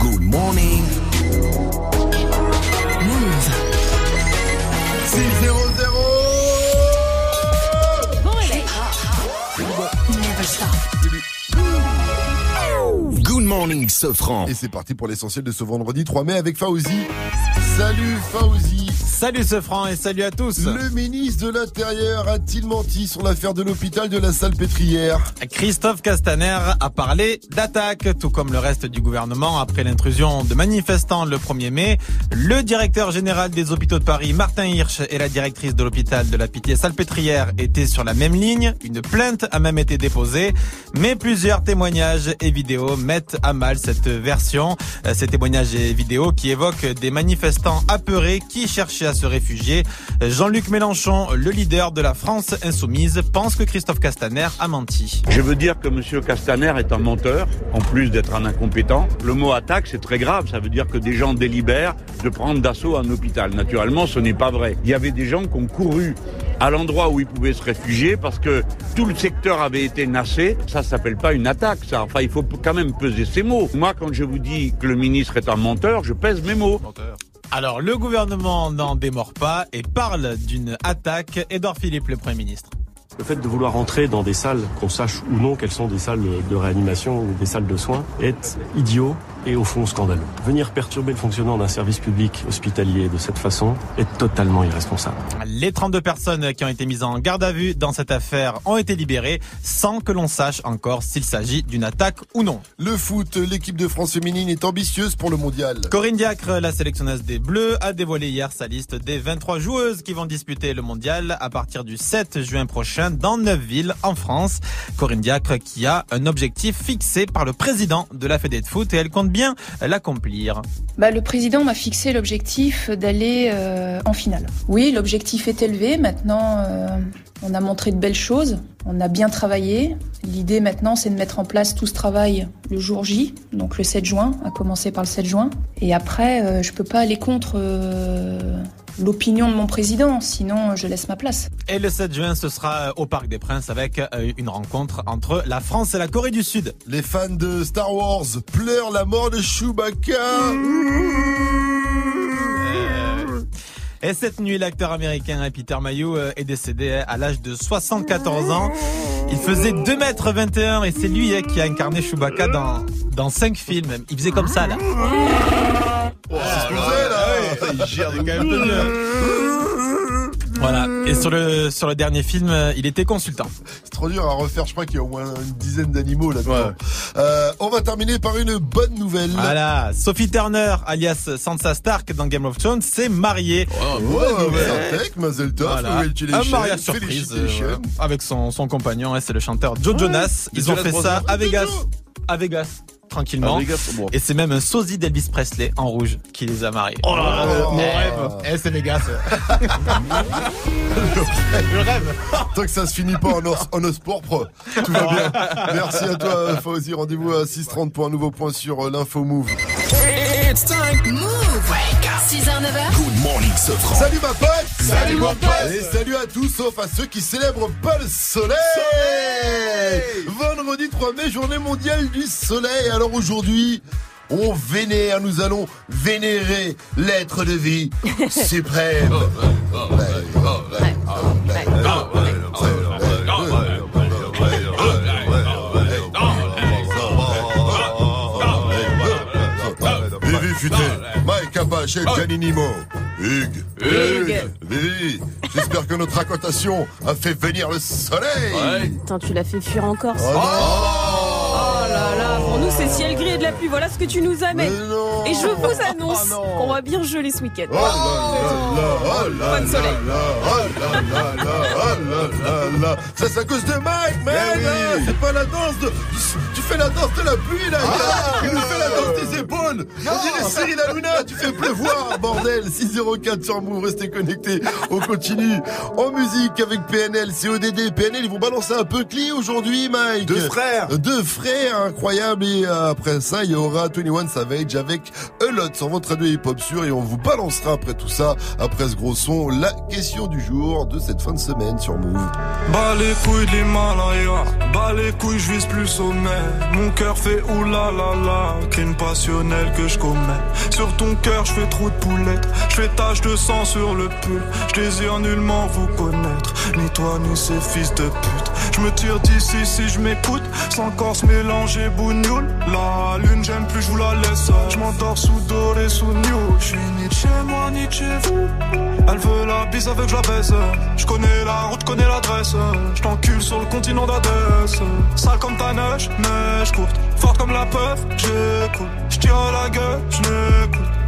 Good morning. Move. 6 0 0 Bon. Never stop. Good morning, Sofran. Et c'est parti pour l'essentiel de ce vendredi 3 mai avec Fauzi. Salut Fauzi. Salut ce franc et salut à tous. Le ministre de l'Intérieur a-t-il menti sur l'affaire de l'hôpital de la Salpêtrière Christophe Castaner a parlé d'attaque, tout comme le reste du gouvernement après l'intrusion de manifestants le 1er mai. Le directeur général des hôpitaux de Paris, Martin Hirsch, et la directrice de l'hôpital de la Pitié-Salpêtrière étaient sur la même ligne. Une plainte a même été déposée, mais plusieurs témoignages et vidéos mettent à mal cette version. Euh, Ces témoignages et vidéos qui évoquent des manifestants apeurés qui cherchaient à se réfugier. Jean-Luc Mélenchon, le leader de la France insoumise, pense que Christophe Castaner a menti. Je veux dire que M. Castaner est un menteur, en plus d'être un incompétent. Le mot attaque, c'est très grave. Ça veut dire que des gens délibèrent de prendre d'assaut un hôpital. Naturellement, ce n'est pas vrai. Il y avait des gens qui ont couru à l'endroit où ils pouvaient se réfugier parce que tout le secteur avait été nassé. Ça s'appelle pas une attaque, ça. Enfin, il faut quand même peser ses mots. Moi, quand je vous dis que le ministre est un menteur, je pèse mes mots. Alors, le gouvernement n'en démord pas et parle d'une attaque. Édouard Philippe, le Premier ministre. Le fait de vouloir entrer dans des salles, qu'on sache ou non quelles sont des salles de réanimation ou des salles de soins, est idiot et au fond scandaleux. Venir perturber le fonctionnement d'un service public hospitalier de cette façon est totalement irresponsable. Les 32 personnes qui ont été mises en garde à vue dans cette affaire ont été libérées sans que l'on sache encore s'il s'agit d'une attaque ou non. Le foot, l'équipe de France féminine est ambitieuse pour le mondial. Corinne Diacre, la sélectionneuse des Bleus, a dévoilé hier sa liste des 23 joueuses qui vont disputer le mondial à partir du 7 juin prochain dans 9 villes en France. Corinne Diacre qui a un objectif fixé par le président de la Fédé de foot et elle compte bien l'accomplir. Bah, le président m'a fixé l'objectif d'aller euh, en finale. Oui, l'objectif est élevé. Maintenant, euh, on a montré de belles choses. On a bien travaillé. L'idée maintenant, c'est de mettre en place tout ce travail le jour J, donc le 7 juin, à commencer par le 7 juin. Et après, euh, je peux pas aller contre euh, l'opinion de mon président, sinon je laisse ma place. Et le 7 juin, ce sera au Parc des Princes avec euh, une rencontre entre la France et la Corée du Sud. Les fans de Star Wars pleurent la mort de Chewbacca. Et cette nuit, l'acteur américain Peter Mayhew euh, est décédé à l'âge de 74 ans. Il faisait 2m21 et c'est lui euh, qui a incarné Chewbacca dans, dans 5 films. Il faisait comme ça, là. Là. Il gère quand même. Voilà. Et sur le, sur le dernier film, euh, il était consultant. C'est trop dur à refaire. Je crois qu'il y a au moins une dizaine d'animaux là-dedans. Euh, on va terminer par une bonne nouvelle. Voilà. Sophie Turner, alias Sansa Stark dans Game of Thrones, s'est mariée. Oh, ouais, Sartek, Mazel Tov, Voilà. Un mariage surprise euh, avec son, son compagnon, c'est le chanteur Joe Jonas. Ils ont fait ça à Vegas, à Vegas, tranquillement. Ah, les gars, bon. Et c'est même un sosie d'Elvis Presley en rouge qui les a mariés. Oh là là, mon oh. rêve. Eh, c'est Vegas. Le rêve. Tant que ça se finit pas en os, en os pourpre, tout va bien. Merci à toi, Fauzi. Rendez-vous à 6h30 pour un nouveau point sur euh, l'info Move. It's time. Move. 6h, 9h. Good morning, Sofran. Salut ma pote Salut, mon pote. Et salut à tous, sauf à ceux qui célèbrent pas le soleil Vendredi 3 mai, journée mondiale du soleil. Alors aujourd'hui, on vénère, nous allons vénérer l'être de vie suprême. Futé, Mike Apache et Gianni Nimo. Hugues. Hugues. Vivi, j'espère que notre racontation a fait venir le soleil. Attends, tu l'as fait fuir encore. Oh non Oh là là, pour nous c'est ciel gris et de la pluie, voilà ce que tu nous amènes. Et je vous annonce Oh qu'on va bien geler ce week-end. Oh là là là là Pas de soleil. là là, oh là là là, oh là là là. Ça c'est à cause de Mike, man Eh hein, C'est pas la danse de... Tu fais la danse de la pluie, là Ah. Nous fait la danse des épaules On dirait Cyril Hanouna, tu fais pleuvoir, bordel 604 sur Move, restez connectés. On continue en musique avec PNL, CODD. PNL, ils vont balancer un peu cli aujourd'hui, Mike. Deux frères. Deux frères, incroyable. Et euh, après ça, il y aura 21 Savage avec A Lot sur votre radio hip-hop sûr. Et on vous balancera après tout ça, après ce gros son, la question du jour de cette fin de semaine sur Move. Bas les couilles de l'Himalaya, bas les couilles, je vise plus sommet. Mon cœur fait oulala la, crime passionnel que je commets. Sur ton cœur, je fais trop de poulettes, je fais tache de sang sur le pull. Je désire nullement vous connaître, ni toi ni ces fils de pute. Je me tire d'ici si je m'écoute, sans corps mélanger bougnoule. La lune, j'aime plus, je vous la laisse. Je m'endors sous doré, sous new. Je suis ni de chez moi, ni de chez vous. Elle veut la bise avec la baisse. Je connais la route, connais l'adresse. Je t'encule sur le continent d'Adès. Sale comme ta neige, neige courte. Forte comme la peuf, j'écoute. Je tire la gueule, je n'écoute.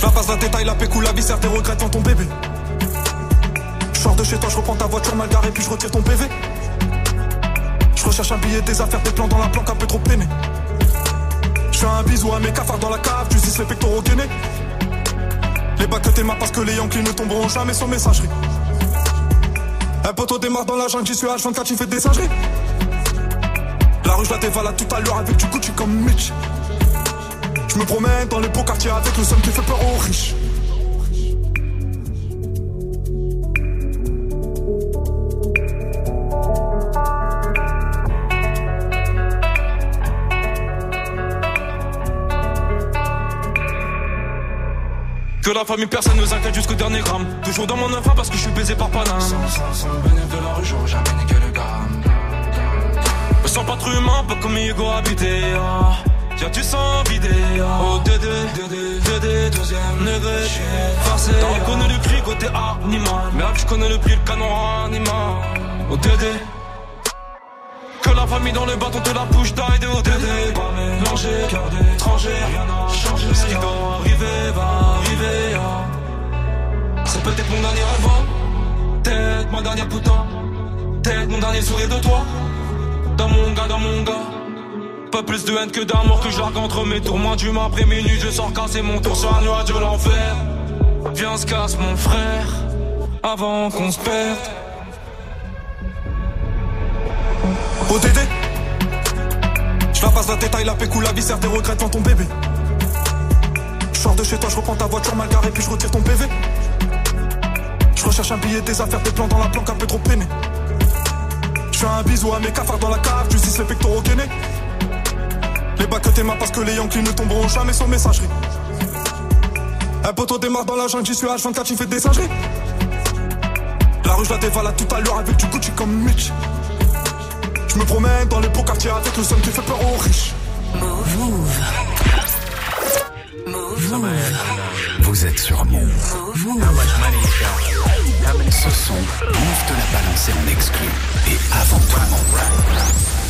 je la passe la détail, la pécou, la viscère, tes regrets dans ton bébé. Je sors de chez toi, je reprends ta voiture mal garée, puis je retire ton PV. Je recherche un billet, des affaires, des plans dans la planque, un peu trop peiné. Je fais un bisou à mes cafards dans la cave, tu dis les pectoraux gainés. Les bacs que t'es parce que les Yankees ne tomberont jamais sans messagerie. Un poteau démarre dans la jungle, j'y suis H24, j'y fais des singeries. La rue, je la dévalade tout à l'heure avec du Gucci comme Mitch. Je me promène dans les beaux quartiers avec le somme qui fait peur aux riches. Que la famille personne nous inquiète jusqu'au dernier gramme Toujours dans mon enfant parce que je suis baisé par Paname Sans, sans, sans de la rue, j'aurais jamais niqué le gramme Me sens pas trop humain, pas comme Hugo habité ah. Tiens tu sens vidé. Oh. Dédé, Dédé, Dédé, deuxième degré. Forcé, t'as reconnu le cri côté animal. Mais je connais le prix, le canon animal. Oh Dédé que la famille dans le bâton te la bouche d'aide de ODD Pas mélangé, cœur d'étranger, rien n'a changé Ce qui doit arriver va arriver ah. C'est peut-être mon dernier rêve hein. Peut-être ma dernière putain. Peut-être mon dernier sourire de toi. Dans mon gars, dans mon gars pas plus de haine que d'amour que j'argue entre mes Moi du après minuit je sors casser mon tour sur un nuage de l'enfer. Viens se casse mon frère Avant qu'on se perde. ODD Je la passe la détail, la pécou, la viscère, tes regrets dans ton bébé. Je sors de chez toi, je reprends ta voiture mal garée puis je retire ton PV Je recherche un billet, des affaires, des plans dans la planque un peu trop peiné. Je un bisou à mes cafards dans la cave, tu dis les pectoraux gainés Les bacs que parce que les Yankees ne tomberont jamais sans messagerie Un poteau démarre dans la jungle, j'y suis H24, j'y fais des singeries La rue je la dévalade tout à l'heure avec du Gucci comme Mitch je me promène dans les beaux quartiers avec le somme qui fait peur aux riches. Move. Move. Move. Vous êtes sur Move. Ce son, Move te l'a balancé en exclu. Et avant tout le monde.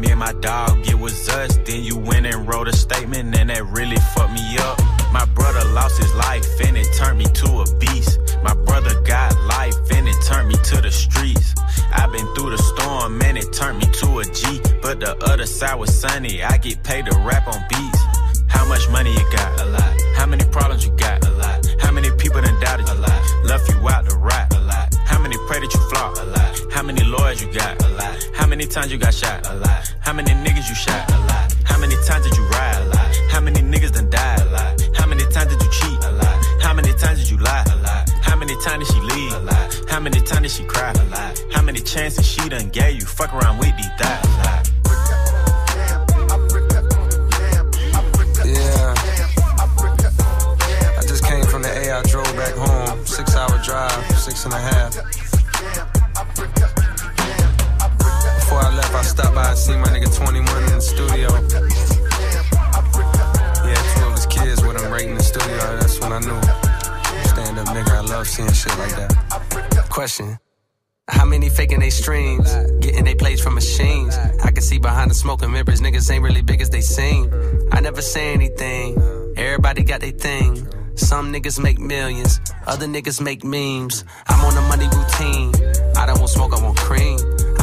Me and my dog, it was us. Then you went and wrote a statement, and that really fucked me up. My brother lost his life, and it turned me to a beast. My brother got life, and it turned me to the streets. I've been through the storm, and it turned me to a G. But the other side was sunny. I get paid to rap on beats. How much money you got? A lot. How many problems you got? A lot. How many people done doubted you? A lot. Left you out to rot? A lot. How many pray that you flop? A lot. How many lawyers you got? A lot. How many times you got shot? A lot. How many niggas you shot? A lot. How many times did you ride? A lot. How many niggas done died? A lot. How many times did you cheat? A lot. How many times did you lie? A lot. How many times did she leave? A lot. How many times did she cry? A lot. How many chances she done gave you? Fuck around with these thighs. A lot. Yeah. I just came from the A. I drove back home. Six hour drive, six and a half. Before I left, I stopped by and seen my nigga 21 in the studio. Had two of his kids with him right in the studio. That's when I knew. Stand up nigga, I love seeing shit like that. Question. How many faking they streams? Getting they plays from machines. I can see behind the smoke and mirrors, niggas ain't really big as they seem. I never say anything. Everybody got their thing. Some niggas make millions, other niggas make memes. I'm on a money routine. I don't want smoke, I want cream.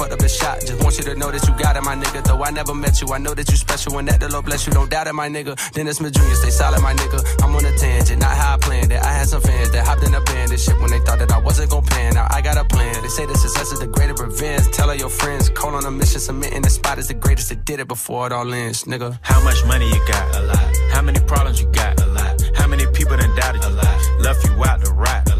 fucked up his shot. Just want you to know that you got it, my nigga. Though I never met you, I know that you special and that the Lord bless you. Don't doubt it, my nigga. Dennis Jr., stay solid, my nigga. I'm on a tangent, not how I planned it. I had some fans that hopped in a band and shit when they thought that I wasn't gon' plan. Now I got a plan. They say the success is the greatest revenge. Tell all your friends, call on a mission, submitting the spot is the greatest that did it before it all ends, nigga. How much money you got? A lot. How many problems you got? A lot. How many people done doubted? A lot. Left you out to rap? A lot.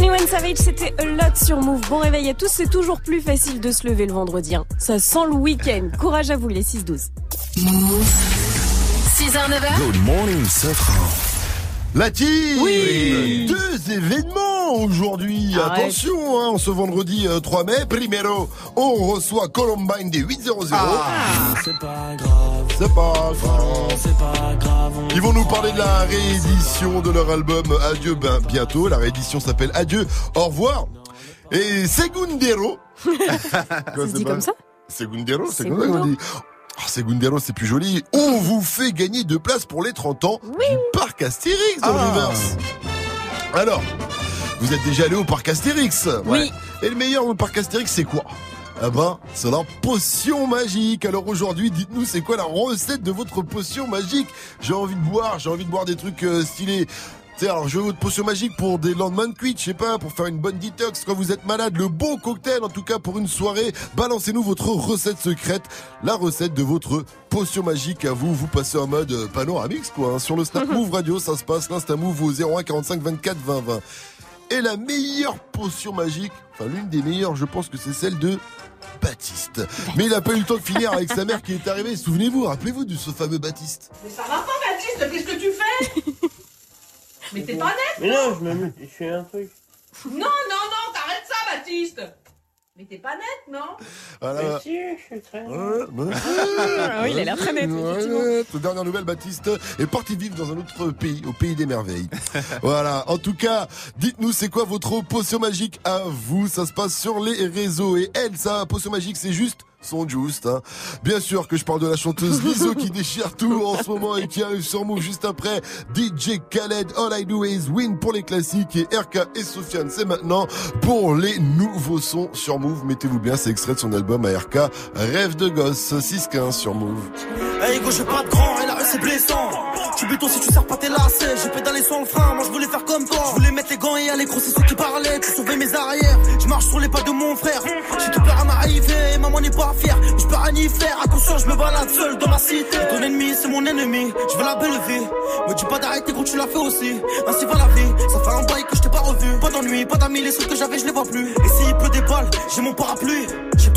21 Savage, c'était a lot sur Move. Bon réveil à tous, c'est toujours plus facile de se lever le vendredi. hein. Ça sent le week-end. Courage à vous les 6-12. 6h, 9h. Good morning, Safran. La team Oui. Deux événements aujourd'hui. Arrête. Attention, hein, ce vendredi euh, 3 mai, primero, on reçoit Columbine des 800. C'est pas grave, C'est pas grave. c'est pas grave. Ils vont nous parler de la réédition de leur album Adieu ben, bientôt. La réédition s'appelle Adieu, au revoir. Et Segundero. Ça se dit comme ça? Segundero, c'est Segundo. comme ça qu'on dit. Ah, Segundero, c'est plus joli. On vous fait gagner deux places pour les 30 ans du parc Astérix dans Ah. reverse. Alors, vous êtes déjà allé au parc Astérix Oui. Et le meilleur le parc Astérix, c'est quoi? Eh ben, c'est la potion magique. Alors aujourd'hui, dites-nous, c'est quoi la recette de votre potion magique? J'ai envie de boire, j'ai envie de boire des trucs euh, stylés. Alors je veux votre potion magique pour des lendemains de cuite, je sais pas, pour faire une bonne detox quand vous êtes malade, le bon cocktail en tout cas pour une soirée. Balancez-nous votre recette secrète, la recette de votre potion magique à vous. Vous passez en mode euh, panoramix quoi. hein. Sur le Snap Move Radio, ça se passe, l'Insta Move au 01 45 24 20 20. Et la meilleure potion magique, enfin l'une des meilleures, je pense que c'est celle de Baptiste. Mais il a pas eu le temps de finir avec sa mère qui est arrivée. Souvenez-vous, rappelez-vous de ce fameux Baptiste. Mais ça va pas, Baptiste, qu'est-ce que tu fais? Mais t'es pas net Mais non, je me je fais un truc. Non, non, non, t'arrêtes ça, Baptiste Mais t'es pas net, non Voilà. Mais si, je suis très. Ouais, ouais. Ah oui, il a l'air très net, ouais. Dernière nouvelle, Baptiste est parti vivre dans un autre pays, au pays des merveilles. voilà. En tout cas, dites-nous c'est quoi votre potion magique à vous? Ça se passe sur les réseaux. Et elle, sa potion magique, c'est juste son juste. Hein. Bien sûr que je parle de la chanteuse Lizzo qui déchire tout en ce moment et qui arrive sur Move juste après. DJ Khaled, All I Do Is Win pour les classiques et RK et Sofiane, c'est maintenant pour les nouveaux sons sur Move. Mettez-vous bien, c'est extrait de son album à RK, Rêve de gosse, 6-15 sur Move. Hey, grand, c'est blessant. Tu béton si tu sers pas tes lacets. J'ai pédalé sur le frein, moi je voulais faire comme toi. Je voulais mettre les gants et aller grossir ceux qui parlaient. Tu sauver mes arrières. Je marche sur les pas de mon frère. J'ai tout peur à m'arriver, maman n'est pas fière. Je peux rien y faire, à conscience, je me balade seul dans ma cité. Ton ennemi, c'est mon ennemi. Je veux la belle vie. Me dis pas d'arrêter quand tu l'as fait aussi. Ainsi va la vie. Ça fait un bail que je t'ai pas revu. Pas d'ennui, pas d'amis, les seuls que j'avais, je les vois plus. Et s'il pleut des balles, j'ai mon parapluie. J'ai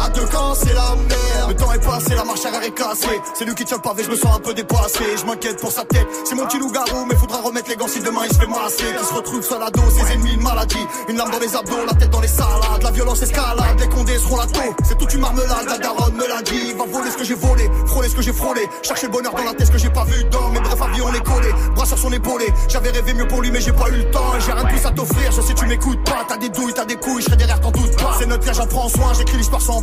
À deux camps, c'est la merde. Le temps est passé, la marche arrière est cassée. C'est lui qui tient le pavé, je me sens un peu dépassé. Je m'inquiète pour sa tête. C'est mon petit loup-garou, mais faudra remettre les gants si demain il se fait masser. Qui se retrouve sur la dos, ses ennemis, une maladie. Une lame dans les abdos, la tête dans les salades. La violence escalade, les condés seront la taux. C'est toute une marmelade, la daronne me l'a dit. Va voler ce que j'ai volé, frôler ce que j'ai frôlé. Chercher le bonheur dans la tête, ce que j'ai pas vu dans mes brefs avis, on est collé. Bras sur son épaulé. J'avais rêvé mieux pour lui, mais j'ai pas eu le temps. J'ai rien de plus à t'offrir, je sais tu m'écoutes pas. T'as des douilles, t'as des couilles, je serai derrière, t'en doute pas. C'est notre j'en prends soin, j'écris l'histoire sans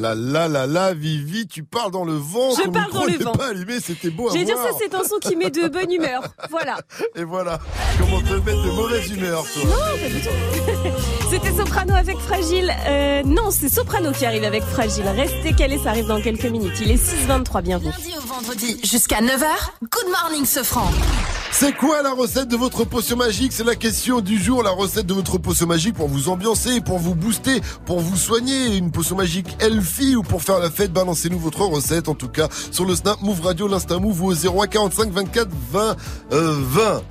là là là là, Vivi, tu parles dans le vent. Je parle dans le vent. pas allumé, c'était beau. J'allais dire ça, c'est un son qui met de bonne humeur. Voilà. Et voilà. Comment te mettre de mauvaise humeur, toi? Non, pas du tout. c'était Soprano avec Fragile. Euh, non, c'est Soprano qui arrive avec Fragile. Restez calés, ça arrive dans quelques minutes. Il est 6h23, bienvenue. Lundi au vendredi, jusqu'à 9h, Good Morning Sofran. C'est quoi la recette de votre potion magique? C'est la question du jour. La recette de votre potion magique pour vous ambiancer, pour vous booster, pour vous soigner. Une potion magique healthy ou pour faire la fête, balancez-nous votre recette. En tout cas, sur le Snap Move Radio, l'Insta Move au 01 45 24 20 euh, 20.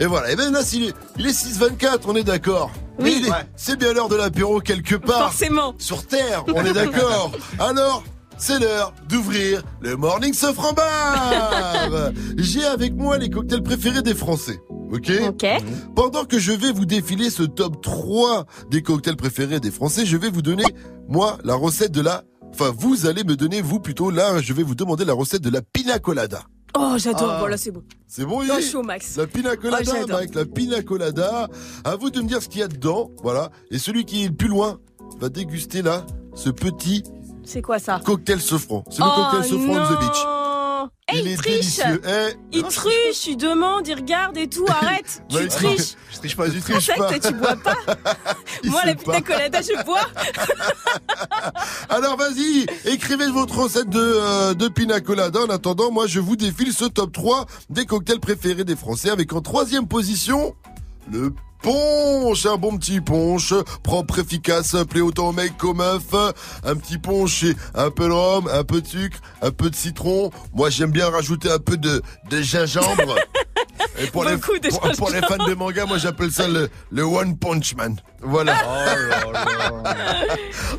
Et voilà. Et ben là, il est, il est 6 24, on est d'accord. Oui. C'est bien l'heure de l'apéro quelque part. Forcément. Sur Terre, on est d'accord. Alors, c'est l'heure d'ouvrir le Morning Sofran Bar. J'ai avec moi les cocktails préférés des Français. Ok Ok. Pendant que je vais vous défiler ce top 3 des cocktails préférés des Français, je vais vous donner, moi, la recette de la... Enfin, vous allez me donner, vous plutôt, là, je vais vous demander la recette de la pina colada. Oh, j'adore. Ah. Voilà, c'est bon. C'est bon, oh, il chaud, Max. La pina colada, oh, Max. La pina colada. À vous de me dire ce qu'il y a dedans. Voilà. Et celui qui est le plus loin va déguster là ce petit c'est quoi ça Cocktail Sofran. C'est le Oh, cocktail Sofran on the beach. non. Eh, Il il, triche. Eh, Il triche, il demande, il regarde et tout, arrête Bah, Tu il- triches Je triche pas, je triche pas. toi, tu bois pas Moi, la pina colada, je bois Alors vas-y, écrivez votre recette de, euh, de pina colada. En attendant, moi je vous défile ce top 3 des cocktails préférés des Français avec en troisième position le punch, un bon petit punch, propre, efficace, plaît autant aux mecs qu'aux meufs. Un petit punch, c'est un peu de rhum, un peu de sucre, un peu de citron. Moi j'aime bien rajouter un peu de, de gingembre. Et pour les, Beaucoup de pour, pour les fans de manga, moi j'appelle ça le, le One Punch Man. Voilà.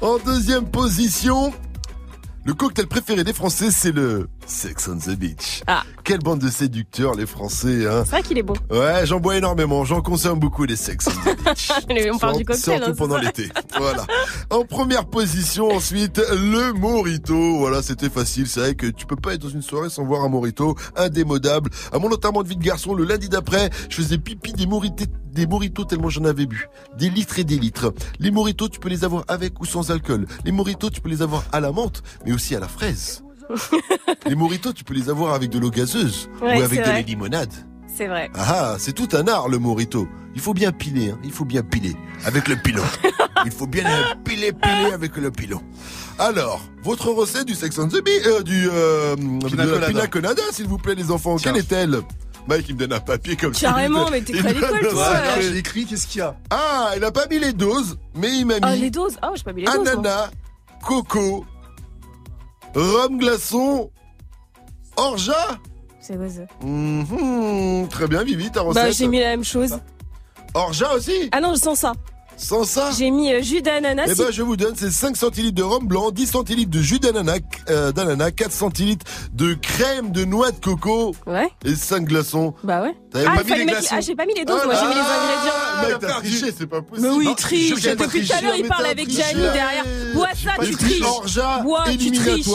En deuxième position, le cocktail préféré des Français, c'est le Sex on the Beach. Ah. Quelle bande de séducteurs, les Français, hein. C'est vrai qu'il est bon. Ouais, j'en bois énormément, j'en consomme beaucoup les Sex on the Beach. On parle du cocktail, Surtout hein, pendant l'été. Voilà. En première position, ensuite, le Morito. Voilà, c'était facile. C'est vrai que tu peux pas être dans une soirée sans voir un Morito. Indémodable. À mon enterrement de vie de garçon, le lundi d'après, je faisais pipi des morités des moritos tellement j'en avais bu. Des litres et des litres. Les moritos, tu peux les avoir avec ou sans alcool. Les moritos, tu peux les avoir à la menthe, mais aussi à la fraise. les moritos, tu peux les avoir avec de l'eau gazeuse Ouais, ou avec de la limonade. C'est vrai. Ah, c'est tout un art le morito. Il faut bien piler, hein. il faut bien piler avec le pilon. Il faut bien euh, piler, piler avec le pilon. Alors, votre recette du Sex and the Bee, euh, du euh, de la colada. pina colada, s'il vous plaît les enfants, quelle est-elle? Mike, il me donne un papier comme ça. Carrément, mais t'es pas à l'école, toi, ouais. J'ai écrit, qu'est-ce qu'il y a? Ah, il a pas mis les doses, mais il m'a mis Ah, les doses Ah, j'ai pas mis les doses. moi. ananas, coco, rhum glaçon, orgeat. C'est quoi ça Mhm, très bien, Vivi, ta recette. Bah, j'ai mis la même chose. Orgeat aussi? Ah non, sans ça. Sans ça J'ai mis euh, jus d'ananas. Eh ben, je vous donne, c'est 5 centilitres de rhum blanc, 10 centilitres de jus d'ananas, euh, d'ananas, 4 centilitres de crème de noix de coco. Ouais. Et 5 glaçons. Bah ouais. T'avais Ah, pas mis mettre- Ah, j'ai pas mis les doses, moi j'ai mis les ingrédients. Ah, mec, t'as triché, c'est pas possible. Mais oui, Non, il triche. Depuis tout à l'heure, il parle avec. Gianni derrière. Bois ça, tu triches. Bois, tu triches.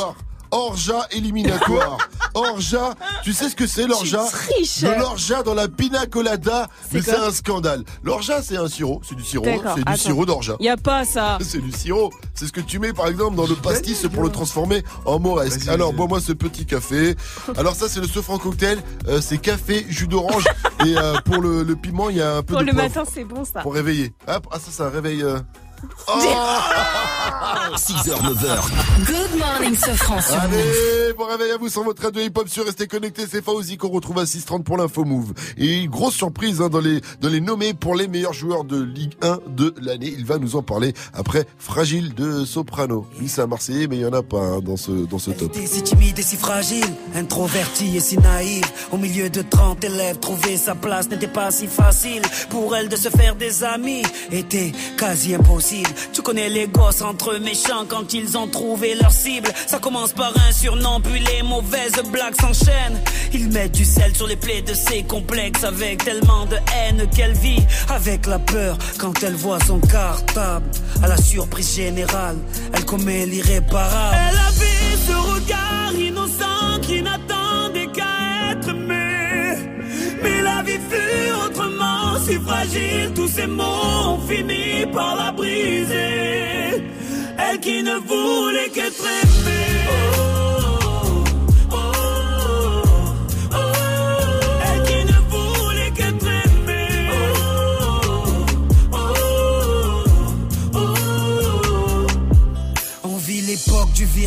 Orgeat éliminatoire. Orgeat, tu sais ce que c'est triches. De l'orgeat dans la pina colada, mais C'est un scandale. L'orgeat, c'est un sirop, c'est du sirop, hein, c'est du sirop d'orgeat. Y a pas ça. C'est du sirop. C'est ce que tu mets par exemple dans le pastis pour le transformer en moresque. Alors bois-moi ce petit café. Alors ça c'est le Sofran cocktail. Euh, c'est café, jus d'orange et euh, pour le, le piment il y a un peu Pour de le poivre. matin, c'est bon ça. Pour réveiller. Ah, ah, ça c'est un réveil. euh. 6h, 9h, Good morning, ce France. Allez, bon réveil à vous sur votre radio hip-hop sur Restez connectés, c'est Fauzi qu'on retrouve à 6h30 pour l'info move. Et grosse surprise hein, dans les dans les nommés pour les meilleurs joueurs de Ligue 1 de l'année. Il va nous en parler après Fragile de Soprano. Lui c'est un Marseillais mais il y en a pas hein, dans ce dans ce top. Si timide et si fragile, introvertie et si naïve. Au milieu de 30 élèves, trouver sa place n'était pas si facile. Pour elle de se faire des amis était quasi impossible. Tu connais les gosses entre méchants quand ils ont trouvé leur cible. Ça commence par un surnom, puis les mauvaises blagues s'enchaînent. Ils mettent du sel sur les plaies de ses complexes avec tellement de haine qu'elle vit avec la peur quand elle voit son cartable. À la surprise générale, elle commet l'irréparable. Elle avait ce regard innocent qui n'attendait qu'à être aimé. Mais la vie fut si fragile, tous ces mots ont fini par la briser. Elle qui ne voulait qu'être aimée.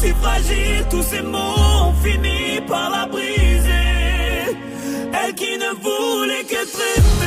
Si fragile, tous ces mots ont fini par la briser. Elle qui ne voulait qu'être aimée.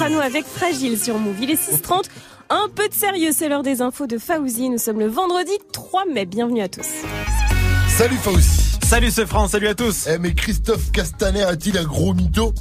Soprano avec Fragile sur Move. Il est 6h30. Un peu de sérieux, c'est l'heure des infos de Fauzi. Nous sommes le vendredi 3 mai. Bienvenue à tous. Salut Fauzi. Salut ce France, salut à tous. Eh mais Christophe Castaner a-t-il un gros mytho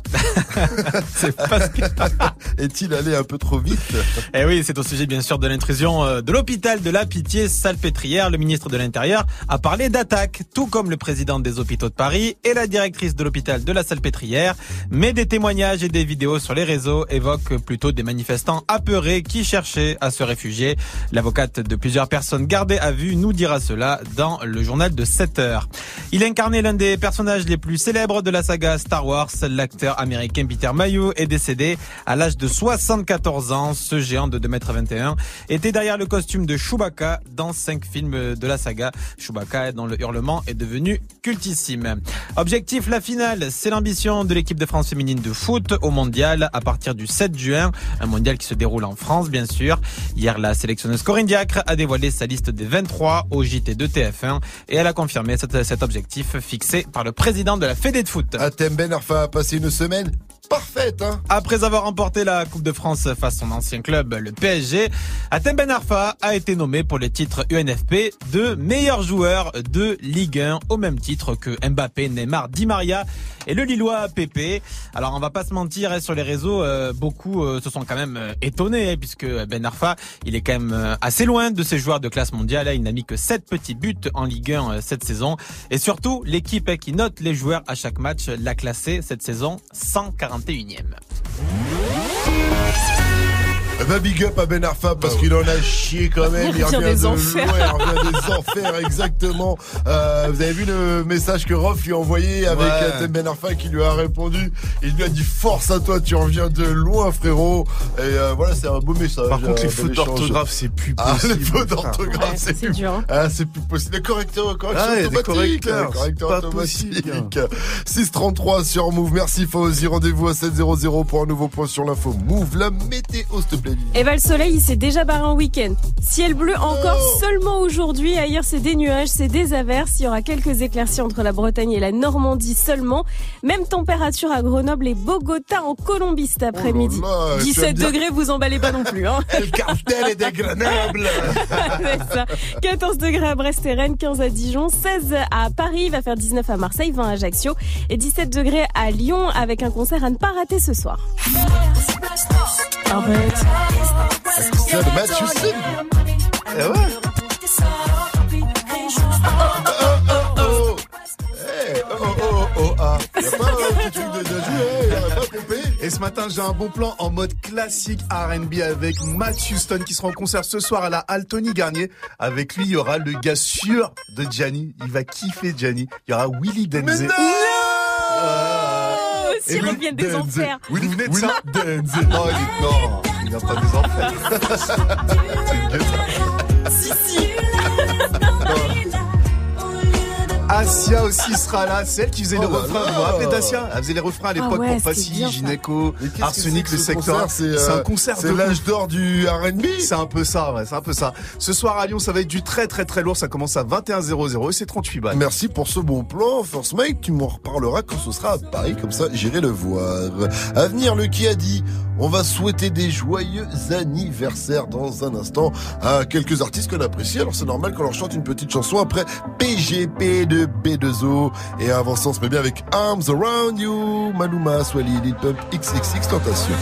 C'est parce que... Est-il allé un peu trop vite Eh oui, c'est au sujet bien sûr de l'intrusion euh, de l'hôpital de la Pitié Salpêtrière. Le ministre de l'Intérieur a parlé d'attaque, tout comme le président des hôpitaux de Paris et la directrice de l'hôpital de la Salpêtrière. Mais des témoignages et des vidéos sur les réseaux évoquent plutôt des manifestants apeurés qui cherchaient à se réfugier. L'avocate de plusieurs personnes gardées à vue nous dira cela dans le journal de 7 heures. Il incarnait l'un des personnages les plus célèbres de la saga Star Wars. L'acteur américain Peter Mayhew est décédé à l'âge de 74 ans. Ce géant de 2m21 était derrière le costume de Chewbacca dans cinq films de la saga. Chewbacca dont le hurlement est devenu cultissime. Objectif la finale, c'est l'ambition de l'équipe de France féminine de foot au mondial à partir du 7 juin. Un mondial qui se déroule en France bien sûr. Hier la sélectionneuse Corinne Diacre a dévoilé sa liste des 23 au JT de TF1 et elle a confirmé cet, cet fixé par le président de la Fédé de foot. Atem Ben Arfa a passé une semaine parfaite. Hein. Après avoir remporté la Coupe de France face à son ancien club, le PSG, Atem Ben Arfa a été nommé pour le titre UNFP de meilleur joueur de Ligue 1 au même titre que Mbappé, Neymar, Di Maria et le Lillois PP. Alors on va pas se mentir hein, sur les réseaux, euh, beaucoup euh, se sont quand même euh, étonnés hein, puisque Ben Arfa, il est quand même assez loin de ses joueurs de classe mondiale. Il n'a mis que 7 petits buts en Ligue 1 cette saison et surtout l'équipe qui note les joueurs à chaque match l'a classé cette saison 140. 21e. Va big up à Ben Arfa parce qu'il en a chié quand même. Il revient, des de enfers. Loin, il revient des enfers, exactement. Euh, vous avez vu le message que Rof lui a envoyé avec. Euh, ben Arfa qui lui a répondu. Il lui a dit force à toi, tu reviens de loin frérot. Et euh, voilà, c'est un beau message. Par contre, euh, les fautes d'orthographe, c'est plus possible. Ah, les fautes d'orthographe, c'est, plus... dur. Ah, c'est plus possible. Les correcteurs, correcteurs automatiques. 633 sur Move. Merci Fauzi. Rendez-vous à 700 pour un nouveau point sur l'info. Move la météo, s'il te plaît. Lily. Et bah, le soleil, il s'est déjà barré en week-end. Ciel bleu encore Oh. seulement aujourd'hui. Ailleurs, c'est des nuages, c'est des averses. Il y aura quelques éclaircies entre la Bretagne et la Normandie seulement. Même température à Grenoble et Bogota en Colombie cet après-midi. Oh là là, tu vas 17 me dire- degrés, vous emballez pas non plus, hein. El cartel est des Grenoble. C'est ça. 14 degrés à Brest et Rennes, 15 à Dijon, 16 à Paris, il va faire 19 à Marseille, 20 à Ajaccio et 17 degrés à Lyon avec un concert à ne pas rater ce soir. Arrête. C'est. Eh. Oh, Eh, oh, oh, oh, oh, ah. Et ce matin, j'ai un bon plan en mode classique R&B avec Matt Houston qui sera en concert ce soir à la Altony Garnier. Avec lui, il y aura le gars sûr de Gianni. Il va kiffer Gianni. Il y aura Willy Denze. Oh, s'ils reviennent des enfers. Vous venez de ça. Non, il est- non, il n'a pas des enfants. Si, si. Asia aussi sera là, celle qui faisait Oh le là refrain. là. Vous vous rappelez d'Asia Elle faisait les refrains à l'époque Ah ouais, pour Passy, que Arsenic, c'est le secteur. concert? C'est C'est euh, un concert C'est de l'âge d'or du R&B. C'est un peu ça, ouais, c'est un peu ça. Ce soir à Lyon, ça va être du très très très lourd. Ça commence à 21h00 et c'est 38 balles. Merci pour ce bon plan, Force Mike. Tu m'en reparleras quand ce sera à Paris, comme ça j'irai le voir. À venir, le qui a dit, on va souhaiter des joyeux anniversaires dans un instant à quelques artistes qu'on apprécie. Alors c'est normal qu'on leur chante une petite chanson après PGP de B2O. Et avant ça, on se met bien avec Arms Around You, Maluma, Swally, Lil Pump, XXX Tentation.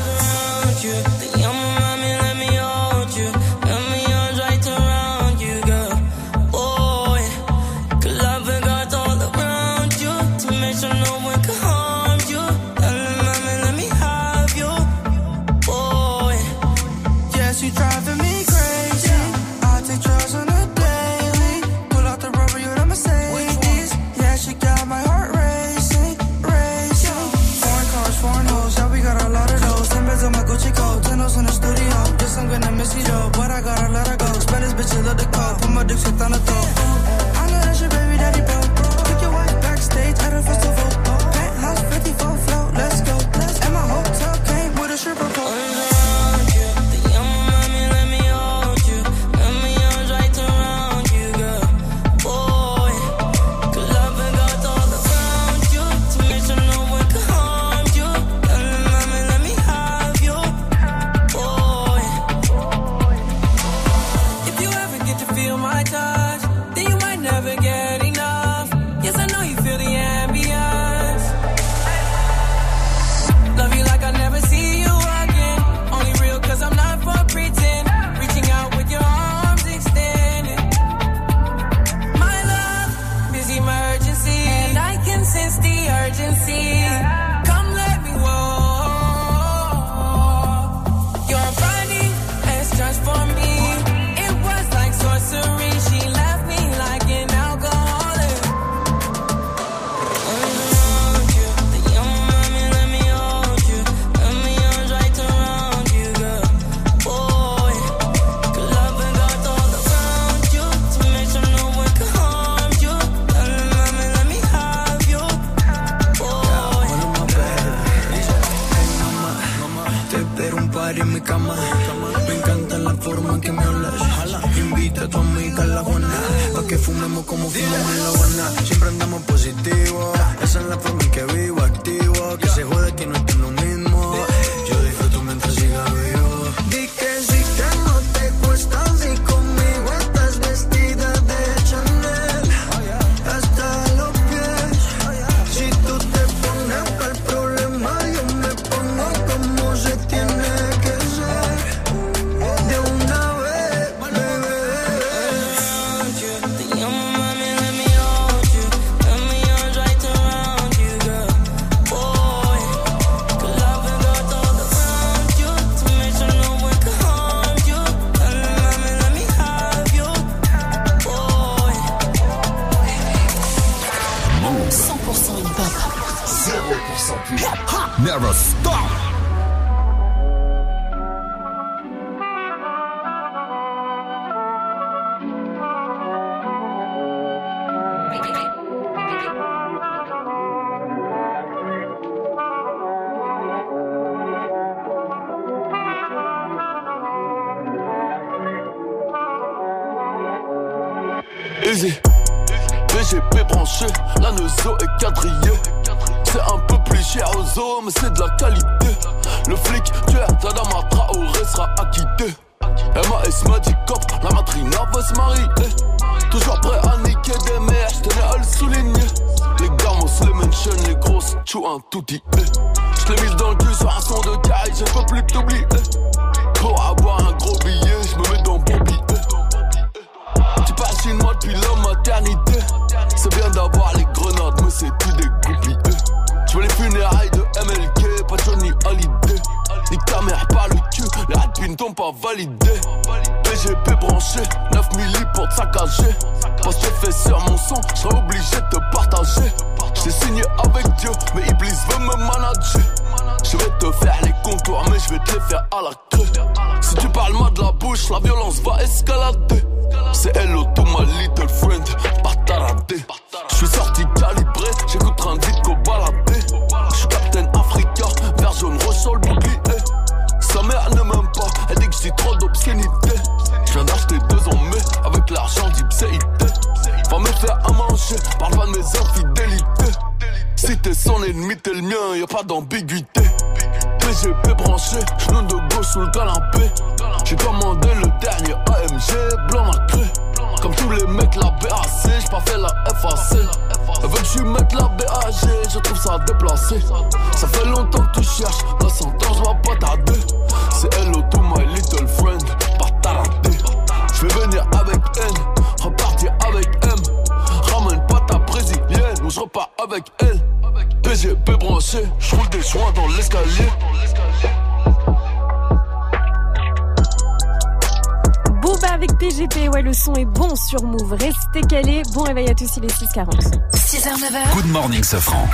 6h40. 6h, 9h. Good morning, Safran.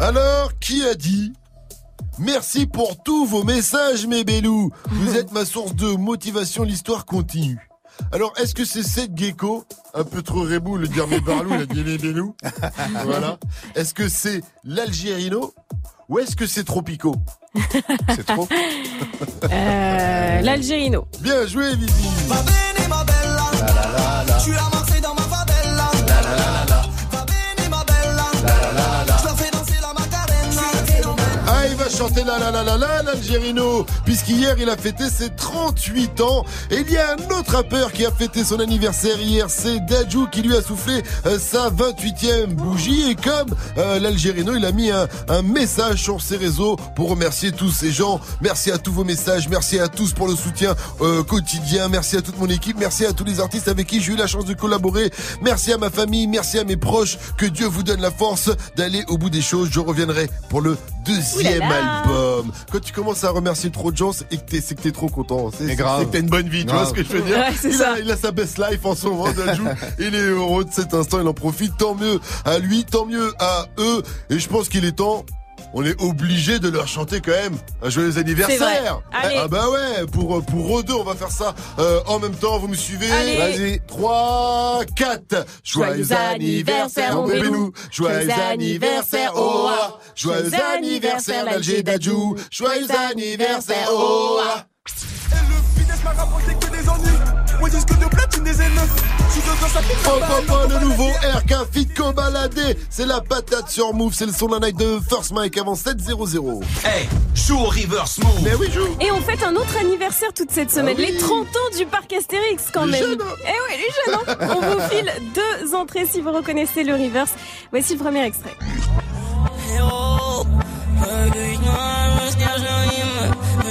Alors, qui a dit Merci pour tous vos messages, mes bélous. Vous êtes ma source de motivation, l'histoire continue. Alors, est-ce que c'est cette gecko un peu trop rebou, le dire mes barlou, il a dit les nous Voilà. Est-ce que c'est l'Algérino ou est-ce que c'est Tropico C'est trop Euh, L'Algérino. Bien joué, Vivi. Va bene ma bella La la la chanter la la la la la l'Algérino, puisqu'hier il a fêté ses 38 ans. Et il y a un autre rappeur qui a fêté son anniversaire hier, c'est Dajou qui lui a soufflé euh, sa 28e bougie. Et comme euh, l'Algérino, il a mis un, un message sur ses réseaux pour remercier tous ces gens. Merci à tous vos messages, merci à tous pour le soutien euh, quotidien, merci à toute mon équipe, merci à tous les artistes avec qui j'ai eu la chance de collaborer, merci à ma famille, merci à mes proches. Que Dieu vous donne la force d'aller au bout des choses. Je reviendrai pour le deuxième Quand tu commences à remercier trop de gens, c'est que t'es, c'est que t'es trop content. C'est, c'est- grave. c'est que t'as une bonne vie, tu vois ce que je veux dire? Ouais, c'est il, ça. A, il a sa best life en ce moment, Dajou. il est heureux de cet instant, il en profite. Tant mieux à lui, tant mieux à eux. Et je pense qu'il est temps. On est obligé de leur chanter quand même un joyeux anniversaire. Allez. Ah bah ouais, pour pour eux deux, on va faire ça euh, en même temps. Vous me suivez. Vas-y. 3 4 Joyeux anniversaire mon bébé nous. Joyeux anniversaire oh ah. Joyeux anniversaire l'Alger Dadjou. Joyeux anniversaire oh ah. Finesse m'a rapporté que des ennuis Moi disque de platine des N9 Je suis devant ça fait Oh papa, le nouveau RK Fitco baladé C'est la patate sur Move, c'est le son d'un night de First Mike avant 7-0-0 Hey, joue au reverse move. Mais oui, joue Et on fête un autre anniversaire toute cette semaine, Ah oui. les 30 ans du parc Astérix quand Les même. jeunes, hein. Eh oui, les jeunes. hein. on vous file deux entrées si vous reconnaissez le reverse. Voici le premier extrait.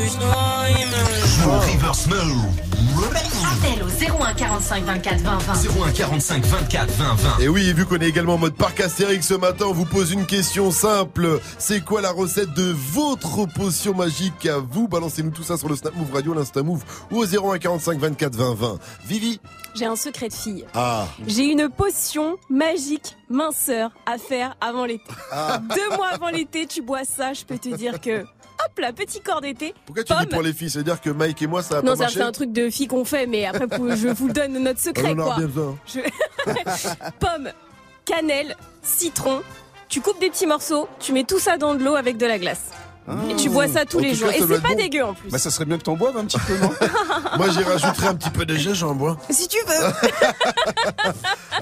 Joue au reverse move. Appel au 01 45 24 20 20. 01 45 24 20 20. Et oui, vu qu'on est également en mode parc Astérix ce matin, on vous pose une question simple. C'est quoi la recette de votre potion magique à vous? Balancez-nous tout ça sur le Snap Move Radio, l'Insta Move ou au 01 45 24 20 20. Vivi? J'ai un secret de fille. Ah J'ai une potion magique minceur à faire avant l'été. Ah. Deux mois avant l'été, tu bois ça, je peux te dire que... Hop là, petit corps d'été. Pourquoi tu dis Pomme. pour les filles? C'est-à-dire que Mike et moi, ça a Non, pas ça marché? c'est un truc de fille qu'on fait, mais après je vous donne notre secret On en a quoi. bien besoin. Je- Pomme, cannelle, citron. Tu coupes des petits morceaux, tu mets tout ça dans de l'eau avec de la glace. Et tu bois ça tous En les tout jours. cas, Et ça doit c'est être pas bon. dégueu en plus. Bah, ça serait bien que t'en boives un petit peu, non Moi, j'y rajouterai un petit peu de gingembre. Si tu veux.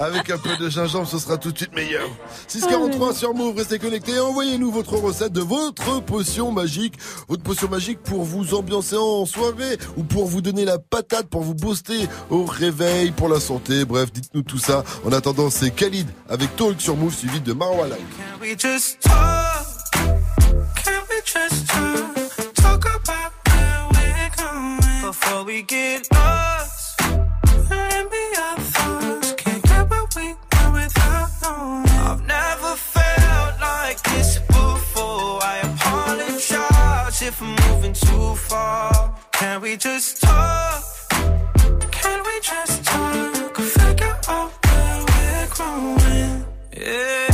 Avec un peu de gingembre, ce sera tout de suite meilleur. 643 sur Move, restez connectés. Envoyez-nous votre recette de votre potion magique. Votre potion magique pour vous ambiancer en soirée ou pour vous donner la patate, pour vous booster au réveil, pour la santé. Bref, dites-nous tout ça. En attendant, c'est Khalid avec Talk sur Move suivi de Marwa Live. Can we just talk? Can we just talk? Talk about where we're going before we get lost. Can't get what we want without knowing. I've never felt like this before. I apologize if I'm moving too far. Can we just talk? Can we just talk? Figure out where we're growing. Yeah.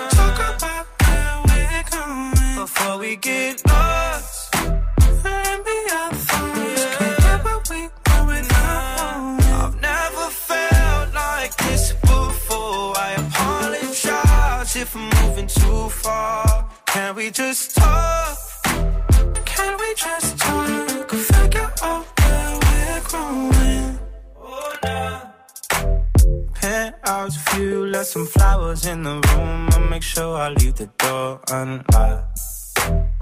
We get lost. What we. I've never felt like this before. I apologize if I'm moving too far. Can we just talk? Can we just talk? Figure out where we're growing. Oh, nah. Penthouse view, left some flowers in the room. I'll make sure I leave the door unlocked.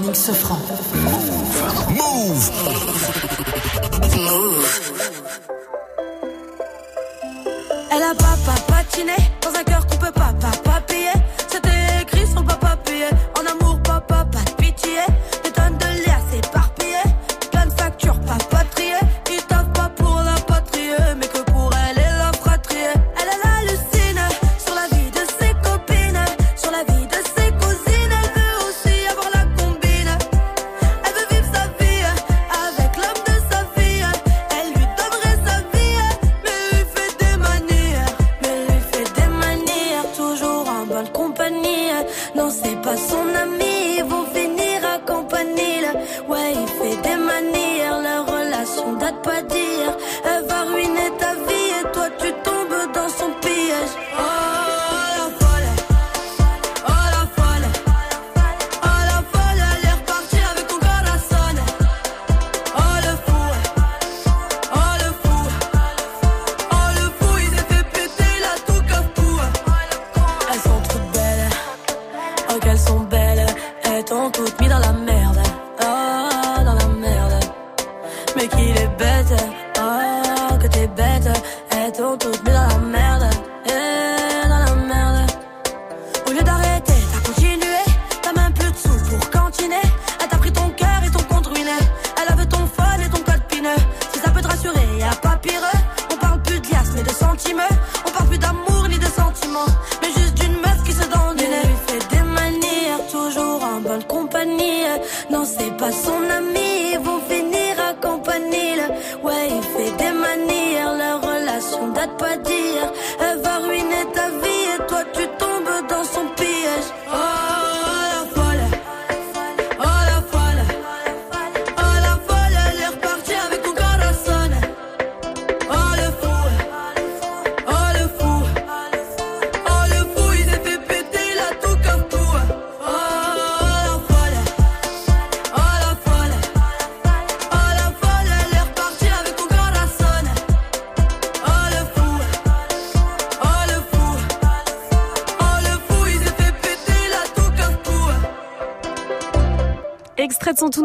morning, Sofran. Move. Move. Elle a papa patiné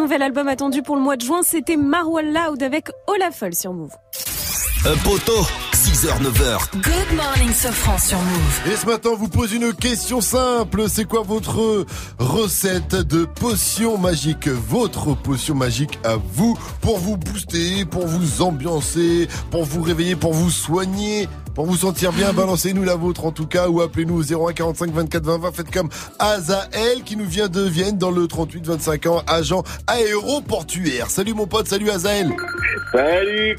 nouvel album attendu pour le mois de juin, c'était Marwa Loud avec Olafol sur Move. Un poteau, 6h, 9h. Good morning, Sofran sur Move. Et ce matin, on vous pose une question simple. C'est quoi votre recette de potion magique? Votre potion magique à vous pour vous booster, pour vous ambiancer, pour vous réveiller, pour vous soigner, pour vous sentir bien. Balancez-nous la vôtre en tout cas ou appelez-nous au 01 45 24 20 20. Faites comme Azael qui nous vient de Vienne dans le 38 25 ans, agent aéroportuaire. Salut mon pote, salut Azael. Salut,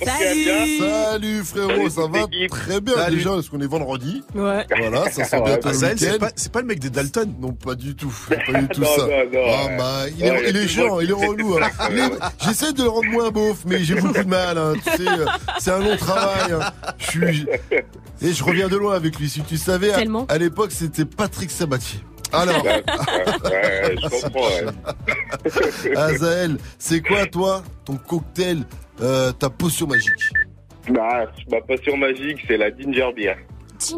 Salut frérot, ça va très bien Salut. déjà parce qu'on est vendredi. Ouais. Voilà, ça sent le Azael, c'est pas, c'est pas le mec des Dalton Non, pas du tout. C'est Pas du tout Non, ça. non, non, Ah, bah, il est, Ouais, il est chiant, il est relou. hein. J'essaie de le rendre moins beauf, mais j'ai beaucoup de mal. hein. Tu sais, euh, c'est un long travail. hein. Je suis. Et je reviens de loin avec lui. Si tu savais, à, Tellement. à l'époque, c'était Patrick Sabatier. Alors, Ouais, ouais, je comprends. ouais. Azael, c'est quoi, toi, ton cocktail, euh, ta potion magique? Bah, ma passion magique, c'est la ginger beer.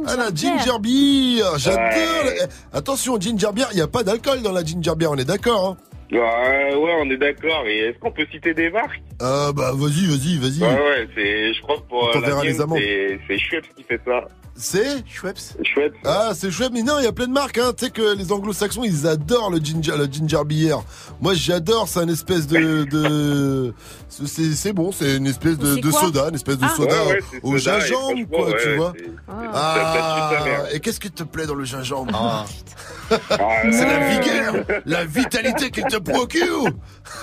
Ah, la ginger beer J'adore Ouais. Eh, Attention, ginger beer, il n'y a pas d'alcool dans la ginger beer, on est d'accord hein Ouais, ouais, on est d'accord. Et est-ce qu'on peut citer des marques? Euh, bah, vas-y, vas-y, vas-y. Ouais, ouais, c'est, je crois que pour On euh, t'enverra la les mienne, amendes. c'est, c'est Schweppes qui fait ça. C'est Schweppes. Schweppes. Ah, c'est chouette, mais non, il y a plein de marques, hein. Tu sais que les anglo-saxons, ils adorent le ginger, le ginger beer. Moi, j'adore, c'est un espèce de, de, c'est, c'est bon, c'est une espèce de, soda, une espèce de Ah. soda Ouais, ouais, c'est au soda, gingembre, quoi, tu ouais, vois. Ah, bien. et qu'est-ce qui te plaît dans le gingembre? Ah, c'est la vigueur, la vitalité qu'il te procure.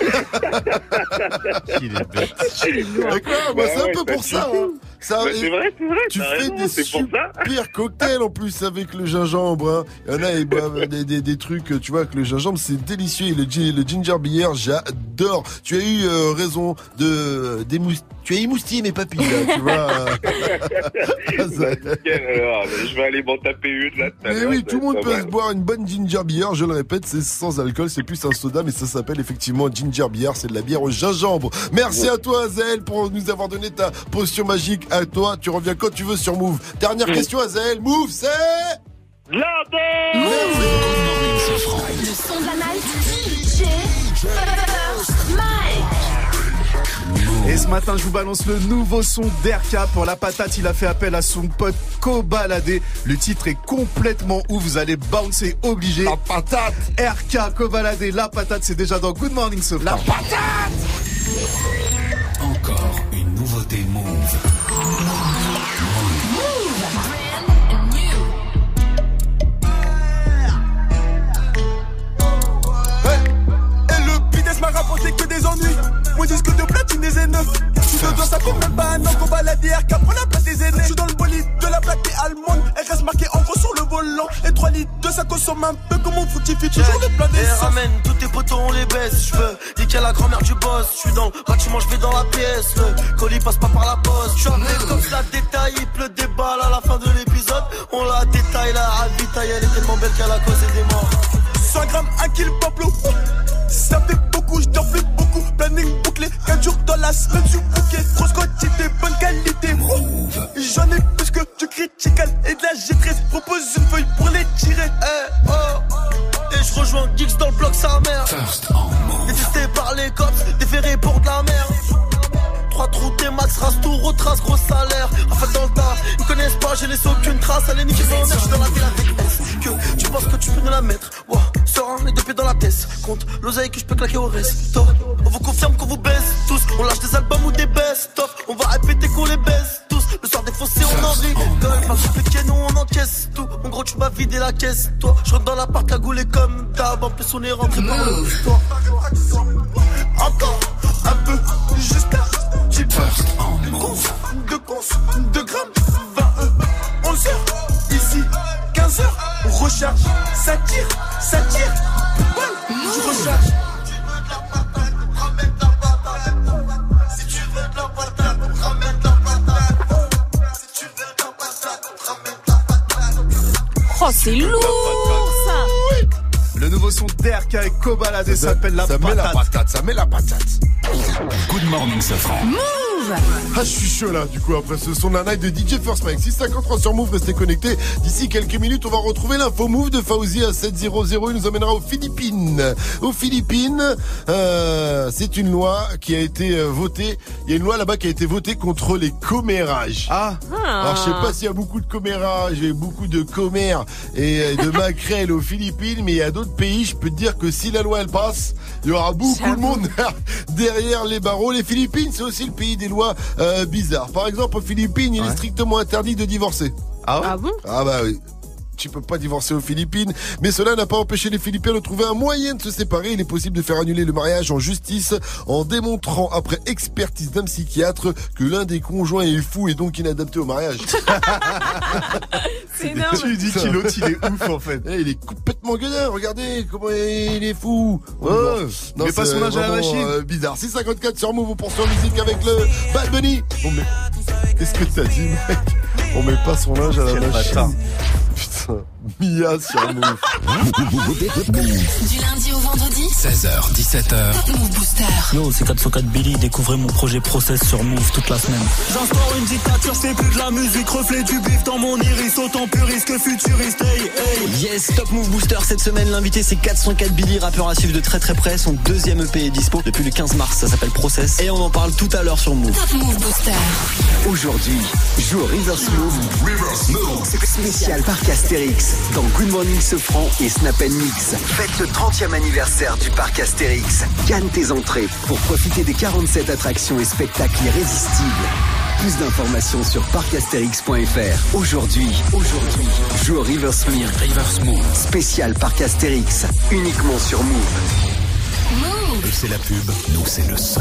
Il est bête. Et quoi, moi, Bah c'est un peu pour ça. hein. Ça, Bah, c'est vrai, c'est vrai, Tu fais raison, des c'est pour ça. super cocktails en plus avec le gingembre. hein. Il y en a, ils boivent des, des, des trucs, tu vois, avec le gingembre, c'est délicieux. Et le, le ginger beer, j'adore. Tu as eu euh, raison de d'émous- Tu as émoustillé mes papilles, là, tu vois. Nickel, alors, je vais aller m'en taper une là. Mais oui, tout le monde peut se boire une bonne ginger beer. Je le répète, c'est sans alcool, c'est plus un soda, mais ça s'appelle effectivement ginger beer. C'est de la bière au gingembre. Merci à toi, Azel, pour nous avoir donné ta potion magique. À toi, tu reviens quand tu veux sur Move. Dernière question, Azel. Move, c'est La Le son de la. Et ce matin, je vous balance le nouveau son d'RK pour la patate. Il a fait appel à son pote Kobalade. Le titre est complètement ouf. Vous allez bouncer obligé. La patate. RK, Kobalade, la patate, c'est déjà dans Good Morning Sofran. La patate Encore une nouveauté Move. Consomme un peu comme on fructifie toujours plein Et d'essence. ramène tous tes potos, on les baisse. Je veux niquer la grand-mère du boss. Je suis dans le bâtiment, je vais dans la pièce. Le colis passe pas par la poste. Je appelé comme ça, détail. Il pleut des balles à la fin de l'épisode. On la détaille, la ravitaille. Elle est tellement belle qu'elle a causé des morts. 100 grammes, 1 kilo pablo. Ça fait beaucoup, je dors plus beaucoup. Planning bouclé, 4 jours dans la semaine sur bouquet. Grosse quantité, bonne qualité. J'en ai plus que du critical et de la G13. Propose une feuille pour les tirer. Eh, oh. Et je rejoins Geeks dans le bloc sa mère. Détesté par les cops, déféré pour de la merde. Trois trous, des max, race tout, retrace, gros salaire. En fait, dans le tas, ils me connaissent pas, j'ai laissé aucune trace. Allez, niquer son honneur, j'suis dans la ville avec S. Que tu penses que tu peux nous la mettre? Wow, serein, les deux pieds dans la tête. Compte l'oseille que je peux claquer au resto. On vous confirme qu'on vous baisse tous. On lâche des albums ou des best-of. On va répéter qu'on les baisse défoncé, on en rigole. Pas compliqué, nous on encaisse tout. En gros, tu vas vider la caisse, toi. Je rentre dans l'appart, cagoulé comme d'hab. En plus, on est rentré par le toi. Encore un peu jusqu'à tu Conf, de conf, de grammes, 20 E, 11 heures, ici, 15 heures, on recharge, ça tire, ça tire, balle, je recharge. Oh, c'est lourd ça Le nouveau son d'RK et Kobalade s'appelle la ça met la patate. patate, ça met la patate. Good morning, Safran. Ah, je suis chaud là, du coup, après ce son de la night de DJ First Mike. 653 sur Move, restez connectés. D'ici quelques minutes, on va retrouver l'info Move de Fauzi à 700. Il nous emmènera aux Philippines. Aux Philippines, euh, c'est une loi qui a été euh, votée. Il y a une loi là-bas qui a été votée contre les commérages. Ah. Alors, je sais pas s'il y a beaucoup de commérages et beaucoup de commères et euh, de maquerelles aux Philippines, mais il y a d'autres pays, je peux te dire que si la loi elle passe, il y aura beaucoup de monde derrière les barreaux. Les Philippines, c'est aussi le pays des lois euh, bizarres. Par exemple, aux Philippines, il est strictement interdit de divorcer. Ah ouais? Ah bon? Ah bah oui. Tu peux pas divorcer aux Philippines, mais cela n'a pas empêché les Philippins de trouver un moyen de se séparer. Il est possible de faire annuler le mariage en justice en démontrant, après expertise d'un psychiatre, que l'un des conjoints est fou et donc inadapté au mariage. C'est énorme. Tu dis qu'il l'autre, il est ouf en fait. Eh, il est complètement gueudin, regardez comment il est fou. Non, Mais pas c'est son âge à la machine. euh, bizarre. 654 sur Move, on poursuit en musique avec le Bad Bunny. On met... Qu'est-ce que t'as dit, mec? On met pas son linge à la machine. Putain, Mia sur Move. Du lundi au vendredi 16h, 17h. Top Move Booster. Yo, c'est 404 Billy, découvrez mon projet Process sur Move toute la semaine. J'instaure une dictature, c'est plus de la musique, reflet du bif dans mon iris, autant puriste que futuriste. Hey, hey. Yes, Top Move Booster cette semaine, l'invité c'est 404 Billy, rappeur à suivre de très très près. Son deuxième EP est dispo depuis le 15 mars, ça s'appelle Process. Et on en parle tout à l'heure sur Move. Top Move Booster. Aujourd'hui, joue Reverse Move. Reverse Move. Spécial parc Astérix dans Good Morning Sofran et Snap Mix. Faites le 30e anniversaire du parc Astérix. Gagne tes entrées pour profiter des 47 attractions et spectacles irrésistibles. Plus d'informations sur parcastérix.fr. Aujourd'hui, aujourd'hui, joue au Reverse Move. Reverse Move. Spécial parc Astérix. Uniquement sur Move. Eux, c'est la pub, nous, c'est le son.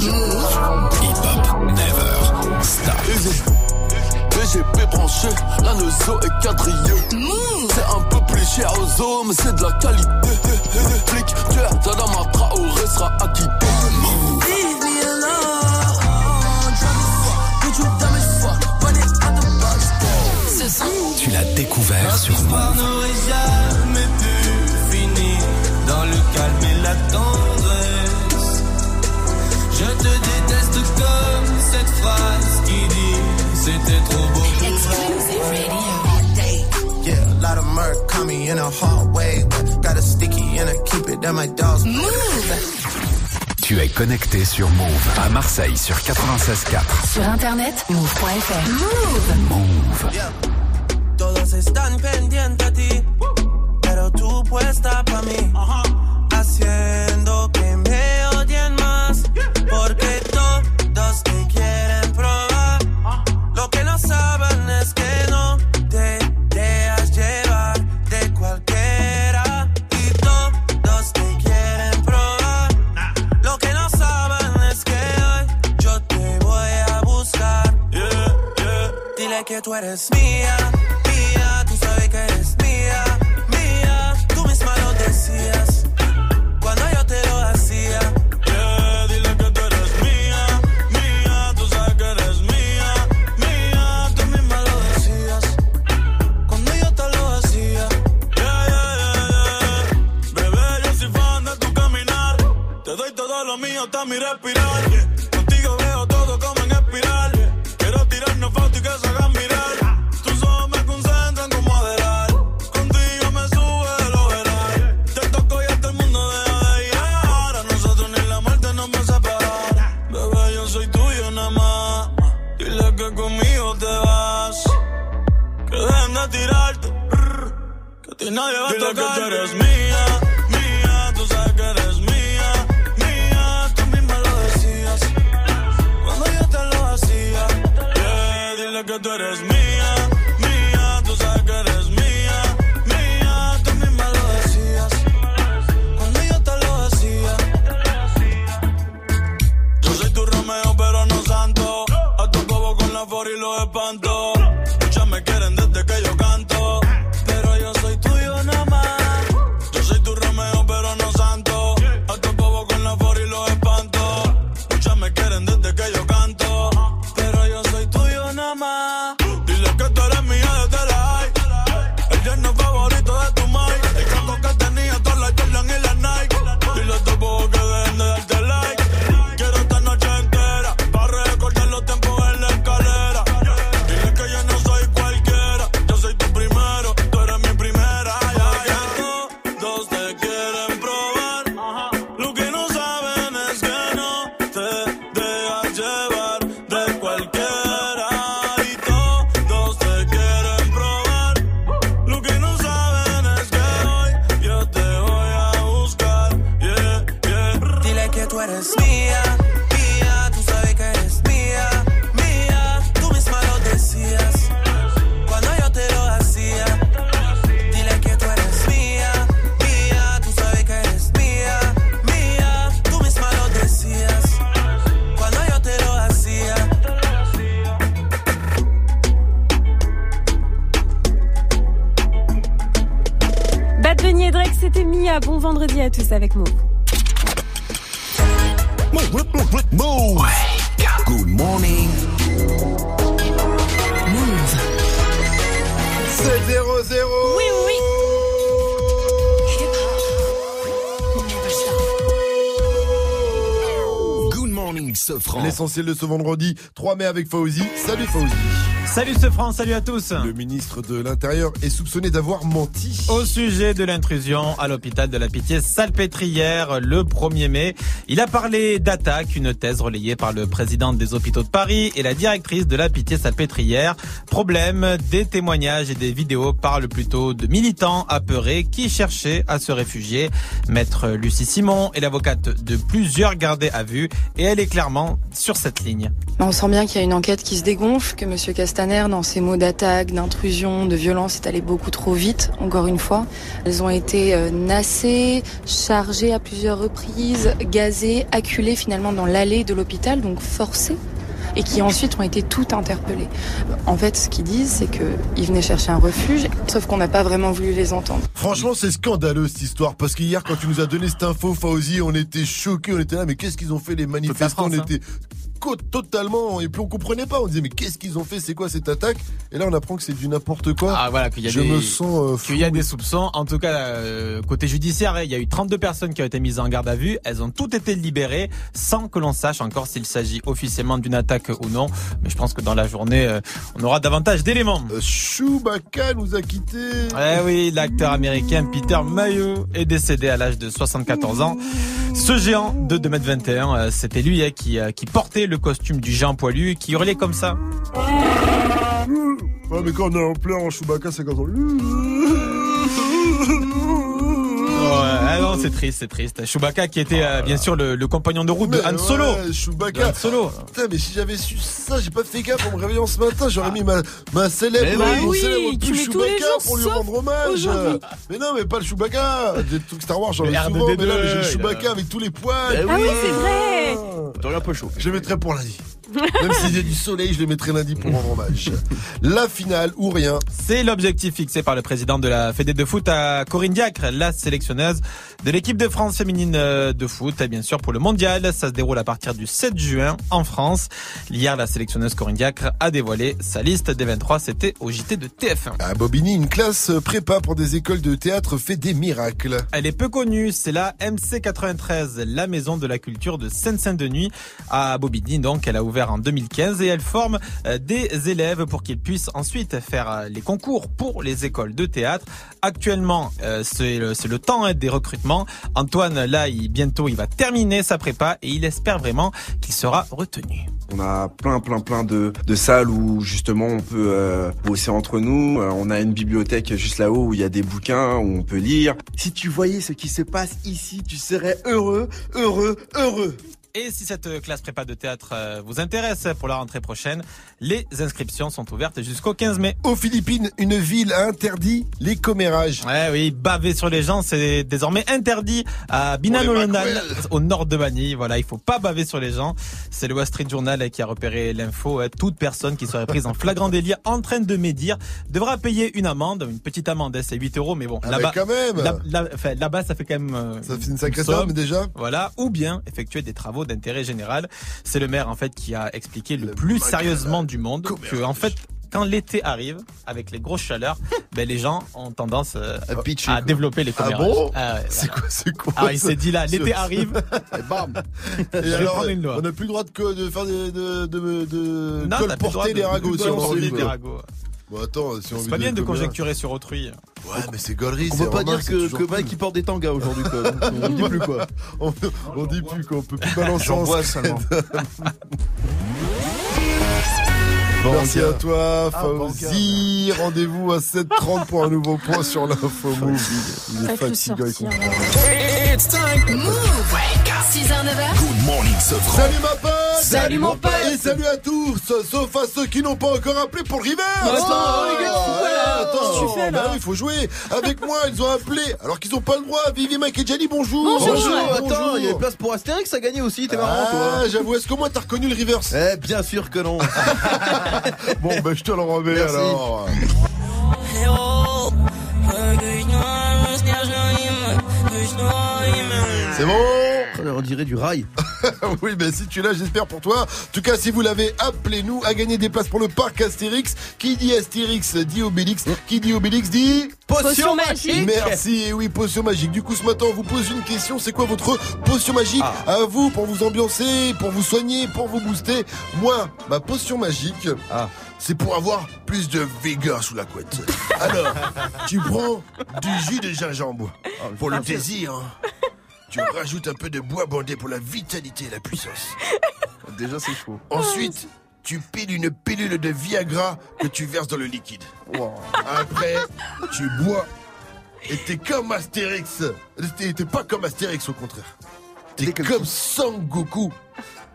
Jew. Hip-hop, never stop. BGP branché, la nozo est quadrillée. C'est un peu plus cher aux hommes, mais c'est de la qualité. Flic, tu es Tadama Traoré sera acquitté. Leave me alone. Drunk as fuck, get you phrase qui dit c'était trop beau pour Exclusive Radio. Yeah, a lot of murk caught me in a hard way. But got a sticky and I keep it at my dog's Move. Tu es connecté sur Move à Marseille sur 96.4. Sur internet, move.fr. Move. Move. Todos están pendientes a ti, pero tú puesta pa' mí, haciendo que que tú eres mía, à tous avec L'essentiel de ce vendredi 3 mai avec Fauzi. Salut Fauzi. Salut ce France, salut à tous. Le ministre de l'Intérieur est soupçonné d'avoir menti. Au sujet de l'intrusion à l'hôpital de la Pitié Salpêtrière le 1er mai, il a parlé d'attaque, une thèse relayée par le président des hôpitaux de Paris et la directrice de la Pitié Salpêtrière. Problème, des témoignages et des vidéos parlent plutôt de militants apeurés qui cherchaient à se réfugier. Maître Lucie Simon est l'avocate de plusieurs gardés à vue et elle est clairement sur cette ligne. On sent bien qu'il y a une enquête qui se dégonfle, que Monsieur Castaner, dans ses mots d'attaque, d'intrusion, de violence, est allé beaucoup trop vite, encore une fois. Elles ont été euh, nassées, chargées à plusieurs reprises, gazées, acculées finalement dans l'allée de l'hôpital, donc forcées et qui ensuite ont été toutes interpellées. En fait, ce qu'ils disent, c'est qu'ils venaient chercher un refuge, sauf qu'on n'a pas vraiment voulu les entendre. Franchement, c'est scandaleux cette histoire parce qu'hier, quand tu nous as donné cette info, Fauzi, on était choqués, on était là, mais qu'est-ce qu'ils ont fait les manifestants France, On hein. Co- totalement et puis on comprenait pas. On disait mais qu'est-ce qu'ils ont fait? C'est quoi cette attaque? Et là, on apprend que c'est du n'importe quoi. Ah voilà, qu'il y a Je des, me sens euh, qu'il y a des soupçons. En tout cas, euh, côté judiciaire, il y a eu 32 personnes qui ont été mises en garde à vue. Elles ont toutes été libérées sans que l'on sache encore s'il s'agit officiellement d'une attaque ou non. Mais je pense que dans la journée, euh, on aura davantage d'éléments. Chewbacca nous a quittés. Eh oui, l'acteur américain Peter Mayo est décédé à l'âge de 74 ans. Ce géant de 2m21, euh, c'était lui hein, qui, qui portait le costume du géant poilu qui hurlait comme ça. Ouais, mais quand on est en pleurs en Chewbacca, c'est quand on. Ouais, non, c'est triste, c'est triste. Chewbacca qui était euh, bien sûr le, le compagnon de route de Han Solo. ouais, Chewbacca. Han Solo. Putain, mais si j'avais su ça, j'ai pas fait gaffe en me réveillant ce matin, j'aurais mis ma, ma célèbre, mon bah oui, célèbre tu Chewbacca pour lui rendre hommage. Mais non, mais pas le Chewbacca. Des trucs Star Wars, j'en ai souvent, mais là, j'ai le R2D2, Chewbacca avec tous les poils. Ah oui, c'est vrai. T'aurais un peu chaud. Je les mettrai pour lundi. Même s'il y a du soleil, je les mettrai lundi pour rendre hommage. La finale ou rien. C'est l'objectif fixé par le président de la Fédé de foot à Corinne Diacre, la sélectionneuse de l'équipe de France féminine euh, de foot. Et bien sûr, pour le mondial, ça se déroule à partir du 7 juin en France. Hier, la sélectionneuse Corinne Diacre a dévoilé sa liste des 23. C'était au JT de TF1. À Bobigny, une classe prépa pour des écoles de théâtre fait des miracles. Elle est peu connue, c'est la MC93, la maison de la culture de Seine-Saint-Denis à Bobigny. Donc, elle a ouvert en 2015 et elle forme euh, des élèves pour qu'ils puissent ensuite faire euh, les concours pour les écoles de théâtre. Actuellement, euh, c'est le, temps hein, des recrutements. Antoine, là, il, bientôt, il va terminer sa prépa et il espère vraiment qu'il sera retenu. On a plein, plein, plein de, salles où justement on peut bosser entre nous. On a une bibliothèque juste là-haut où il y a des bouquins où on peut lire. Si tu voyais ce qui se passe ici, tu serais heureux, heureux, heureux. Et si cette classe prépa de théâtre euh, vous intéresse pour la rentrée prochaine, les inscriptions sont ouvertes jusqu'au 15 mai. Aux Philippines, une ville a interdit les commérages. Ouais, oui, baver sur les gens, c'est désormais interdit à Binanolonal, au nord de Manille. Voilà, il faut pas baver sur les gens. C'est le Wall Street Journal qui a repéré l'info. Toute personne qui serait prise en flagrant délit en train de médire devra payer une amende, une petite amende, hein, c'est 8 euros, mais bon, Ah, là-bas, là- là- là-bas, ça fait quand même. euh, Ça fait une sacrée somme. somme déjà. Voilà, ou bien effectuer des travaux d'intérêt général. C'est le maire en fait qui a expliqué le, plus sérieusement du monde que en fait quand l'été arrive avec les grosses chaleurs, ben les gens ont tendance euh, à, développer les Ah commérages. bon Ah ouais, C'est voilà. quoi, c'est quoi Ah, il s'est dit là, l'été arrive. Et bam. Je Et vais alors, prendre une loi. on n'a plus le droit de, de faire des, de, Non, colporter si on des ragots. Bon, attends, si on C'est pas bien de conjecturer sur autrui. Ouais, mais c'est gaulerie. On c'est peut pas dire que. Mike il porte des tangas aujourd'hui quoi. On dit plus quoi. on, on dit plus qu'on peut plus balancer en J'angoisse Merci à toi, Ah, Fauzi. Rendez-vous à 7h30 pour un nouveau point sur l'info move. Il est Faites-le fatigant. il sortir, comprend. It's time to move. 6h, 9h. Good morning, Sofran. Salut ma pote Salut, mon pote. Et salut à tous Sauf à ceux qui n'ont pas encore appelé pour le river Mais attends, Oh, les gars, ouais, voilà, attends, qu'est-ce que tu fais, là bah oui, il faut jouer Avec moi, ils ont appelé Alors qu'ils n'ont pas le droit Vivi, Mike et Jenny, bonjour Bonjour, attends, il y a place pour Astérix à gagner aussi, t'es marrant toi. Ah, j'avoue, est-ce que moi t'as reconnu le reverse? Eh, bien sûr que non. bon, ben je te le remets alors. C'est bon on dirait du rail. oui, ben si tu l'as, j'espère pour toi. En tout cas, si vous l'avez, appelez-nous à gagner des places pour le parc Astérix. Qui dit Astérix dit Obélix. Qui dit Obélix dit Potion magique. Merci. Et oui, potion magique. Du coup, ce matin, on vous pose une question. C'est quoi votre potion magique Ah. à vous pour vous ambiancer, pour vous soigner, pour vous booster? Moi, ma potion magique, Ah. c'est pour avoir plus de vigueur sous la couette. Alors, tu prends du jus de gingembre pour le désir. hein. Tu rajoutes un peu de bois bandé pour la vitalité et la puissance. Déjà, c'est chaud. Ensuite, tu piles une pilule de Viagra que tu verses dans le liquide. Après, tu bois. Et t'es comme Astérix. T'es t'es pas comme Astérix au contraire. T'es comme Sangoku.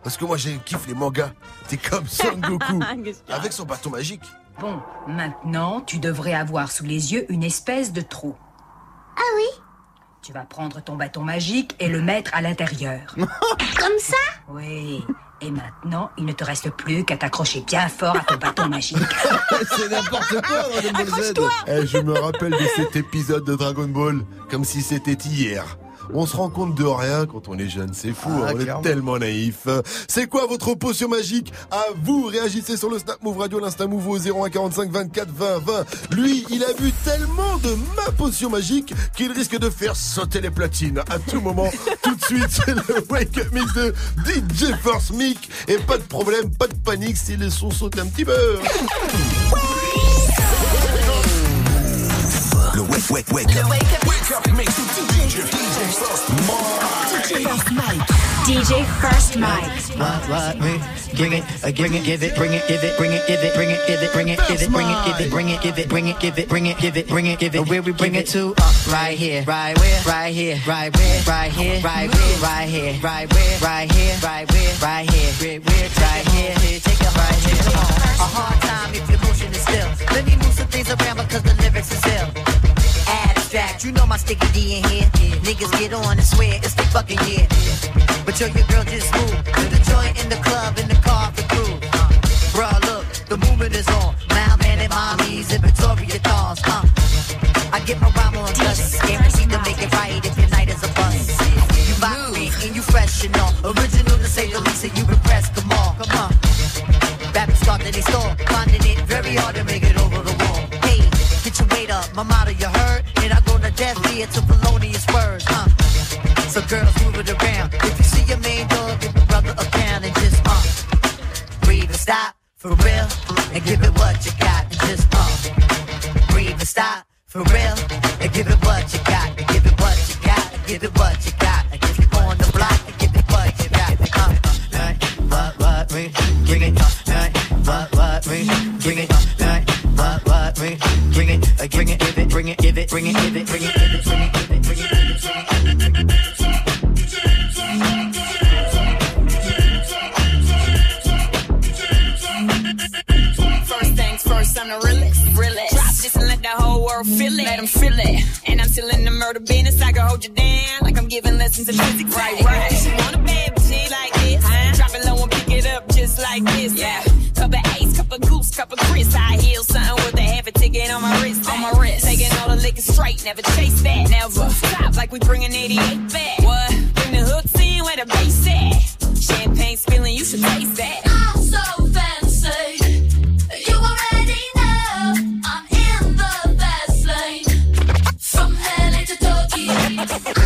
Parce que moi j'ai kiffe les mangas. T'es comme Sangoku. avec son bâton magique. Bon, maintenant, tu devrais avoir sous les yeux une espèce de trou. Ah oui? Tu vas prendre ton bâton magique et le mettre à l'intérieur. Comme ça? Oui. Et maintenant, il ne te reste plus qu'à t'accrocher bien fort à ton bâton magique. C'est n'importe quoi, Dragon Ball Z. Eh, je me rappelle de cet épisode de Dragon Ball comme si c'était hier. On se rend compte de rien quand on est jeune, c'est fou, Ah, hein, on clairement. est tellement naïf. C'est quoi votre potion magique? À vous, réagissez sur le Snap Move Radio, l'Insta Move au 0145 24 20 20. Lui, il a vu tellement de ma potion magique qu'il risque de faire sauter les platines à tout moment. tout de suite, c'est le Wake Up Mix de DJ First Mic. Et pas de problème, pas de panique si les sons sautent un petit peu. Le wake, wake, wake up. Wake up mix DJ DJ First Mike. What, what, me? Give it, uh, give it, give it, bring it, give it, bring it, give it, bring it, give it, bring it, give it, bring it, give it, bring it, give it, bring it, give it, bring it, give it, bring it, give it. Where we bring it to? Uh, right here, right where, right here, right where, right here, right where, right here, right where, right here, right where, right here, where, where, right here. Here, Take it right here. Come on. A hard time if your motion is still. Let me move some things around because the lyrics is ill. Abstract, you know my sticky D in here. Niggas get on and swear it's the fucking year. But yo, your girl just moved to the joint in the club in the car for crew. Bruh, look, the movement is on. Mild man and mommies and Victoria dolls. Uh, I get my rhyme on dust. Guaranteed to make it right if your night is a bust. You vibrate and you fresh and all. Original to say the least, and you impressed them all. Come on. Rappers thought that they stole, finding it very hard to make it over the wall. Hey, get your weight up, my motto you heard, and I death here to felonious words, huh? So girls move it around. If you see your main dog, give your brother a pound and just uh, breathe and stop for real, and give it what you got and just uh, breathe and stop for real, and give it what you got, and give it what you got, and give it what you got, and if you on the block, and give it what you got. Uh, uh, what what we bring it, uh, what what we bring it, uh, what what we bring it, uh, bring it, give it, bring it, give it, bring it, give it, bring it, give it, bring it, give it, bring it, give it, bring it. First things first, I'm the realest. realest. Drop this and let the whole world feel it. Let them feel it. And I'm still in the murder business. I can hold you down like I'm giving lessons in physics. Right, right. She want a bad bitch like this. Drop it low and pick it up just like this. Yeah. Cup of cup of goose, cup of Chris. High heels, something with a half a ticket on my wrist. On my wrist. Taking all the liquor straight, never chase that. Never stop like we bringing 88 back. What? Bring the hooks in where the bass at. Champagne spilling, you should taste that. I'm so fancy. You already know I'm in the fast lane. From LA to Tokyo.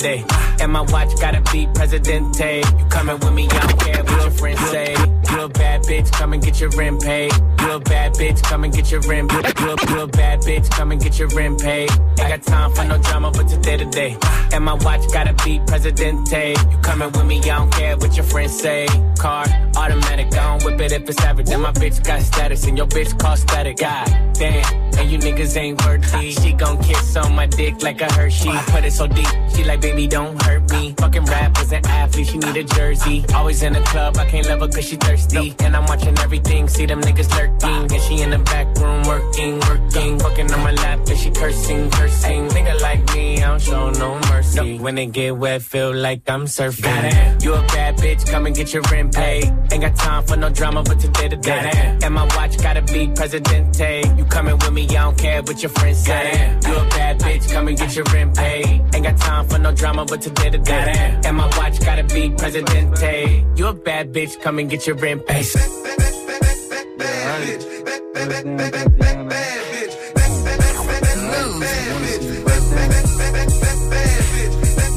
But today to day. And my watch gotta be Presidente. You coming with me, I don't care what your friends say. You a bad bitch, come and get your rent paid. You a bad bitch, come and get your rent. You a, you a bad bitch, come and get your rent paid. I got time for no drama, but today to day. And my watch gotta be Presidente. You coming with me, I don't care what your friends say. Car, automatic, I don't whip it if it's average. And my bitch got status, and your bitch cost static. God damn, and you niggas ain't worthy. She gon' kiss on my dick like a Hershey. Put it so deep, she like, baby, don't hurt me. Fucking rappers and athletes, she need a jersey. Always in the club, I can't love her cause she thirsty. And I'm watching everything, see them niggas lurking. And she in the back room working, working. Fucking on my lap, and she cursing, cursing. Nigga like me, I don't show no mercy. When it get wet, feel like I'm surfing. Goddamn, you a bad bitch, come and get your rent paid. Ain't got time for no drama, but today to day. And my watch gotta be Presidente. You coming with me, I don't care what your friends say. You a bad bitch, come and get your rent paid. Ain't got time for no drama, but today to day. And my watch gotta be Presidente. You a bad bitch, come and get your rent paid.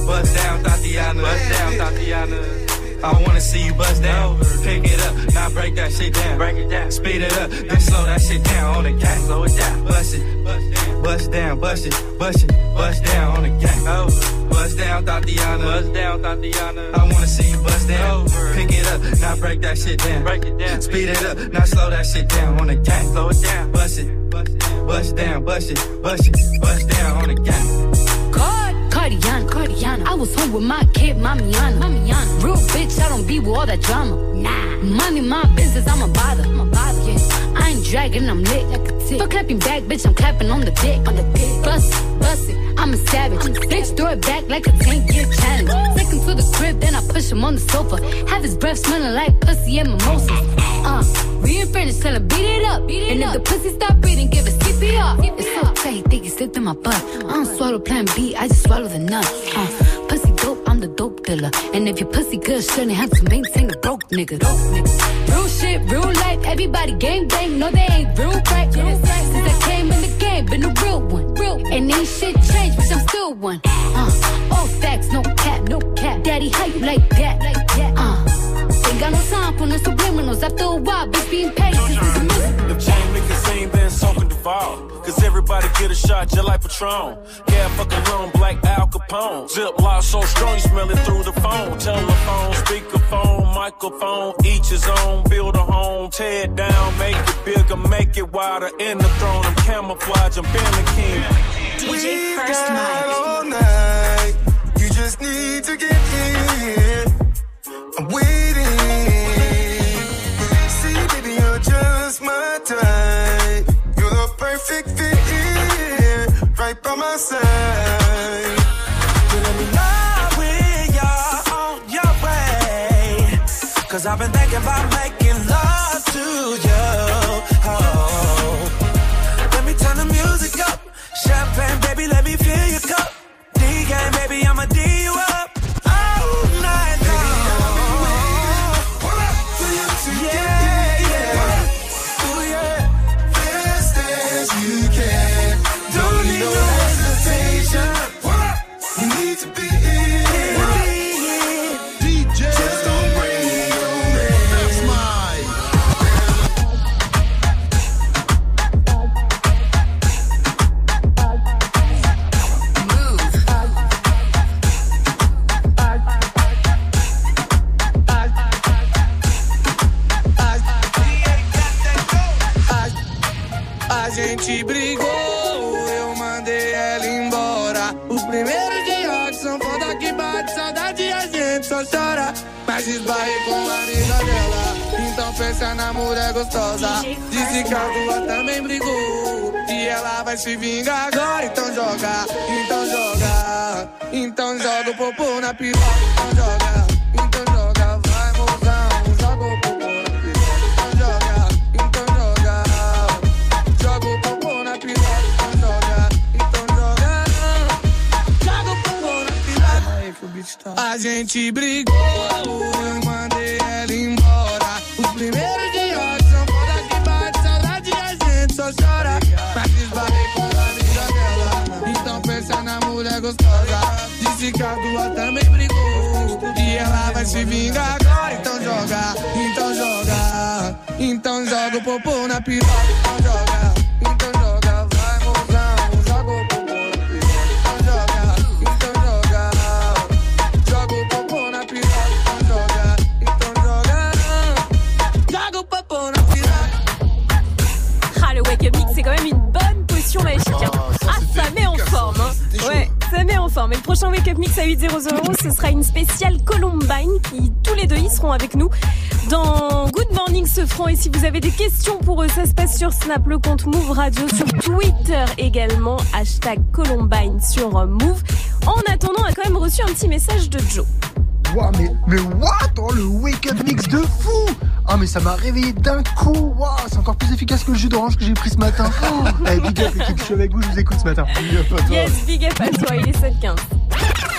Bust down, Tatiana. Bust down, Tatiana. I wanna see you bust down. Pick it up, now break that shit down. Break it down. Speed it up, then slow that shit down on the gang. Slow it down. Bust it, bust down, bust it, bust it, bust down on the gang. Oh, bust down, Tatiana. Bust down, Tatiana. I wanna see you bust down. Pick it up, now break that shit down. Break it down. Speed it up, now slow that shit down on the gang. Slow it down. Bust it, bust down, bust it, bust it, bust down on the gang. Card, Cardiana, Cardiana. I was home with my kid, Mamiana. Mamiana. Real bitch, I don't be with all that drama. Nah. Money, my business, I'm a bother. I'm a bother. Yeah. I ain't dragging, I'm lit like a tick. For clapping back, bitch, I'm clapping on the dick. On the dick. Bust it, bust it, I'm a savage. Bitch, throw it back like a 10 year challenge. Take him to the crib, then I push him on the sofa. Have his breath smelling like pussy and mimosas. Uh, we ain't finished, tell him beat it up. and if the pussy stop breathing, give it CPR. It's so tight, think he slipped in my butt. I don't swallow plan B, I just swallow the nut. Uh, pussy dope, I'm the dope dealer. And if your pussy good, shouldn't have to maintain a broke nigga. Real shit, real life, everybody gang bang, no they ain't real right. Since I came in the game, been a real one. Real. And ain't shit changed, bitch, I'm still one. Uh, all facts, no cap, no cap. Daddy, you like that? Like that. Uh, ain't got no time for no subliminals. After a while, bitch, being paid just devour. Cause everybody get a shot just like Patron. Yeah, fucking rum, black Al Capone. Zip lock so strong you smell it through the phone. Telephone, speakerphone, microphone, each his own. Build a home, tear it down, make it bigger, make it wider. In the throne, I'm camouflage, I'm Ben the King. DJ First all night. You just need to get in. I'm waiting. See, baby, you're just my type. I've been thinking about making love to you. Oh. Let me turn the music up. Champagne, baby, let me gente brigou, eu mandei ela embora. O primeiro dia que são foda que bate saudade a gente só chora. Mas esbarrei com a amiga dela, então pensa na mulher gostosa. Disse que a rua também brigou. E ela vai se vingar agora, então joga, então joga. Então joga o popô na piroca, então joga, então joga, A gente brigou, eu mandei ela embora. Os primeiros dias são foda que bate saudade e a gente só chora. Mas esbarrei com a amiga dela, então pensa na mulher gostosa. Disse que a tua também brigou. E ela vai se vingar agora, então joga, então joga. Então joga o popô na piroca, então joga, encore. Mais le prochain Wake Up Mix à 800, ce sera une spéciale Columbine qui, tous les deux, ils seront avec nous dans Good Morning Sofran. Et si vous avez des questions pour eux, ça se passe sur Snap, le compte Move Radio, sur Twitter également, hashtag Columbine sur euh, Move. En attendant, on a quand même reçu un petit message de Joe. Mais, mais what oh, Le wake up mix de fou Ah, mais ça m'a réveillé d'un coup Waouh, C'est encore plus efficace que le jus d'orange que j'ai pris ce matin oh, Eh, big up l'équipe, je suis avec vous, je vous écoute ce matin. Big up à toi. Yes, big up à toi, il est 7-15.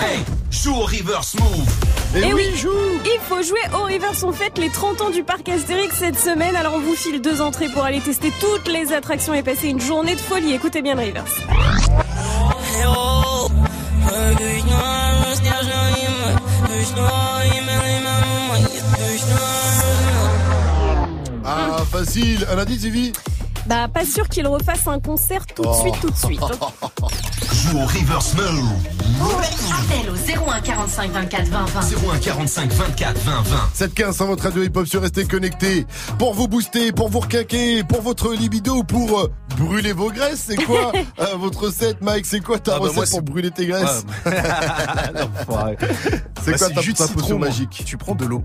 Hey, joue au reverse move. Et, oui, il faut jouer au Reverse. On fête les 30 ans du parc Astérix cette semaine. Alors on vous file deux entrées pour aller tester toutes les attractions et passer une journée de folie. Écoutez bien le Reverse. Facile. Un indice, Evie Bah pas sûr qu'il refasse un concert tout de Oh. suite, tout de suite. Joue au reverse move. Appel au 01 45 24 20 20. 01 45 24 20 20. 715 sur votre radio hip-hop sur Restez connectés. Pour vous booster, pour vous requinquer, pour votre libido, pour euh, brûler vos graisses. C'est quoi euh, votre recette, Mike C'est quoi ta Ah bah recette moi, pour brûler tes graisses L'enfoiré. C'est Bah, quoi ta, jus de ta citron, magique Tu prends de l'eau,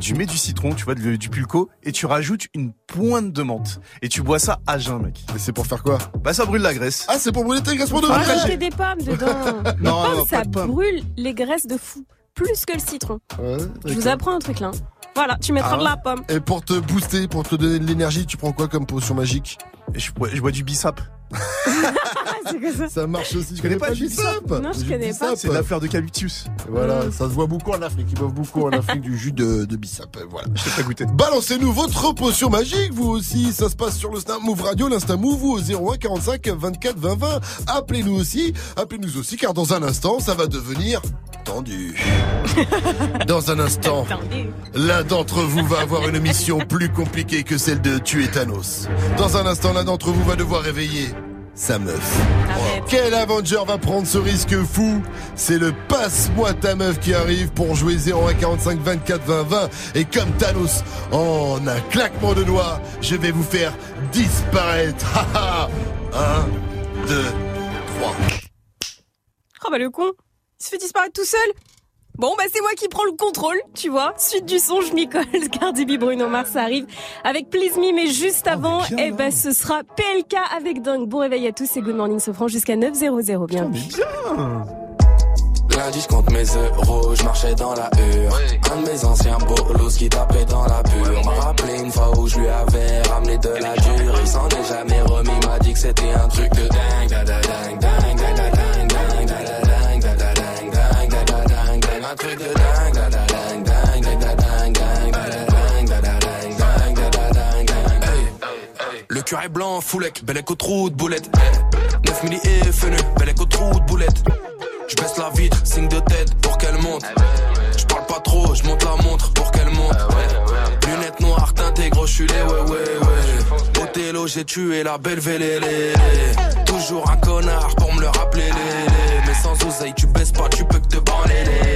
tu mets du citron, tu vois, de- du pulco, et tu rajoutes une pointe de menthe. Et tu bois ça à jeun, mec. Mais c'est pour faire quoi? Bah ça brûle la graisse. Ah, c'est pour brûler tes graisses pour de va vrai? rajouter des pommes dedans. les Non, pommes, non, ça pas de pommes. brûle les graisses de fou. Plus que le citron. Ouais, Je vous apprends un truc là. Voilà, tu mettras Ah de la pomme. Et pour te booster, pour te donner de l'énergie, tu prends quoi comme potion magique? Je, bois, je bois du quoi ça Ça marche aussi. Tu connais pas le du bissap Non, je connais de pas. bissap. C'est de la fleur d'eucalyptus. Voilà, Mm. ça se voit beaucoup en Afrique. Ils boivent beaucoup en Afrique du jus de, de bissap. Voilà. Je t'ai pas goûté. Balancez-nous votre potion magique, vous aussi. Ça se passe sur le Snap Move Radio, l'Insta Move ou au 01 45 24 20 20. Appelez-nous aussi. Appelez-nous aussi, car dans un instant, ça va devenir tendu. Dans un instant, l'un d'entre vous va avoir une mission plus compliquée que celle de tuer Thanos. Dans un instant, l'un d'entre vous va devoir réveiller sa meuf. Quel Avenger va prendre ce risque fou? C'est le passe-moi ta meuf qui arrive pour jouer 01 45 24 20 20 et comme Thanos, en un claquement de doigts, je vais vous faire disparaître. Haha 1, 2, 3. Oh bah le con. Il se fait disparaître tout seul. Bon bah c'est moi qui prends le contrôle, tu vois. Suite du son, je m'y colle. Cardi B, Bruno Mars arrive avec Please Me, mais juste avant, eh ben ce sera PLK avec Dingue. Bon réveil à tous et Good Morning Sofran jusqu'à 9.00. Bienvenue. Lundi, je compte mes euros, je marchais dans la hure. Un de mes anciens bolos qui tapait dans la pure. M'a rappelé une fois où je lui avais ramené de la dure. Il s'en est jamais remis, m'a dit que c'était un truc de dingue. Dingue, dingue, da dingue, dingue, cœur est blanc, foulec, bel écho trou de boulette. 9 milli et fenu, bel écho de boulette. Je baisse la vitre, signe de tête pour qu'elle monte. Je parle pas trop, je monte la montre pour qu'elle monte. Lunettes noires, teintées, gros, les ouais, ouais, ouais. Othello, j'ai tué la belle vélélé. Toujours un connard pour me le rappeler. Mais sans oseille, tu baisses pas, tu peux que te branler,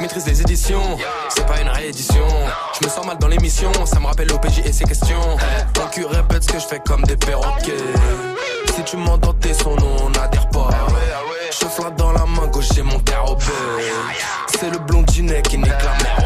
Maîtrise les éditions, c'est pas une réédition. Je me sens mal dans l'émission, ça me rappelle l'OPJ et ses questions. Ton cul répète ce que je fais comme des perroquets. Si tu m'entends tes sons, nous on n'adhère pas. Je flatte dans la main gauche, j'ai mon carreau C'est le blondinet qui nique la mer au rat.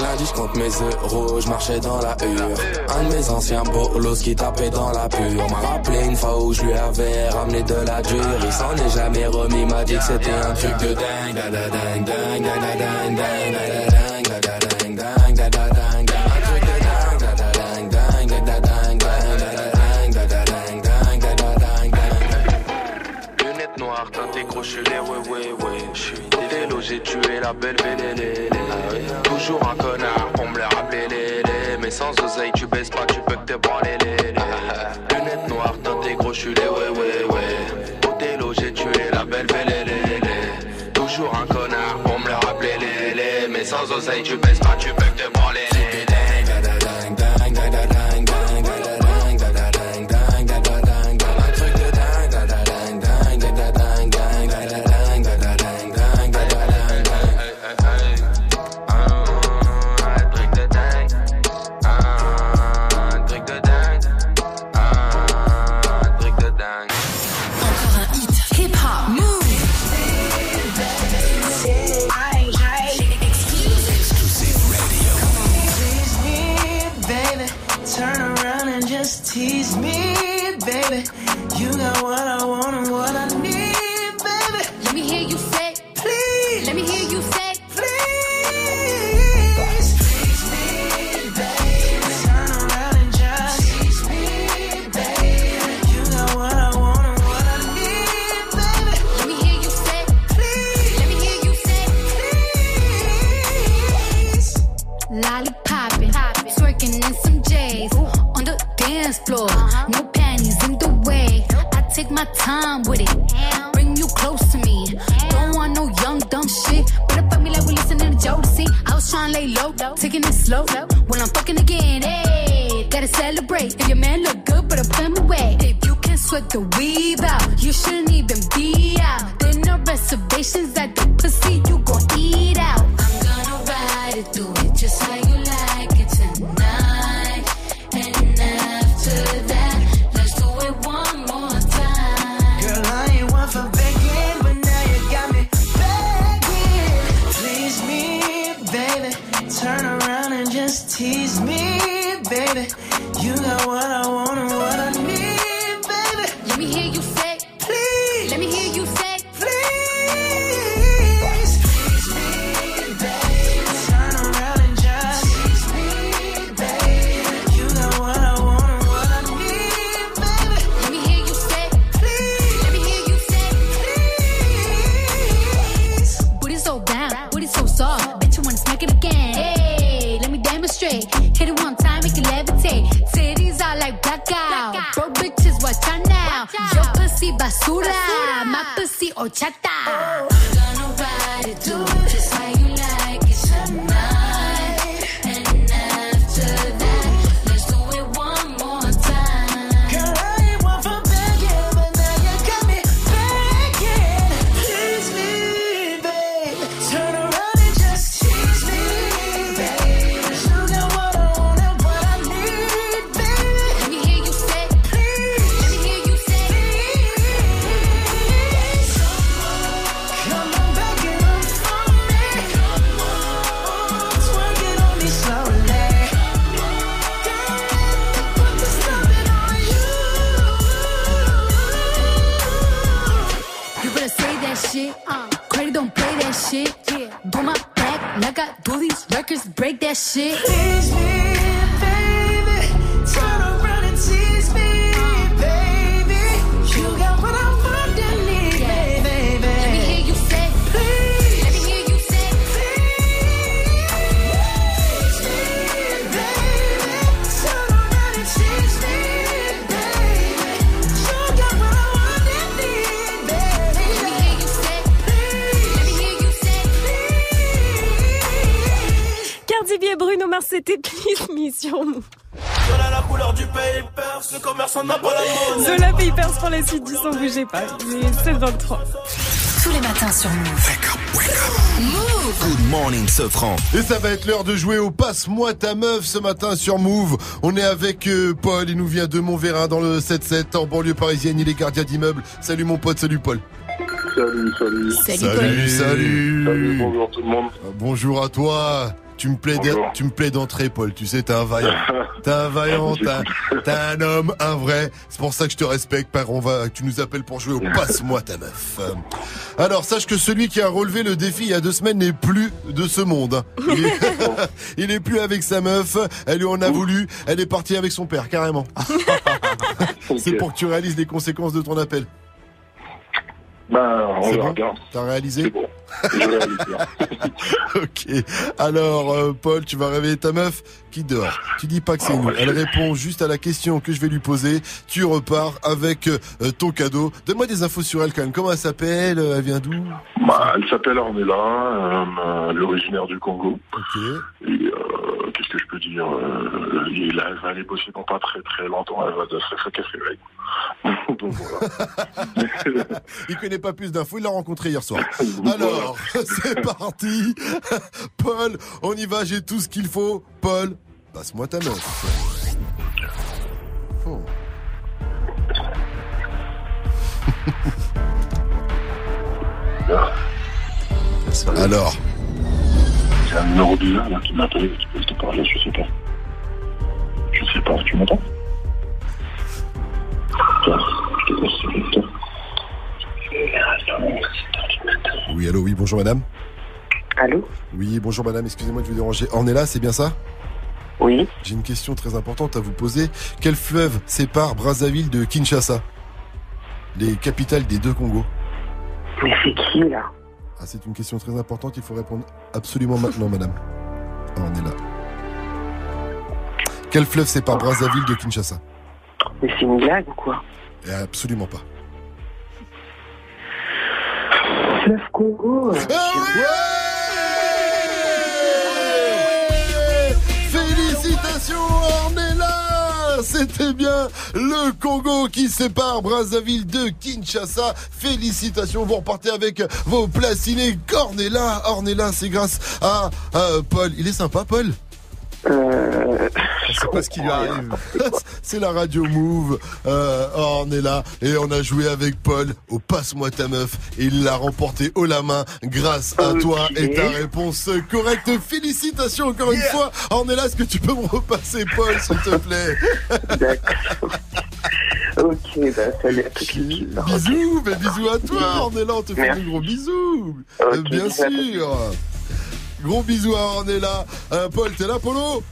Lundi, je compte mes euros, je marchais dans la hure. Un de mes anciens bolos qui tapait dans la pure. M'a rappelé une fois où je lui avais ramené de la dure. Il s'en est jamais remis, m'a dit que c'était un truc de dingue. Da da dingue, dingue, da da dingue, dingue, da da dingue, da da dingue, dingue, j'ai tué la belle Vélélé. Toujours un connard pour me le rappeler. Mais sans oseille, tu baisses pas, tu peux que te branler, lélé. Lunettes noires, dans tes gros chulés, ouais, ouais, ouais. Othello, j'ai tué la belle Vélélé. Toujours un connard pour me le rappeler. Mais sans oseille, tu baisses pas, tu peux one I Et ça va être l'heure de jouer au Passe-moi ta meuf ce matin sur Move. On est avec euh, Paul, il nous vient de Montvérin dans le 7-7 en banlieue parisienne, il est gardien d'immeuble. Salut mon pote, salut Paul. Salut, salut. Salut, salut. salut. salut bonjour tout le monde. Ah, bonjour à toi. Tu me plais, tu me plais Paul. Tu sais, t'es un vaillant. t'es un vaillant, t'es un homme, un vrai. C'est pour ça que je te respecte, père, on va, tu nous appelles pour jouer au passe-moi ta meuf. Alors sache que celui qui a relevé le défi il y a deux semaines n'est plus de ce monde. Il est, plus avec sa meuf, elle lui en a voulu, elle est partie avec son père carrément. C'est pour que tu réalises les conséquences de ton appel. Bah, on T'as réalisé. Je réalise bien. Ok. Alors, euh, Paul, tu vas réveiller ta meuf qui dort. Tu dis pas que c'est nous. Elle répond juste à la question que je vais lui poser. Tu repars avec euh, ton cadeau. Donne-moi des infos sur elle quand même. Comment elle s'appelle Euh, Elle vient d'où? Bah, elle s'appelle Ornella, euh, elle est originaire du Congo. Ok. Et qu'est-ce que je peux dire et Là, elle va aller bosser dans pas très très longtemps. Elle va de. Donc voilà. Il connaît pas plus d'infos. Il l'a rencontré hier soir. Alors, c'est parti. Paul, on y va. J'ai tout ce qu'il faut. Paul, passe-moi ta meuf. Oh. Alors C'est un numéro bizarre là, qui m'appelle, qui peut te parler, je sais pas. Je sais pas, tu m'entends? Tiens, je te laisse lecteur. Oui, allô, oui, bonjour madame. Allô Oui, bonjour madame, excusez-moi de vous déranger. Ornella, c'est bien ça Oui. J'ai une question très importante à vous poser. Quel fleuve sépare Brazzaville de Kinshasa? Les capitales des deux Congos. Mais c'est qui là? Ah, c'est une question très importante, il faut répondre absolument maintenant, madame. Ornella. Quel fleuve sépare Brazzaville de Kinshasa? Mais c'est une blague ou quoi? Eh, Absolument pas. Fleuve Congo euh, Félicitations Ornella C'était bien le Congo qui sépare Brazzaville de Kinshasa. Félicitations, vous repartez avec vos placinés Cornella. Ornella, c'est grâce à euh, Paul. Il est sympa, Paul? Euh... Je sais pas ce qui lui arrive. C'est la radio Move. Euh, Ornella. Et on a joué avec Paul au Passe-moi ta meuf. Et il l'a remporté haut la main grâce à toi et ta réponse correcte. Félicitations encore une fois. Ornella, est-ce que tu peux me repasser Paul, s'il te plaît? D'accord. ok, bah salut à toute l'équipe. Bisous, mais bisous à toi, Ornella, on te fait des gros bisous. Euh, bien sûr. Gros bisous à Ornella. Euh, Paul, t'es là, Polo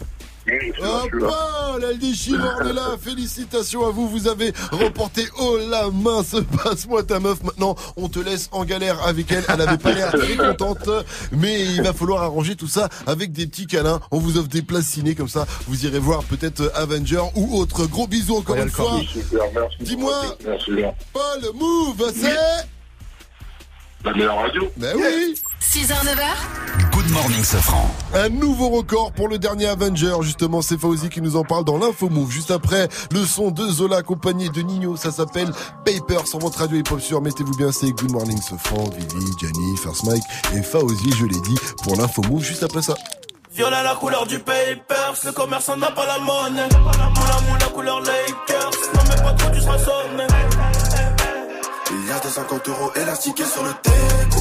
Ah, Paul, elle déchire Ornella. Félicitations à vous, vous avez remporté haut la main ce passe-moi ta meuf. Maintenant, on te laisse en galère avec elle. Elle avait pas l'air très contente, mais il va falloir arranger tout ça avec des petits câlins. On vous offre des places ciné comme ça. Vous irez voir peut-être Avenger ou autre. Gros bisous encore une fois. Dis-moi. Paul, move, c'est La meilleure radio Ben oui 6h, 9h Good morning, Safran. Un nouveau record pour le dernier Avenger, justement, c'est Fauzi qui nous en parle dans l'info move. Juste après, le son de Zola accompagné de Nino, ça s'appelle Paper sur votre radio hip-hop sur. Mettez-vous bien, c'est Good Morning Sofran, Vivi, Gianni, First Mike et Fauzi, je l'ai dit, pour l'info move, juste après ça. Violet la couleur du papers, le commerçant n'a pas la monnaie. Moula moula couleur Lakers, non mais pas trop tu seras sonné. A des 50 euros élastiqués sur le déco.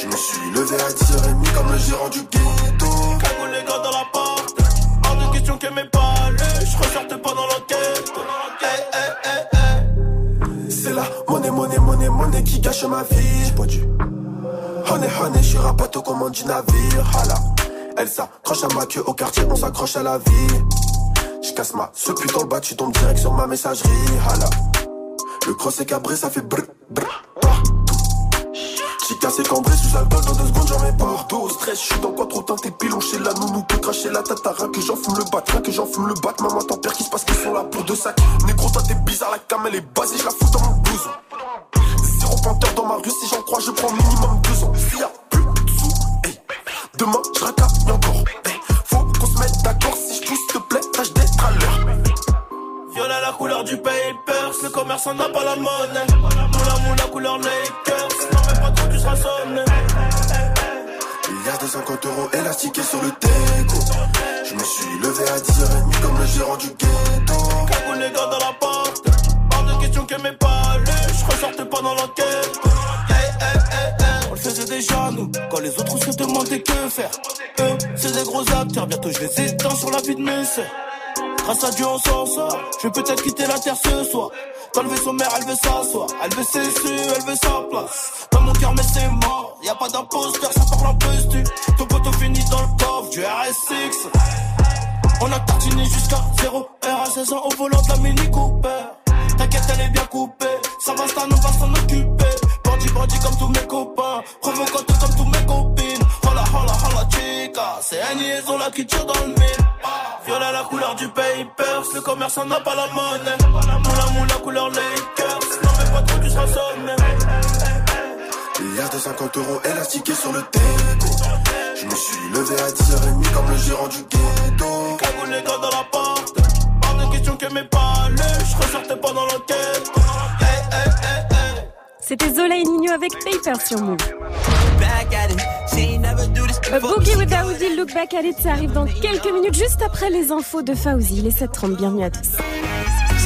Je me suis levé à 10h30 comme le gérant du ghetto. Cagoule les gars dans la porte, hors de question que mes palais, je pas dans l'enquête. C'est la monnaie, monnaie, monnaie, monnaie qui gâche ma vie. Pas dû. Honey, honey, je suis rapato comme un du navire. Hala. Elle s'accroche à ma queue au quartier, on s'accroche à la vie. Je casse ma ce pute dans le bas, tu tombes direct sur ma messagerie. Hala. Le cross est cabré, ça fait brr, brr. J'ai cassé cambré sous alcool dans deux secondes, j'en mets partout. Au stress, je suis dans quoi trop teinté, pilon chez la nounou, peut cracher la tatara, que j'en fume le bat, rien que j'en fume le bat. Maman, t'en perds qui se passe qu'ils sont là pour deux sacs. Négro, toi t'es bizarre, la cam elle est basée, je la fous dans mon blouson. Zéro panthère dans ma rue, si j'en crois, je prends minimum deux ans. S'il y a plus de sous, hey. Demain, je racaille encore. Faut qu'on se mette d'accord, si je pousse, te plaît. Violet la couleur du papers, le commerçant n'a pas la monnaie. Moula moula couleur Lakers, non mais pas trop tu seras sonné. A des 50 euros élastiqués sur le déco. Je me suis levé à 10h30 comme le gérant du ghetto. Cagoule les gars dans la porte, hors de question que mes ressortais pas dans l'enquête. Eh, eh, eh, eh. On le faisait déjà nous, quand les autres se demandaient que faire. Eux, c'est des gros acteurs, bientôt je les éteins sur la vie de mes sœurs. Grâce à Dieu on s'en sort, je vais peut-être quitter la terre ce soir. Dans le vaisseau mère, elle veut s'asseoir, elle veut ses su, elle veut sa place. Dans mon cœur, mais c'est mort, y a pas d'imposteur, ça parle en postu. Ton poteau finit dans le coffre du RS6. On a tartiné jusqu'à 0 R à 16 ans au volant de la Mini Cooper. T'inquiète, elle est bien coupée. Ça va, ça nous va s'en occuper. Bandit, bandit comme tous mes copains. Provocateur comme tous mes copines. Hola, hola, chica. C'est un liaison là qui tire dans le mille. Violet la couleur du papers. Le commerçant n'a pas la monnaie. Moula, moula, couleur Lakers. Non, mais pas trop, tu seras sonné. De 50 euros élastiqués sur le déco. Je me suis levé à 10h30 comme le gérant du ghetto. Cagoule les gars dans la porte. Pas de question que mes palais. Je ressortais pendant l'enquête. Hey, hey, hey, hey. C'était Zola et Nino avec Paper sur Move. A Boogie with Aoudi, Look Back at It, ça arrive dans quelques minutes, juste après les infos de Fauzi. Il est 7h30, bienvenue à tous.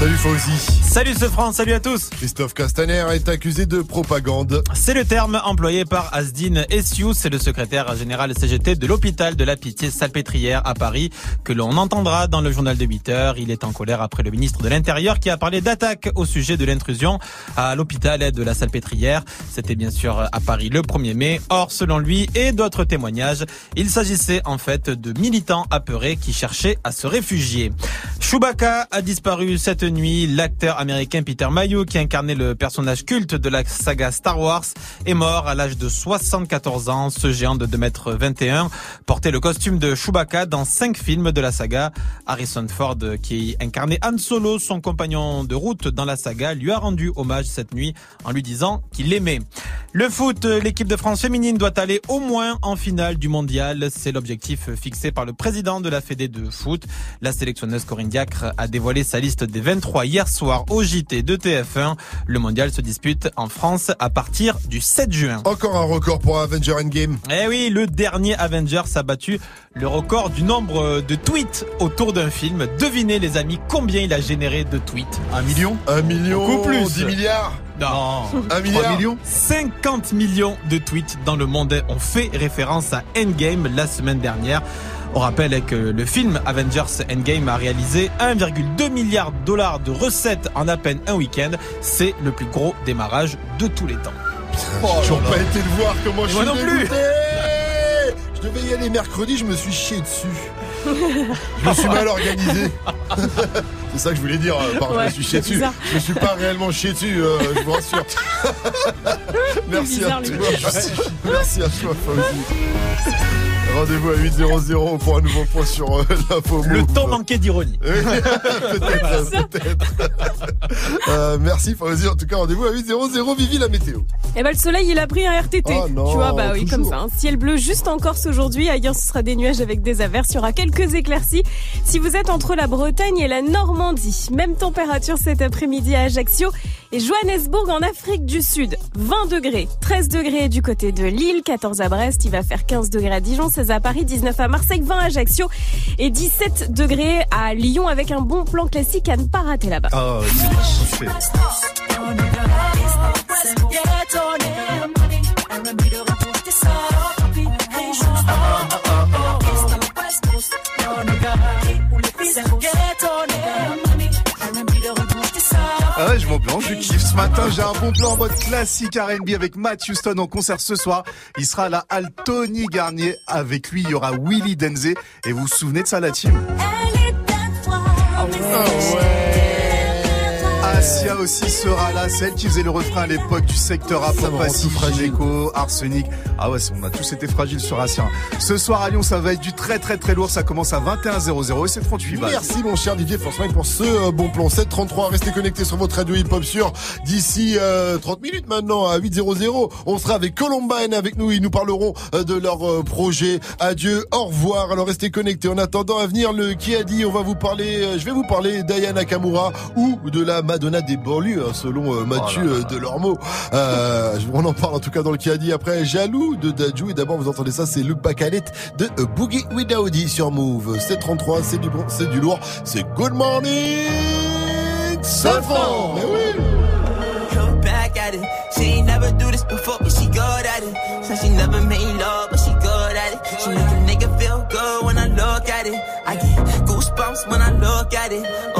Salut Fauzi. Salut ce France, salut à tous. Christophe Castaner est accusé de propagande. C'est le terme employé par Asdine Essiou, c'est le secrétaire général CGT de l'hôpital de la Pitié Salpêtrière à Paris, que l'on entendra dans le journal de 8 heures. Il est en colère après le ministre de l'Intérieur qui a parlé d'attaque au sujet de l'intrusion à l'hôpital de la Salpêtrière. C'était bien sûr à Paris le 1er mai. Or, selon lui et d'autres témoignages, il s'agissait en fait de militants apeurés qui cherchaient à se réfugier. Chewbacca a disparu cette nuit. L'acteur américain Peter Mayhew, qui incarnait le personnage culte de la saga Star Wars, est mort à l'âge de 74 ans. Ce géant de 2m21 portait le costume de Chewbacca dans cinq films de la saga. Harrison Ford, qui incarnait Han Solo, son compagnon de route dans la saga, lui a rendu hommage cette nuit en lui disant qu'il l'aimait. Le foot, l'équipe de France féminine doit aller au moins en finale du mondial. C'est l'objectif fixé par le président de la Fédé de foot. La sélectionneuse Corinne Diacre a dévoilé sa liste des 23 hier soir au JT de TF1. Le mondial se dispute en France à partir du 7 juin. Encore un record pour Avenger Endgame. Eh oui, le dernier Avengers a battu le record du nombre de tweets autour d'un film. Devinez les amis combien il a généré de tweets? Un million? Un million. Beaucoup plus. 10 milliards? Non. Un milliard? millions? 50 millions de tweets dans le monde ont fait référence à Endgame la semaine dernière. On rappelle que le film Avengers Endgame a réalisé 1,2 milliard de dollars de recettes en à peine un week-end. C'est le plus gros démarrage de tous les temps. J'ai toujours pas été le voir comment je Moi suis non plus. dégoûté. Je devais y aller mercredi, je me suis chié dessus. Je me suis mal organisé. C'est ça que je voulais dire euh, par je me suis chié dessus. bizarre. Je me suis pas réellement chié dessus, euh, je vous rassure. Merci bizarre, à toi. Merci à toi, Fauzi. Rendez-vous à 8.00 pour un nouveau point sur euh, l'info. Le Move. temps manquait d'ironie. peut-être, peut-être. Euh, merci Fauzi. En tout cas, rendez-vous à 8.00. Vivi la météo. Eh ben le soleil il a pris un RTT. Oh non, tu vois bah oui toujours. comme ça. hein. Ciel bleu juste en Corse aujourd'hui. Ailleurs ce sera des nuages avec des averses. Il y aura quelques éclaircies. Si vous êtes entre la Bretagne et la Normandie, même température cet après-midi à Ajaccio et Johannesburg en Afrique du Sud. 20 degrés, 13 degrés du côté de Lille, 14 à Brest. Il va faire 15 degrés à Dijon, 16 à Paris, 19 à Marseille, 20 à Ajaccio et 17 degrés à Lyon avec un bon plan classique à ne pas rater là-bas. Oh, c'est Ah ouais, je m'ambiance, je kiffe. Ce matin, j'ai un bon plan en mode classique R&B avec Matt Houston en concert ce soir. Il sera à la halle Tony Garnier. Avec lui, il y aura Willy Denze. Et vous vous souvenez de ça, la team? Asia aussi sera là, celle qui faisait le refrain à l'époque du secteur tout fragile. Gineco, Arsenic. Ah ouais, on a tous été fragiles sur Asia. Ce soir à Lyon, ça va être du très très très lourd. Ça commence à 21h00 et c'est 38 balles. Merci mon cher Didier Forceman pour ce euh, bon plan 733. Restez connectés sur votre radio hip-hop sur d'ici euh, 30 minutes maintenant à 8.00. On sera avec Columbine avec nous. Ils nous parleront euh, de leur euh, projet. Adieu, au revoir. Alors restez connectés. En attendant à venir le qui a dit, on va vous parler, euh, je vais vous parler d'Aya Nakamura ou de la Madonna des banlieues, hein, selon euh, Mathieu euh, Delormeau. Euh, on en parle en tout cas dans le qui a dit après Jaloux de Dajou. Et d'abord vous entendez ça, c'est Luke Bacalet de Boogie with Audi sur Move. 733, c'est du bon, c'est du lourd. C'est Good Morning Safran. Mais oui. Come back at it. She ain't never do this before, but she good at it. Said she never made love, but she good at it. She make a nigga feel good when I look at it. I get goosebumps when I look at it. Oh, girl,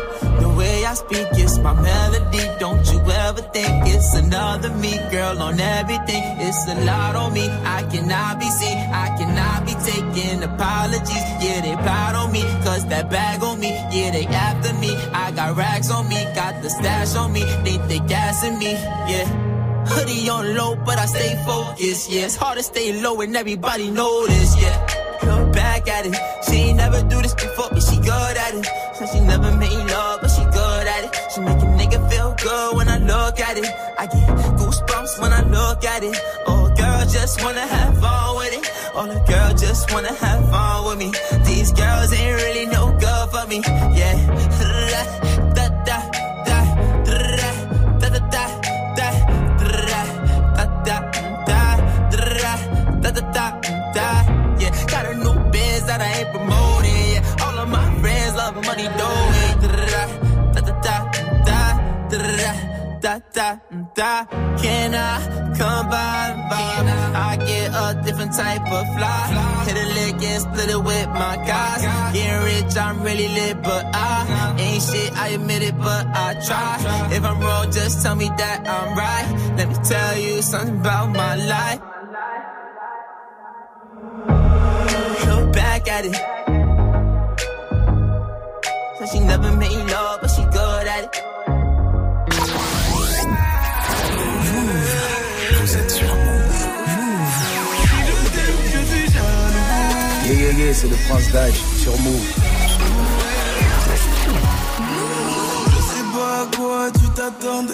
The way I speak is my melody. Don't you ever think it's another me, girl, on everything. It's a lot on me. I cannot be seen. I cannot be taking apologies. Yeah, they proud on me. Cause that bag on me. Yeah, they after me. I got racks on me. Got the stash on me. They Think gassing me. Yeah. Hoodie on low, but I stay focused. Yeah, it's hard to stay low and everybody this. Yeah. Look back at it. She ain't never do this before, but she good at it. Said she never made love, but she good at it. She make a nigga feel good when I look at it. I get goosebumps when I look at it. Oh, girl, just wanna have fun with it. All the girl just wanna have fun with me. These girls ain't really no good for me. Yeah. Biz that I ain't promoting. Yeah, all of my friends love money doing. Da, da, da. Can I come by? by? I get a different type of fly. Hit a lick and split it with my guys. Getting rich, I'm really lit, but I ain't shit. I admit it, but I try. If I'm wrong, just tell me that I'm right. Let me tell you something about my life. Back at it. Said she never made love, but she good at it. Vous êtes sur Yeah, yeah, yeah, c'est le prince d'âge sur Move. Je sais pas à quoi tu t'attendais.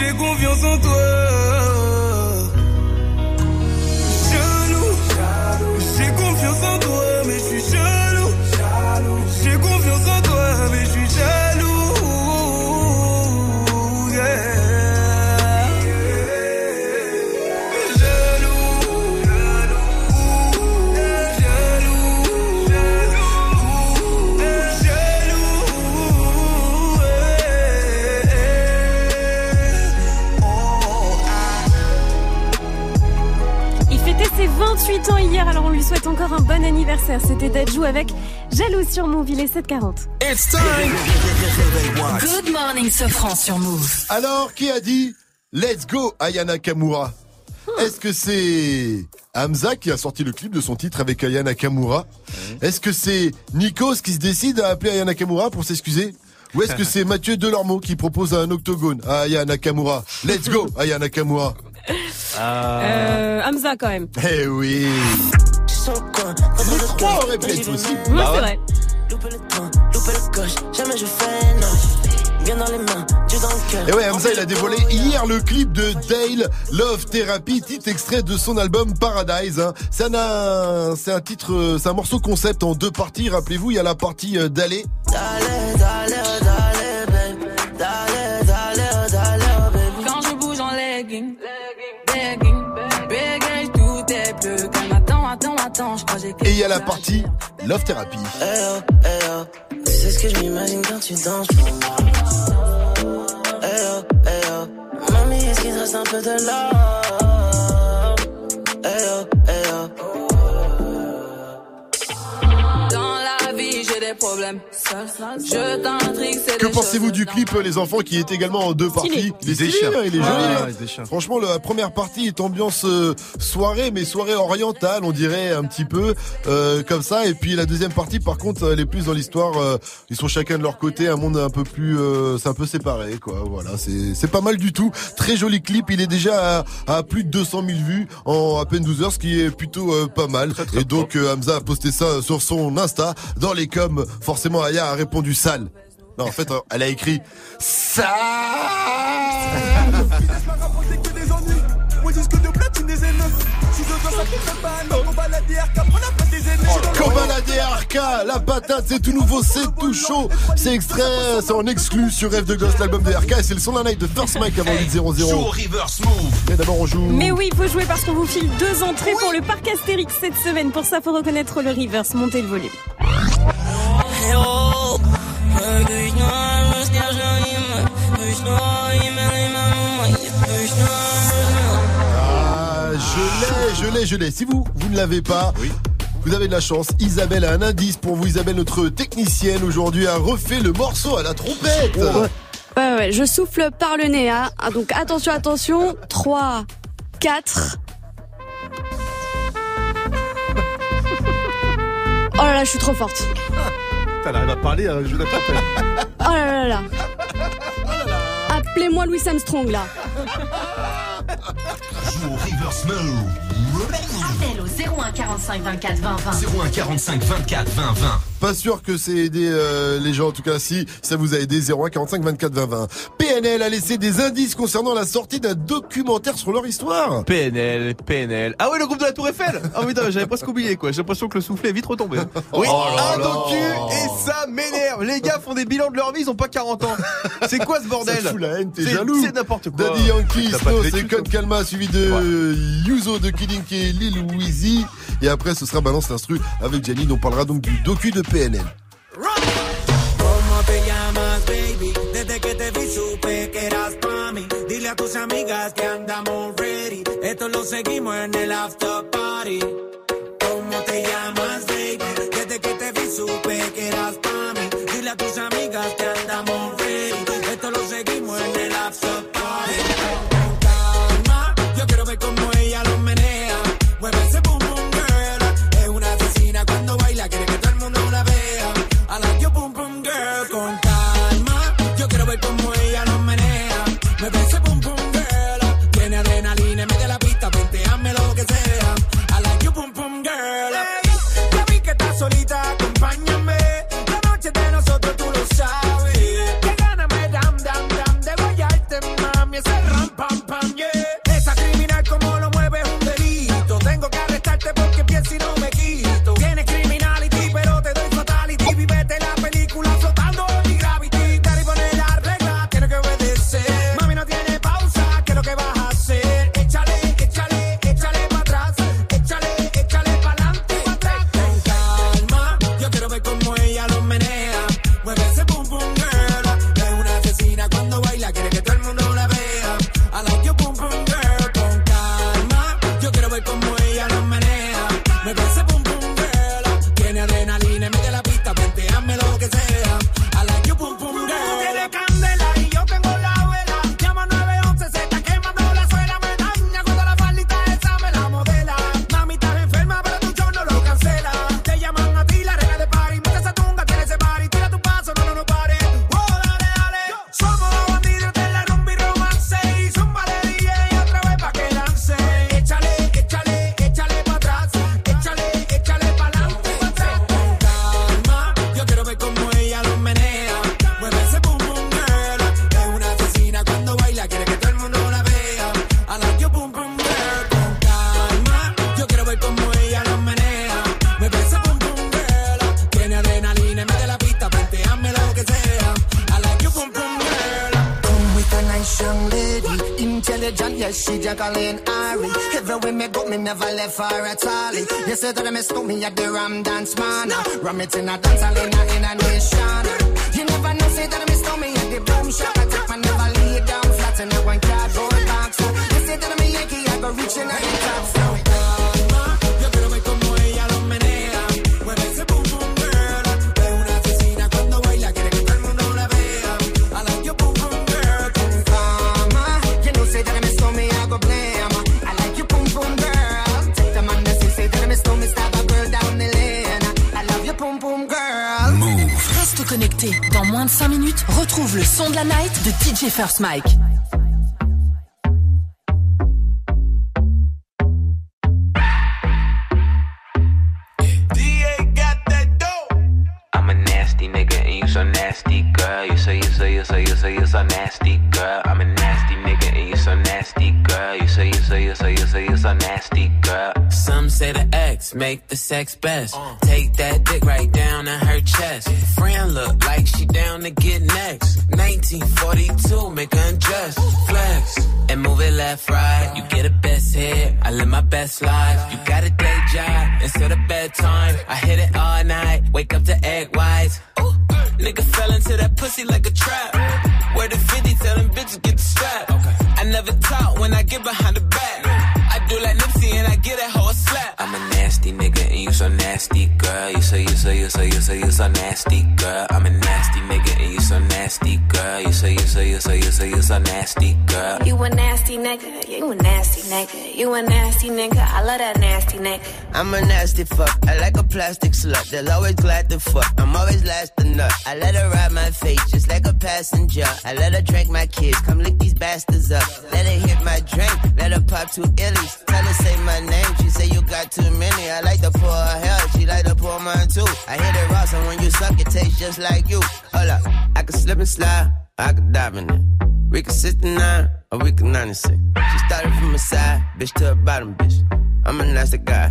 j'ai confiance en toi. Ans hier, alors on lui souhaite encore un bon anniversaire. C'était Dajou avec Jaloux sur Move, il est 7h40. It's time. Good morning, Sofran sur Move. Alors, qui a dit Let's go Ayana Kamura? Est-ce que c'est Hamza qui a sorti le clip de son titre avec Ayana Kamura? Est-ce que c'est Nikos qui se décide à appeler Ayana Kamura pour s'excuser? Ou est-ce que c'est Mathieu Delormeau qui propose un octogone à Aya Nakamura Let's go Aya Nakamura Euh, Hamza quand même. Eh oui Les trois en répète aussi Oui, Bah c'est ouais. vrai. Loupé le coche, jamais je fais non. Bien dans les mains, Dieu dans le cœur. Et ouais, Hamza, il a dévoilé hier le clip de Dale Love Therapy, titre extrait de son album Paradise. hein. C'est un, c'est un titre, euh, c'est un morceau concept en deux parties. Rappelez-vous, il y a la partie euh, d'aller. Dale, dale, a la partie Love Therapy. Eh oh, eh oh. Sais ce que je m'imagine quand tu danses pour moi. Eh oh, eh oh. Mamie, est-ce qu'il te reste un peu de love? Eh oh, eh Je t'intrigue, Que pensez-vous du clip, les enfants, qui est également en deux parties Il est déchire. hein, il est joli. Ah, hein. Franchement, la première partie est ambiance euh, soirée, mais soirée orientale, on dirait un petit peu euh, comme ça. Et puis la deuxième partie, par contre, elle est plus dans l'histoire. euh, ils sont chacun de leur côté, un monde un peu plus, euh, c'est un peu séparé, quoi. Voilà, c'est c'est pas mal du tout. Très joli clip. Il est déjà à, à plus de 200 000 vues en à peine 12 heures, ce qui est plutôt euh, pas mal. Et donc euh, Hamza a posté ça sur son Insta. Dans les coms, forcément, Aya a répondu sale. Non, en fait, elle a écrit ça. Comme à la DRK, la patate, c'est tout nouveau, c'est tout chaud. C'est extrait, c'est en exclu sur Rêve de Gosse, l'album de RK. Et c'est le son d'un night de First Mike avant 8-0-0. Joue au reverse move. Mais d'abord, on joue. Mais oui, il faut jouer parce qu'on vous file deux entrées pour le parc Astérix cette semaine. Pour ça, faut reconnaître le reverse. Montez le volume. Ah, je l'ai, je l'ai, je l'ai. Si vous, vous ne l'avez pas, vous avez de la chance. Isabelle a un indice pour vous. Isabelle, notre technicienne aujourd'hui, a refait le morceau à la trompette. Ouais. Ouais, ouais, je souffle par le nez. Hein. Ah, Donc attention, attention. 3, 4. Oh là là, je suis trop forte. Elle arrive à parler, euh, je la trompette. Oh là là là. Appelez-moi Louis Armstrong là. Joue au reverse move. Appel au 01 45 24 20 20. 01 45 24 20 20. Pas sûr que c'est aidé euh, les gens, en tout cas si ça vous a aidé 01 45 24 20 20. PNL a laissé des indices concernant la sortie d'un documentaire sur leur histoire. PNL, PNL. Ah oui, le groupe de la Tour Eiffel Ah oui, j'avais presque oublié quoi. J'ai l'impression que le soufflet est vite retombé. Oui, Oh là un là. docu et ça m'énerve. Les gars font des bilans de leur vie, ils ont pas 40 ans. C'est quoi ce bordel Ça fout la haine, t'es C'est- jaloux. C'est n'importe quoi. Daddy Yankee, Snow, c'est toi. Calma, suivi de Yuzo de Killing et Lil Weezy. Et après, ce sera Balance l'instru avec Jenny. On parlera donc du docu de PNL. Man. Ram it in a dance say you say you say you say you say, you're so nasty girl. I'm a nasty nigga and you so nasty girl. You say you say you say you say you so nasty girl. Some say the X make the sex best. Take that dick I'm a nasty fuck. I like a plastic slut. They'll always glad to fuck. I'm always last nut. I let her ride my face just like a passenger. I let her drink my kids. Come lick these bastards up. Let her hit my drink. Let her pop two illies. Tell her say my name. She say you got too many. I like to pour her hair. She like to pour mine too. I hit it raw, so when you suck, it tastes just like you. Hold up. I can slip and slide. I can dive in it. We can 69 or we can 96. She started from the side, bitch to the bottom, bitch. I'm a nasty guy,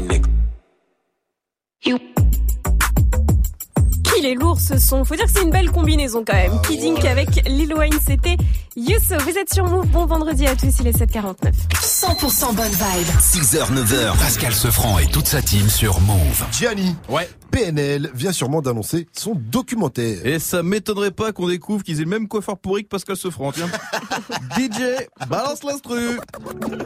nigga. Il est lourd ce son. Faut dire que c'est une belle combinaison quand même. Kidding avec Lil Wayne, c'était Youssou. Vous êtes sur Move. Bon vendredi à tous. Il est 7h49. 100% bonne vibe. 6h, 9h, Pascal Sefranc et toute sa team sur Move. Gianni. Ouais. PNL vient sûrement d'annoncer son documentaire. Et ça m'étonnerait pas qu'on découvre qu'ils aient le même coiffeur pourri que Pascal Sefranc, tiens. DJ, balance l'instru.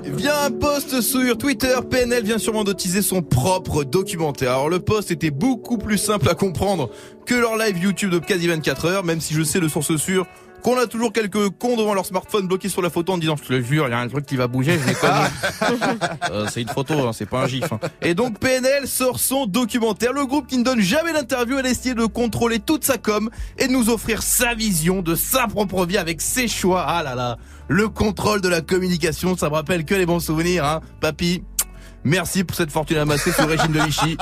Via un post sur Twitter, PNL vient sûrement de teaser son propre documentaire. Alors le post était beaucoup plus simple à comprendre que leur live YouTube de quasi 24 heures, même si je sais de source sûre qu'on a toujours quelques cons devant leur smartphone bloqués sur la photo en disant je te le jure, il y a un truc qui va bouger, je l'ai. Euh, c'est une photo, hein, c'est pas un gif. hein. Et donc PNL sort son documentaire. Le groupe qui ne donne jamais d'interview a décidé de contrôler toute sa com et de nous offrir sa vision de sa propre vie avec ses choix. Ah là là, le contrôle de la communication, ça me rappelle que les bons souvenirs, hein, papy. Merci pour cette fortune amassée sous le régime de Vichy.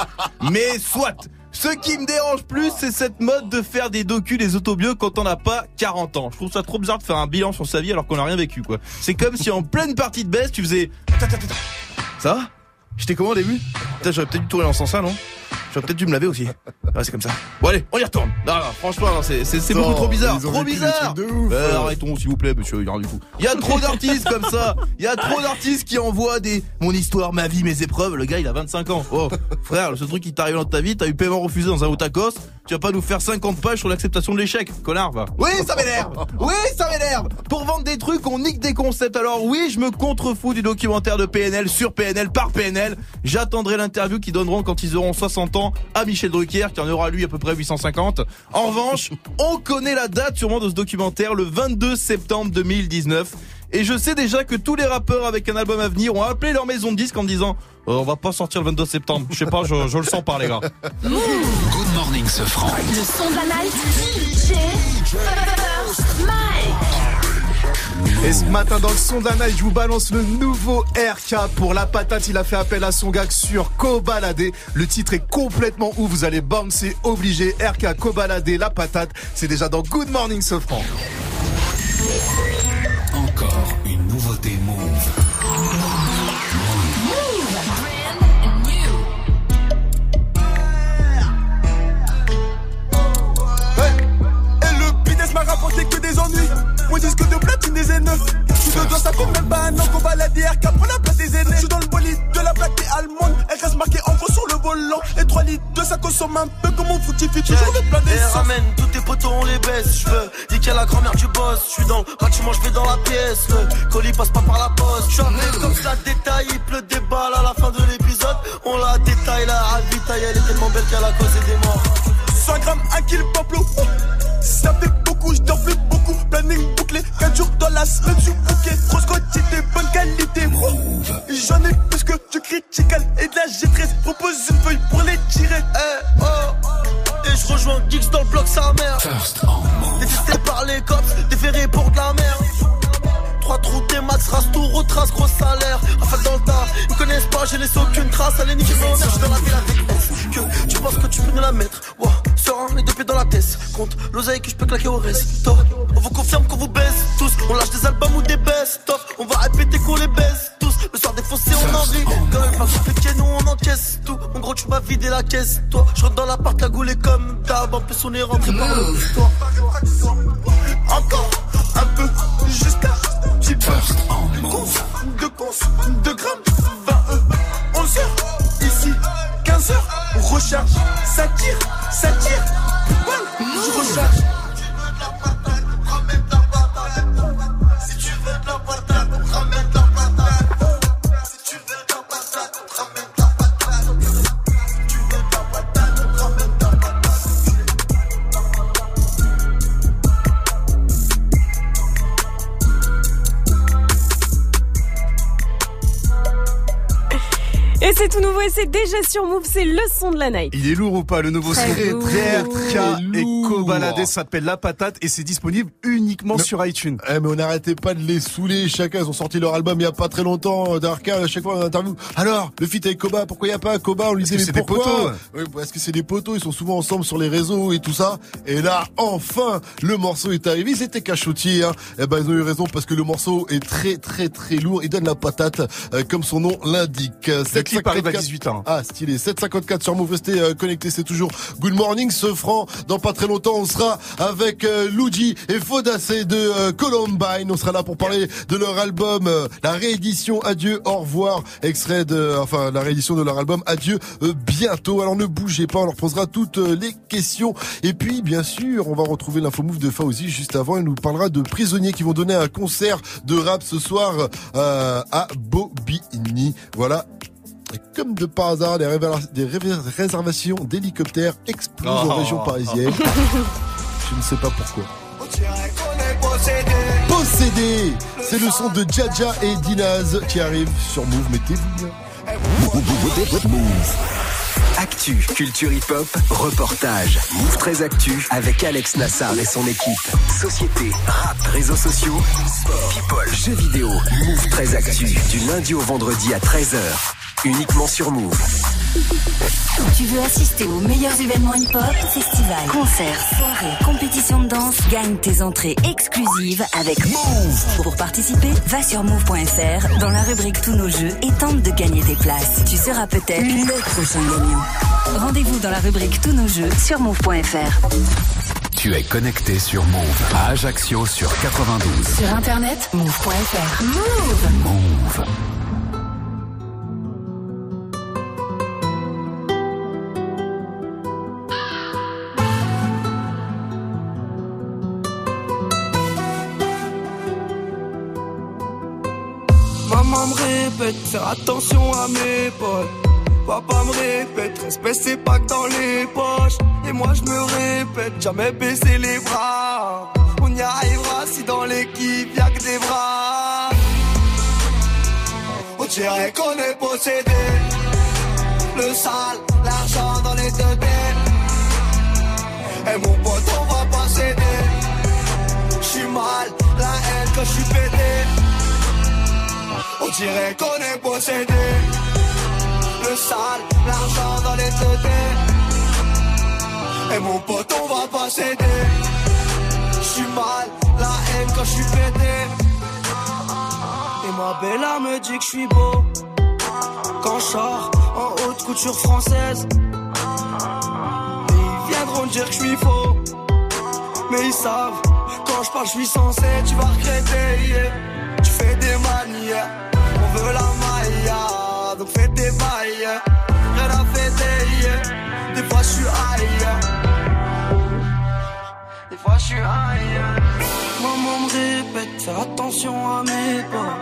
Mais soit ce qui me dérange plus, c'est cette mode de faire des docus, des autobios quand on n'a pas 40 ans. Je trouve ça trop bizarre de faire un bilan sur sa vie alors qu'on n'a rien vécu, quoi. C'est comme si en pleine partie de baisse, tu faisais... Ça va J'étais comment au début Putain, j'aurais peut-être dû tourner dans ce sens-là, non J'aurais peut-être dû me laver aussi. Ouais, c'est comme ça. Bon allez, on y retourne. Non, non, franchement, non, c'est, c'est, c'est beaucoup trop bizarre. Trop bizarre. de ouf. Euh, arrêtons, s'il vous plaît, monsieur. Il y a rien du tout. Il y a trop d'artistes comme ça. Il y a trop d'artistes qui envoient des mon histoire, ma vie, mes épreuves. Le gars, il a 25 ans. Oh, frère, ce truc qui t'arrive dans ta vie, t'as eu paiement refusé dans un Otakos. Tu vas pas nous faire 50 pages sur l'acceptation de l'échec, connard, va. Oui, ça m'énerve. Oui, ça m'énerve. Pour vendre des trucs, on nique des concepts. Alors oui, je me contrefous du documentaire de PNL sur PNL par PNL. J'attendrai l'interview qu'ils donneront quand ils auront 60 ans à Michel Drucker, qui en aura lui à peu près 850. En revanche, on connaît la date sûrement de ce documentaire, le 22 septembre 2019. Et je sais déjà que tous les rappeurs avec un album à venir ont appelé leur maison de disque en disant Euh, on va pas sortir le 22 septembre. Je sais pas, je, je le sens par les gars. Good morning, ce franc. Le son de la night. Et ce matin dans le son de la night, je vous balance le nouveau RK pour la patate. Il a fait appel à son gag sur Cobaladé. Le titre est complètement ouf. Vous allez bouncer obligé. RK Cobaladé, la patate. C'est déjà dans Good Morning Sofran. Une nouveauté Move. Rapporté que des ennuis. Mon disque de platine des Z9. Tu te dois, ça fait même pas un an qu'on va la DRK pour la place des aînés. Je suis dans le bolide de la plaque des allemande. Elle reste marquée en gros sur le volant. Et 3 litres de ça consomme un peu comme on fructifie toujours le plein d'essence. ramène tous tes potos, on les baisse. Je veux niquer la grand-mère du boss. Je suis dans le bâtiment, je vais dans la pièce. Le colis passe pas par la poste. Je comme ça, détail. Il pleut des balles à la fin de l'épisode. On la détaille, la ravitaille. Elle est tellement belle qu'elle a causé des morts. 100 grammes, 1 kilo pamplou. Ça fait beaucoup, je plus beaucoup. Planning bouclé, 4 jours dans la semaine, je suis bouquet. Grosse quantité, bonne qualité. J'en ai plus que du critical et de la G13. Propose une feuille pour les tirer. Eh, oh. Et je rejoins Geeks dans le bloc sa mère. Détesté par les cops, déféré pour de la merde. Trois trous, des max, race tout, retrace, gros salaire. Rafale dans le tas, ils me connaissent pas, je laisse aucune trace. Allez, nique mon je dans la ville avec S. Que tu penses que tu peux nous la mettre? Wow, serein, les deux pieds dans la tête. Compte l'oseille que je peux claquer au resto. On vous confirme qu'on vous baisse tous. On lâche des albums ou des best-of. On va répéter qu'on les baisse tous. Le soir défoncé, on en rigole. Pas compliqué, nous on encaisse tout. En gros, tu m'as vidé la caisse, toi. Je rentre dans l'appart, la goule est comme d'hab. En plus, on est rentré par le toit. Encore un peu jusqu'à 10 de cons, de cons, de grammes, 20 E, 11 heures, ici, 15 heures, on recharge, ça tire, ça tire, je recharge. Et c'est tout nouveau et c'est déjà sur Move, c'est le son de la night. Il est lourd ou pas le nouveau son Très de lourd. RK et lourd. Cobaladé s'appelle La Patate et c'est disponible uniquement sur iTunes. Eh, mais on n'arrêtait pas de les saouler. Chacun, ils ont sorti leur album il y a pas très longtemps. D'Arca, à chaque fois en interview. Alors, le feat avec Koba, pourquoi il y a pas Koba? On lui disait, mais c'est des pourquoi? Potos. Oui, parce que c'est des potos. Ils sont souvent ensemble sur les réseaux et tout ça. Et là, enfin, le morceau est arrivé. Ils étaient cachotiers, hein. Eh ben, ils ont eu raison parce que le morceau est très, très, très lourd. Il donne la patate, euh, comme son nom l'indique. Le clip arrive à 18 ans. Ah, stylé. 754 sur Move. Restez euh, connectés. C'est toujours Good Morning. Ce franc. Dans pas très longtemps, on sera avec euh, Luigi et Fodacé de euh, Columbine. On sera là pour parler de leur album, euh, la réédition Adieu, au revoir. Extrait de, enfin, la réédition de leur album Adieu euh, bientôt. Alors ne bougez pas. On leur posera toutes euh, les questions. Et puis, bien sûr, on va retrouver l'info move de Fauzi juste avant. Il nous parlera de prisonniers qui vont donner un concert de rap ce soir euh, à Bobigny. Voilà. Et comme de par hasard, les, des réservations d'hélicoptères explosent en Oh. région parisienne. Je ne sais pas pourquoi. Possédé C'est le son de Jaja et Dinaz qui arrive sur Move. Mettez-vous. Actu, culture hip-hop, reportage. Move très actu avec Alex Nassar et son équipe. Société, rap, réseaux sociaux, sport, people, jeux vidéo. Move très actu du lundi au vendredi à 13h. Uniquement sur Move. Tu veux assister aux meilleurs événements hip-hop, festivals, concerts, soirées, compétitions de danse? Gagne tes entrées exclusives avec Move. Pour participer, va sur move.fr dans la rubrique Tous nos jeux et tente de gagner tes places. Tu seras peut-être le prochain gagnant. Rendez-vous dans la rubrique Tous nos jeux sur move.fr. Tu es connecté sur Move à Ajaccio sur 92. Sur internet, move.fr. Move. Move. Répète, faire attention à mes potes. Papa me répète, respect c'est pas que dans les poches. Et moi je me répète, jamais baisser les bras. On y arrivera si dans l'équipe y'a que des bras. On dirait qu'on est possédé. Le sale, l'argent dans les deux têtes. Et mon pote, on va pas céder. J'suis mal, la haine quand j'suis pété. On dirait qu'on est possédé. Le sale, l'argent dans les têtes. Et mon pote, on va pas céder. J'suis mal, la haine quand j'suis pété. Et ma bella me dit que j'suis beau. Quand j'sors en haute couture française. Ils viendront dire que j'suis faux. Mais ils savent, quand je parle, je suis censé, tu vas regretter. Tu fais des manières, on veut la maille, donc fais des bails. Rien à fêter, des fois je suis ailleurs. Des fois je suis ailleurs. Maman me répète, fais attention à mes pas.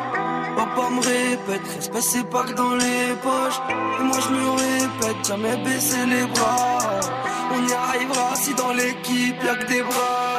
Papa me répète, respect c'est pas que dans les poches. Et moi je me répète, jamais baisser les bras. On y arrivera si dans l'équipe y'a que des bras.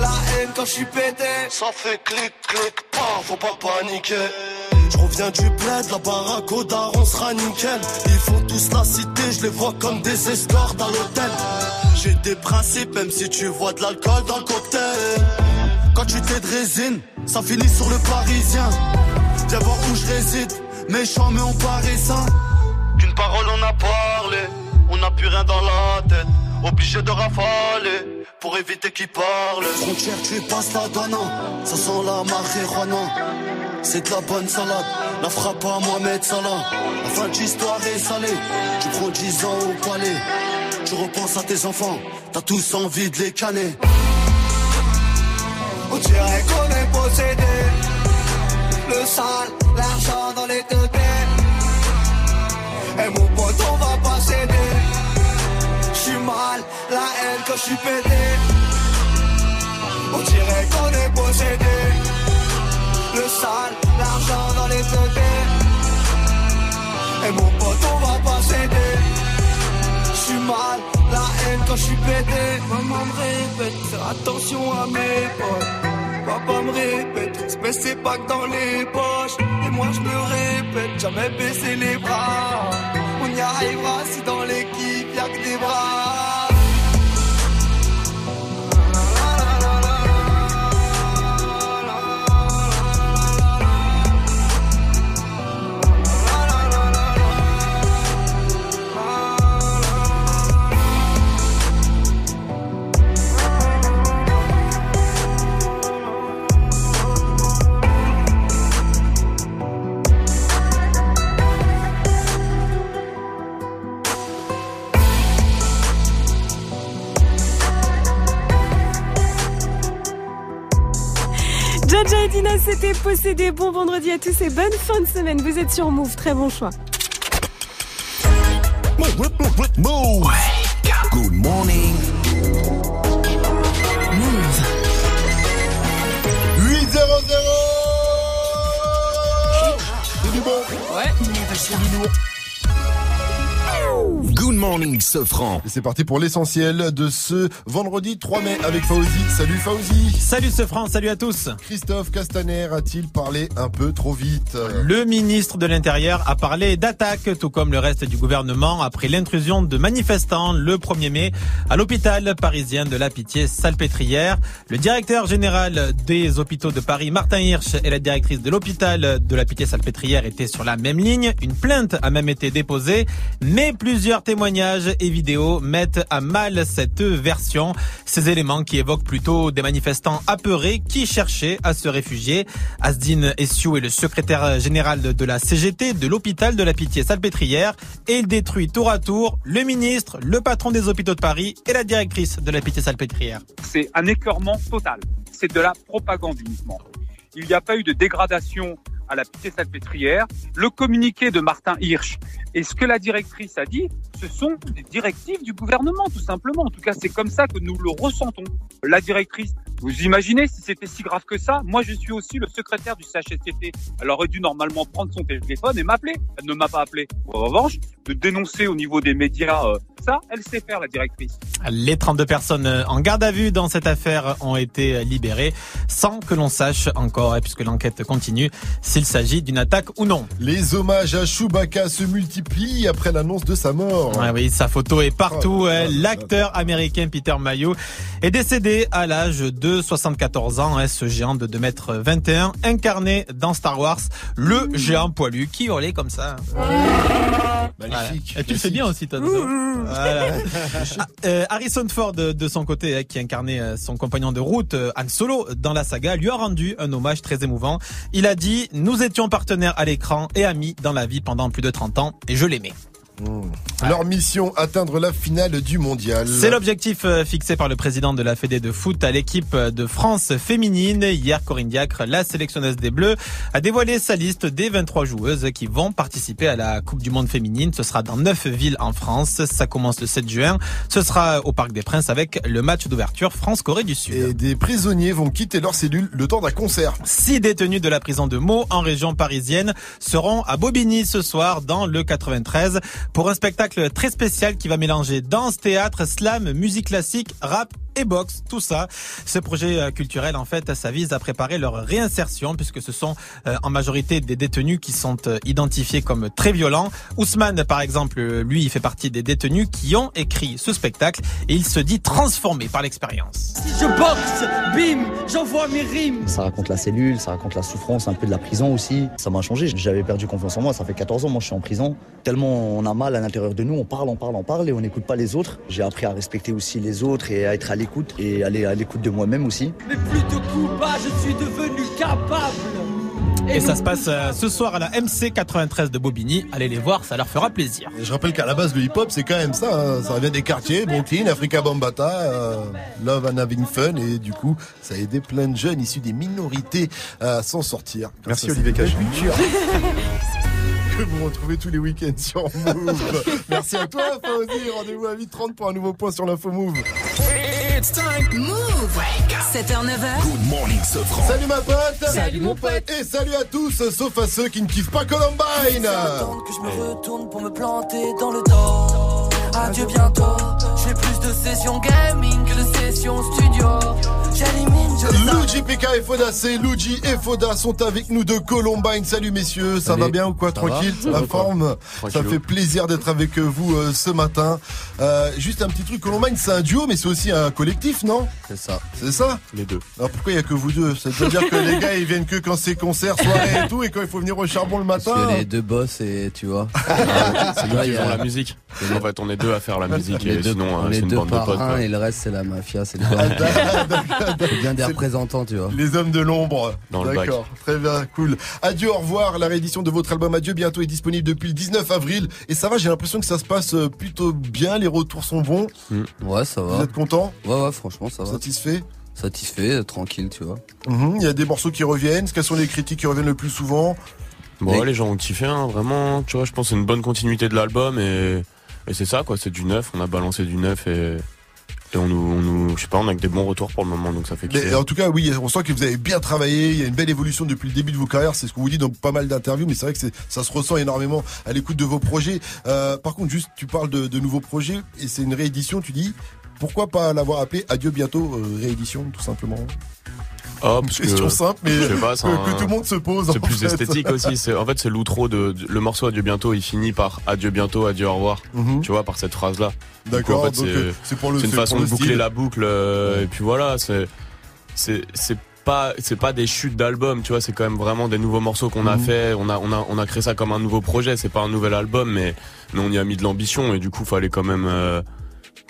la haine quand j'suis pété. Ça fait clic, clic, pas, faut pas paniquer. Je reviens du bled, la baraque au daron sera nickel. Ils font tous la cité, je les vois comme des escortes à l'hôtel. J'ai des principes, même si tu vois de l'alcool dans le cocktail. Quand tu t'es de résine, ça finit sur le parisien. Viens voir où je réside, méchant mais on paraît sain. Qu'une parole on a parlé, on n'a plus rien dans la tête. Obligé de rafaler pour éviter qu'ils parlent. Frontière, tu passes la donne, ça sent la marijuana. C'est de la bonne salade, la frappe à Mohamed Salah. La fin de l'histoire est salée, tu prends 10 ans au palais. Tu repenses à tes enfants, t'as tous envie de les canner. On dirait qu'on est possédé. Le sale, l'argent dans les deux têtes. Et mon pote, La haine quand j'suis pété. On dirait qu'on est possédé. Le sale, l'argent dans les têtes. Et mon pote, on va pas céder. J'suis mal, la haine quand j'suis pété. Maman me répète, attention à mes potes. Papa me répète, respect c'est pas que dans les poches. Et moi je me répète, jamais baisser les bras. On y arrivera si dans l'équipe y'a que des bras. Jaja et Dina, c'était possédé. Bon vendredi à tous et bonne fin de semaine. Vous êtes sur Move, très bon choix. Move. Good morning. Move. 8 0 0 C'est du bon. Ouais. C'est du lourd. Good morning, Sofran. C'est parti pour l'essentiel de ce vendredi 3 mai avec Fauzi. Salut Fauzi. Salut ce France, salut à tous. Christophe Castaner a-t-il parlé un peu trop vite? Le ministre de l'Intérieur a parlé d'attaque, tout comme le reste du gouvernement, après l'intrusion de manifestants le 1er mai à l'hôpital parisien de la Pitié-Salpêtrière. Le directeur général des hôpitaux de Paris, Martin Hirsch, et la directrice de l'hôpital de la Pitié-Salpêtrière étaient sur la même ligne. Une plainte a même été déposée, mais Mais plusieurs témoignages et vidéos mettent à mal cette version. Ces éléments qui évoquent plutôt des manifestants apeurés qui cherchaient à se réfugier. Asdine Essiou est le secrétaire général de la CGT de l'hôpital de la Pitié-Salpêtrière et il détruit tour à tour le ministre, le patron des hôpitaux de Paris et la directrice de la Pitié-Salpêtrière. C'est un écœurement total. C'est de la propagande uniquement. Il n'y a pas eu de dégradation à la Pitié-Salpêtrière. Le communiqué de Martin Hirsch et ce que la directrice a dit, ce sont des directives du gouvernement, tout simplement. En tout cas, c'est comme ça que nous le ressentons. La directrice, vous imaginez si c'était si grave que ça Moi, je suis aussi le secrétaire du CHSCT. Elle aurait dû normalement prendre son téléphone et m'appeler. Elle ne m'a pas appelé. En revanche, de dénoncer au niveau des médias, euh, ça, elle sait faire, la directrice. Les 32 personnes en garde à vue dans cette affaire ont été libérées sans que l'on sache encore, et puisque l'enquête continue, s'il s'agit d'une attaque ou non. Les hommages à Chewbacca se multiplient après l'annonce de sa mort. Oui, sa photo est partout. Oh, oh, L'acteur américain Peter Mayo est décédé à l'âge de 74 ans. hein, Ce géant de 2m21 incarné dans Star Wars, le géant poilu qui hurlait comme ça. Magnifique. Et tu le fais bien aussi, toi. Ah, euh, Harrison Ford, de de son côté, hein, qui incarnait euh, son compagnon de route, euh, Han Solo, dans la saga, lui a rendu un hommage très émouvant. Il a dit « Nous étions partenaires à l'écran et amis dans la vie pendant plus de 30 ans et je l'aimais ». Leur mission, atteindre la finale du mondial. C'est l'objectif euh, fixé par le président de la Fédé de foot à l'équipe de France féminine. Hier, Corinne Diacre, la sélectionneuse des Bleus, a dévoilé sa liste des 23 joueuses qui vont participer à la Coupe du Monde féminine. Ce sera dans 9 villes en France. Ça commence le 7 juin. Ce sera au Parc des Princes avec le match d'ouverture France-Corée du Sud. Et des prisonniers vont quitter leur cellule le temps d'un concert. Six détenus de la prison de Meaux en région parisienne seront à Bobigny ce soir dans le 93 pour un spectacle très spécial qui va mélanger danse, théâtre, slam, musique classique, rap et boxe, tout ça. Ce projet euh, culturel, en fait, ça vise à préparer leur réinsertion puisque ce sont euh, en majorité des détenus qui sont euh, identifiés comme très violents. Ousmane, par exemple, lui, il fait partie des détenus qui ont écrit ce spectacle et il se dit transformé par l'expérience. Si je boxe, bim, j'envoie mes rimes. Ça raconte la cellule, ça raconte la souffrance un peu de la prison aussi. Ça m'a changé, j'avais perdu confiance en moi, ça fait 14 ans, moi je suis en prison. Tellement on a mal à l'intérieur de nous, on parle, on parle, on parle et on n'écoute pas les autres. J'ai appris à respecter aussi les autres et à être à l'écoute et aller à l'écoute de moi-même aussi. Mais plus de je suis devenu capable. Et ça se passe euh, ce soir à la MC 93 de Bobigny. Allez les voir, ça leur fera plaisir. Et je rappelle qu'à la base, le hip-hop, c'est quand même ça. hein. Ça vient des quartiers, Brooklyn, Africa Bambata, euh, Love and Having Fun. Et du coup, ça a aidé plein de jeunes issus des minorités à s'en sortir. Merci, à Olivier Cachin. vous retrouvez tous les week-ends sur Move. Merci à toi, Fauzi. Rendez-vous à 8h30 pour un nouveau point sur l'info Move. It's time. Move. 7h, 9h. Good morning, Salut ma pote. Salut, mon pote. Et salut à tous, sauf à ceux qui ne kiffent pas Columbine. que je me retourne pour me planter dans le dos. Adieu bientôt. Plus de sessions gaming que de sessions studio. J'élimine, je Luigi PK et Foda, c'est Luigi et Foda sont avec nous de Columbine. Salut messieurs, ça va bien ou quoi? Tranquille? Ça va La forme? Ça fait plaisir d'être avec vous euh, ce matin. Euh, juste un petit truc, Columbine c'est un duo mais c'est aussi un collectif, non? C'est ça. C'est ça? Les deux. Alors pourquoi il y a que vous deux? Ça veut dire que les gars ils viennent que quand c'est concert, soirée et tout et quand il faut venir au charbon le matin Parce que les deux boss et tu vois. C'est nous qui faisons la musique. En fait, on est deux à faire la musique Les et deux, sinon, on est une deux bande de par potes. un et le reste c'est la mafia, c'est Ah, C'est bien des représentants, tu vois. Les hommes de l'ombre. Dans le bac. D'accord, très bien, cool. Adieu, au revoir. La réédition de votre album Adieu bientôt est disponible depuis le 19 avril. Et ça va, j'ai l'impression que ça se passe euh, plutôt bien. Les retours sont bons. Ouais, ça va. Vous êtes content? Ouais, ouais, franchement, ça va. Satisfait? Satisfait, euh, tranquille, tu vois. Mhm, Il y a des morceaux qui reviennent. Quelles sont les critiques qui reviennent le plus souvent? Bon, ouais, les gens ont kiffé, hein, vraiment. Tu vois, je pense que c'est une bonne continuité de l'album et, et c'est ça, quoi. C'est du neuf. On a balancé du neuf et, et on nous, on nous, je sais pas, on a que des bons retours pour le moment, donc ça fait. Mais en tout cas, oui, on sent que vous avez bien travaillé. Il y a une belle évolution depuis le début de vos carrières. C'est ce qu'on vous dit dans pas mal d'interviews, mais c'est vrai que ça se ressent énormément à l'écoute de vos projets. Euh, par contre, juste, tu parles de, de nouveaux projets et c'est une réédition. Tu dis pourquoi pas l'avoir appelé Adieu bientôt euh, réédition, tout simplement? Oh, parce Question que, simple, mais je sais pas, un- que tout le monde se pose. C'est plus fait. esthétique aussi. C'est, en fait, c'est l'outro de, de- le morceau Adieu bientôt. Il finit par Adieu bientôt, adieu au revoir. Mhm. Tu vois, par cette phrase-là. Du D'accord, en fait, c'est, une façon de le boucler la boucle. euh, Et puis voilà, c'est, c'est, c'est pas c'est pas des chutes d'albums, tu vois, c'est quand même vraiment des nouveaux morceaux qu'on a Mhm. fait. On a on a on a créé ça comme un nouveau projet. C'est pas un nouvel album, mais mais on y a mis de l'ambition et du coup fallait quand même euh,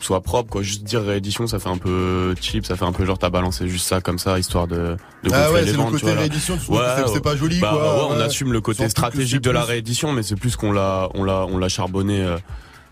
soit propre quoi. Juste dire réédition, ça fait un peu cheap, ça fait un peu genre t'as balancé juste ça comme ça histoire de de Ah ouais, les c'est le côté tu vois, là. réédition, c'est- pas joli, bah, quoi, bah ouais, on assume le côté stratégique de la réédition, mais c'est plus qu'on l'a on l'a on l'a charbonné euh,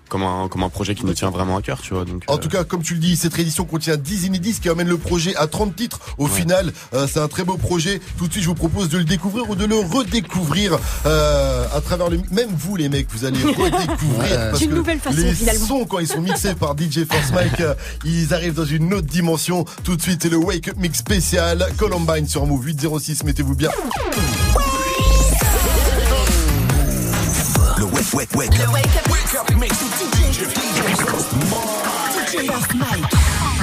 comme un comme un projet qui nous tient vraiment à cœur, tu vois. Donc En euh, tout cas, comme tu le dis, cette réédition contient 10 inédits, ce qui amène le projet à 30 titres. Au final, euh, c'est un très beau projet. Tout de suite, je vous propose de le découvrir ou de le redécouvrir euh, à travers le... Même vous, les mecs, vous allez redécouvrir. Ouais. parce C'est une que nouvelle façon, les finalement. sons, quand ils sont mixés par DJ Force Mike, euh, ils arrivent dans une autre dimension. Tout de suite, c'est le Wake Up Mix spécial Columbine sur Move 806. Mettez-vous bien. Wake, wake, wake. Le wake up, wake up mix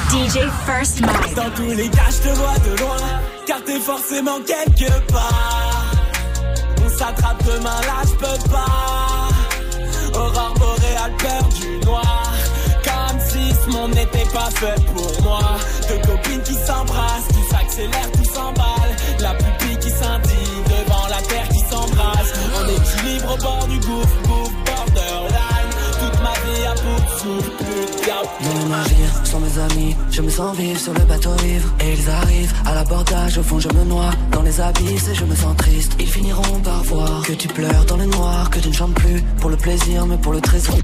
DJ First Mike. Dans tous les cas, je te vois de loin, car t'es forcément quelque part. On s'attrape demain, là, je peux pas. Aurore boréale, peur du noir. Comme si ce monde n'était pas fait pour moi. Deux copines qui s'embrassent, qui s'accélèrent, qui s'emballent. La pupille qui scintille devant la terre qui s'embrasse. En équilibre au bord du gouffre, plus. Dans sans mes amis, je me sens vivre sur le bateau ivre. Et ils arrivent à l'abordage, au fond je me noie dans les abysses et je me sens triste. Ils finiront par voir que tu pleures dans le noir, que tu ne chantes plus pour le plaisir mais pour le trésor.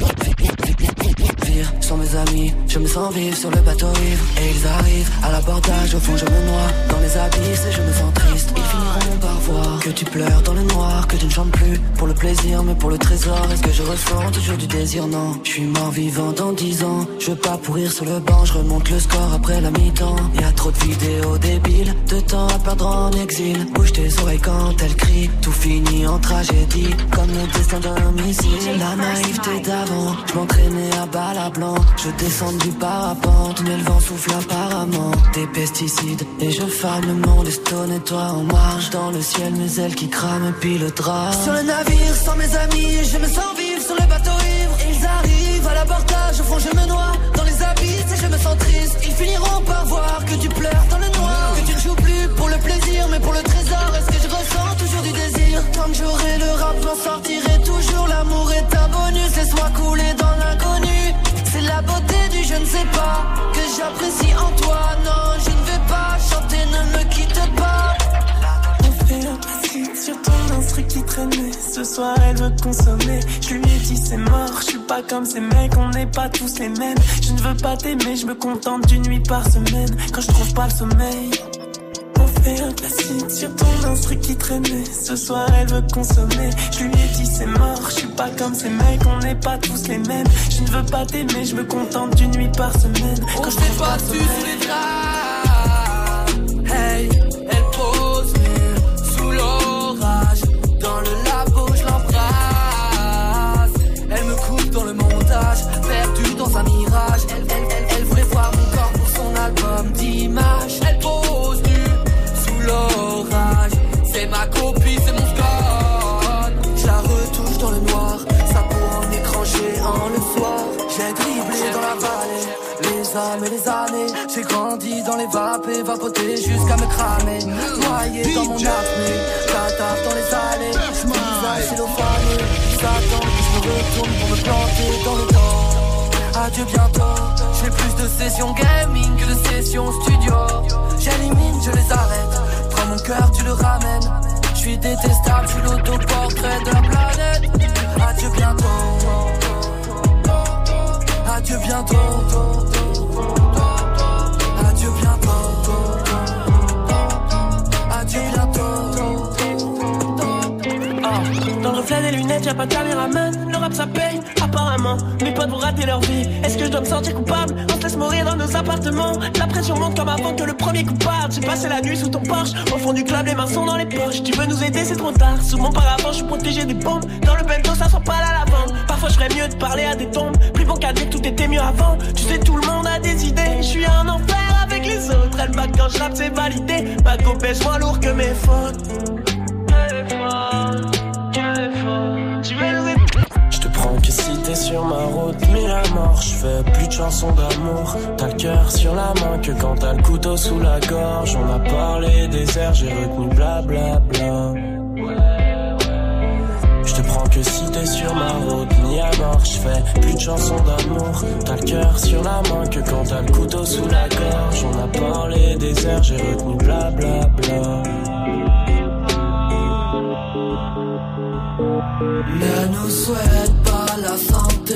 Vire, sans mes amis, je me sens vivre sur le bateau ivre. Et ils arrivent à l'abordage, au fond je me noie dans les abysses et je me sens triste. Ils finiront par voir que tu pleures dans le noir, que tu ne chantes plus pour le plaisir mais pour le trésor. Est-ce que je ressens toujours du désir? Non, je suis mort vivant dans dix ans. Je veux pas pourrir sur le banc, je remonte le score après la mi-temps. Y a trop de vidéos débiles, de temps à perdre en exil. Bouge tes oreilles quand elle crie, tout finit en tragédie, comme le destin d'un missile. La naïveté d'avant, je m'entraînais à balle à blanc. Je descends du parapente, mais le vent souffle apparemment. Des pesticides, et je fane le monde, et stone et toi en marche dans le ciel, mes ailes qui crament et puis le drap. Sur le navire, sans mes amis, je me sens vivre sur le bateau ivre. Ils arrivent à l'abordage, au fond je me noie dans les abysses et je me sens triste. Ils finiront par voir que tu pleures dans le noir, que tu ne joues plus pour le plaisir, mais pour le trésor. Est-ce que je ressens toujours du désir? Quand j'aurai le rap, j'en sortirai toujours. L'amour est un bonus, laisse-moi couler dans l'inconnu. C'est la beauté du je ne sais pas que j'apprécie en toi. Non, je ne vais pas sur ton instru qui traînait. Ce soir, elle veut consommer. Je lui ai dit c'est mort. Je suis pas comme ces mecs, on n'est pas tous les mêmes. Je ne veux pas t'aimer, je me contente d'une nuit par semaine. Quand je trouve pas le sommeil. On fait un classique sur ton instru qui traînait. Ce soir, elle veut consommer. Je lui ai dit c'est mort. Je suis pas comme ces mecs, on n'est pas tous les mêmes. Je ne veux pas t'aimer, je me contente d'une nuit par semaine. Quand je trouve pas le sommeil. Hey, dans un mirage. Elle, elle, elle, elle voulait voir mon corps pour son album d'images. Elle pose nu sous l'orage. C'est ma copie, c'est mon score. Je la retouche dans le noir, sa peau en écran géant le soir. J'ai dribblé dans la vallée. Les âmes et les années, j'ai grandi dans les vapes et vapoté jusqu'à me cramer. Noyé dans mon apnée, cataf dans les allées. Visage cellophané, ils attendent que je me retourne pour me planter dans le temps. Adieu bientôt, j'ai plus de sessions gaming que de sessions studio. J'élimine, je les arrête. Prends mon cœur, tu le ramènes. Je suis détestable, je suis l'autoportrait de la planète. Adieu bientôt. Adieu bientôt. Des lunettes, y'a pas de caméraman. Le rap ça paye, apparemment. Mes potes vont rater leur vie. Est-ce que je dois me sentir coupable? On se laisse mourir dans nos appartements. La pression monte comme avant que le premier coup parte. J'ai passé la nuit sous ton Porsche. Au fond du club, les mains sont dans les poches. Tu veux nous aider, c'est trop tard. Sous mon paravent, je suis protégé des bombes. Dans le bento, ça sent pas la lavande. Parfois, je ferais mieux de parler à des tombes. Plus bon qu'à tout était mieux avant. Tu sais, tout le monde a des idées. Je suis un enfer avec les autres. Elle back quand je c'est validé. Ma go pèse moins lourd que mes fautes. Je te prends que si t'es sur ma route, mis à mort, je fais plus de chansons d'amour. T'as le cœur sur la main que quand t'as le couteau sous la gorge. On a parlé des airs, j'ai retenu blablabla. Je te prends que si t'es sur ma route, mis à mort, je fais plus de chansons d'amour. T'as le cœur sur la main que quand t'as le couteau sous la gorge. On a parlé des airs, j'ai retenu blablabla. Ne nous souhaite pas la santé,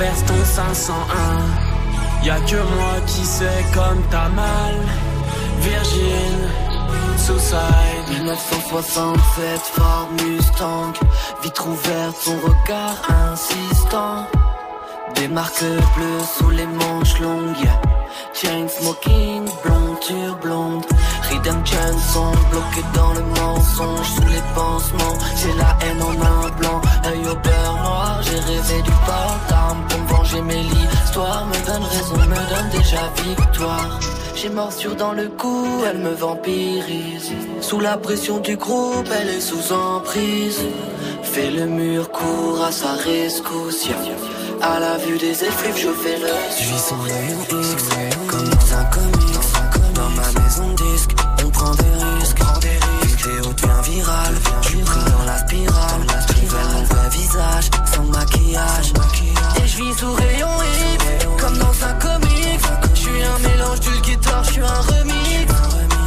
tes converses, ton 501 Y'a que moi qui sais comme t'as mal Virgin, Suicide. 1967 Ford Mustang. Vitre ouverte, son regard insistant. Des marques bleues sous les manches longues. Chain smoking, blondure blonde. Redemption sont bloqués dans le mensonge Sous les pansements, j'ai la haine en un blanc. Œil au beurre noir, j'ai rêvé du port d'armes Venger mes l'histoire me donne raison, me donne déjà victoire j'ai morsure dans le cou, elle me vampirise. Sous la pression du groupe, elle est sous emprise. Fait le mur, court à sa rescousse. À la vue des effluves, je fais le. Je vis son rayon X, comme dans un comics. Dans ma maison de disque, on prend des risques. Vidéo devient virale, je suis pris dans la spirale. Révèle mon vrai visage, sans maquillage. Vis sous rayon X, comme dans un comics. Je suis un mélange du guitar, je suis un remix.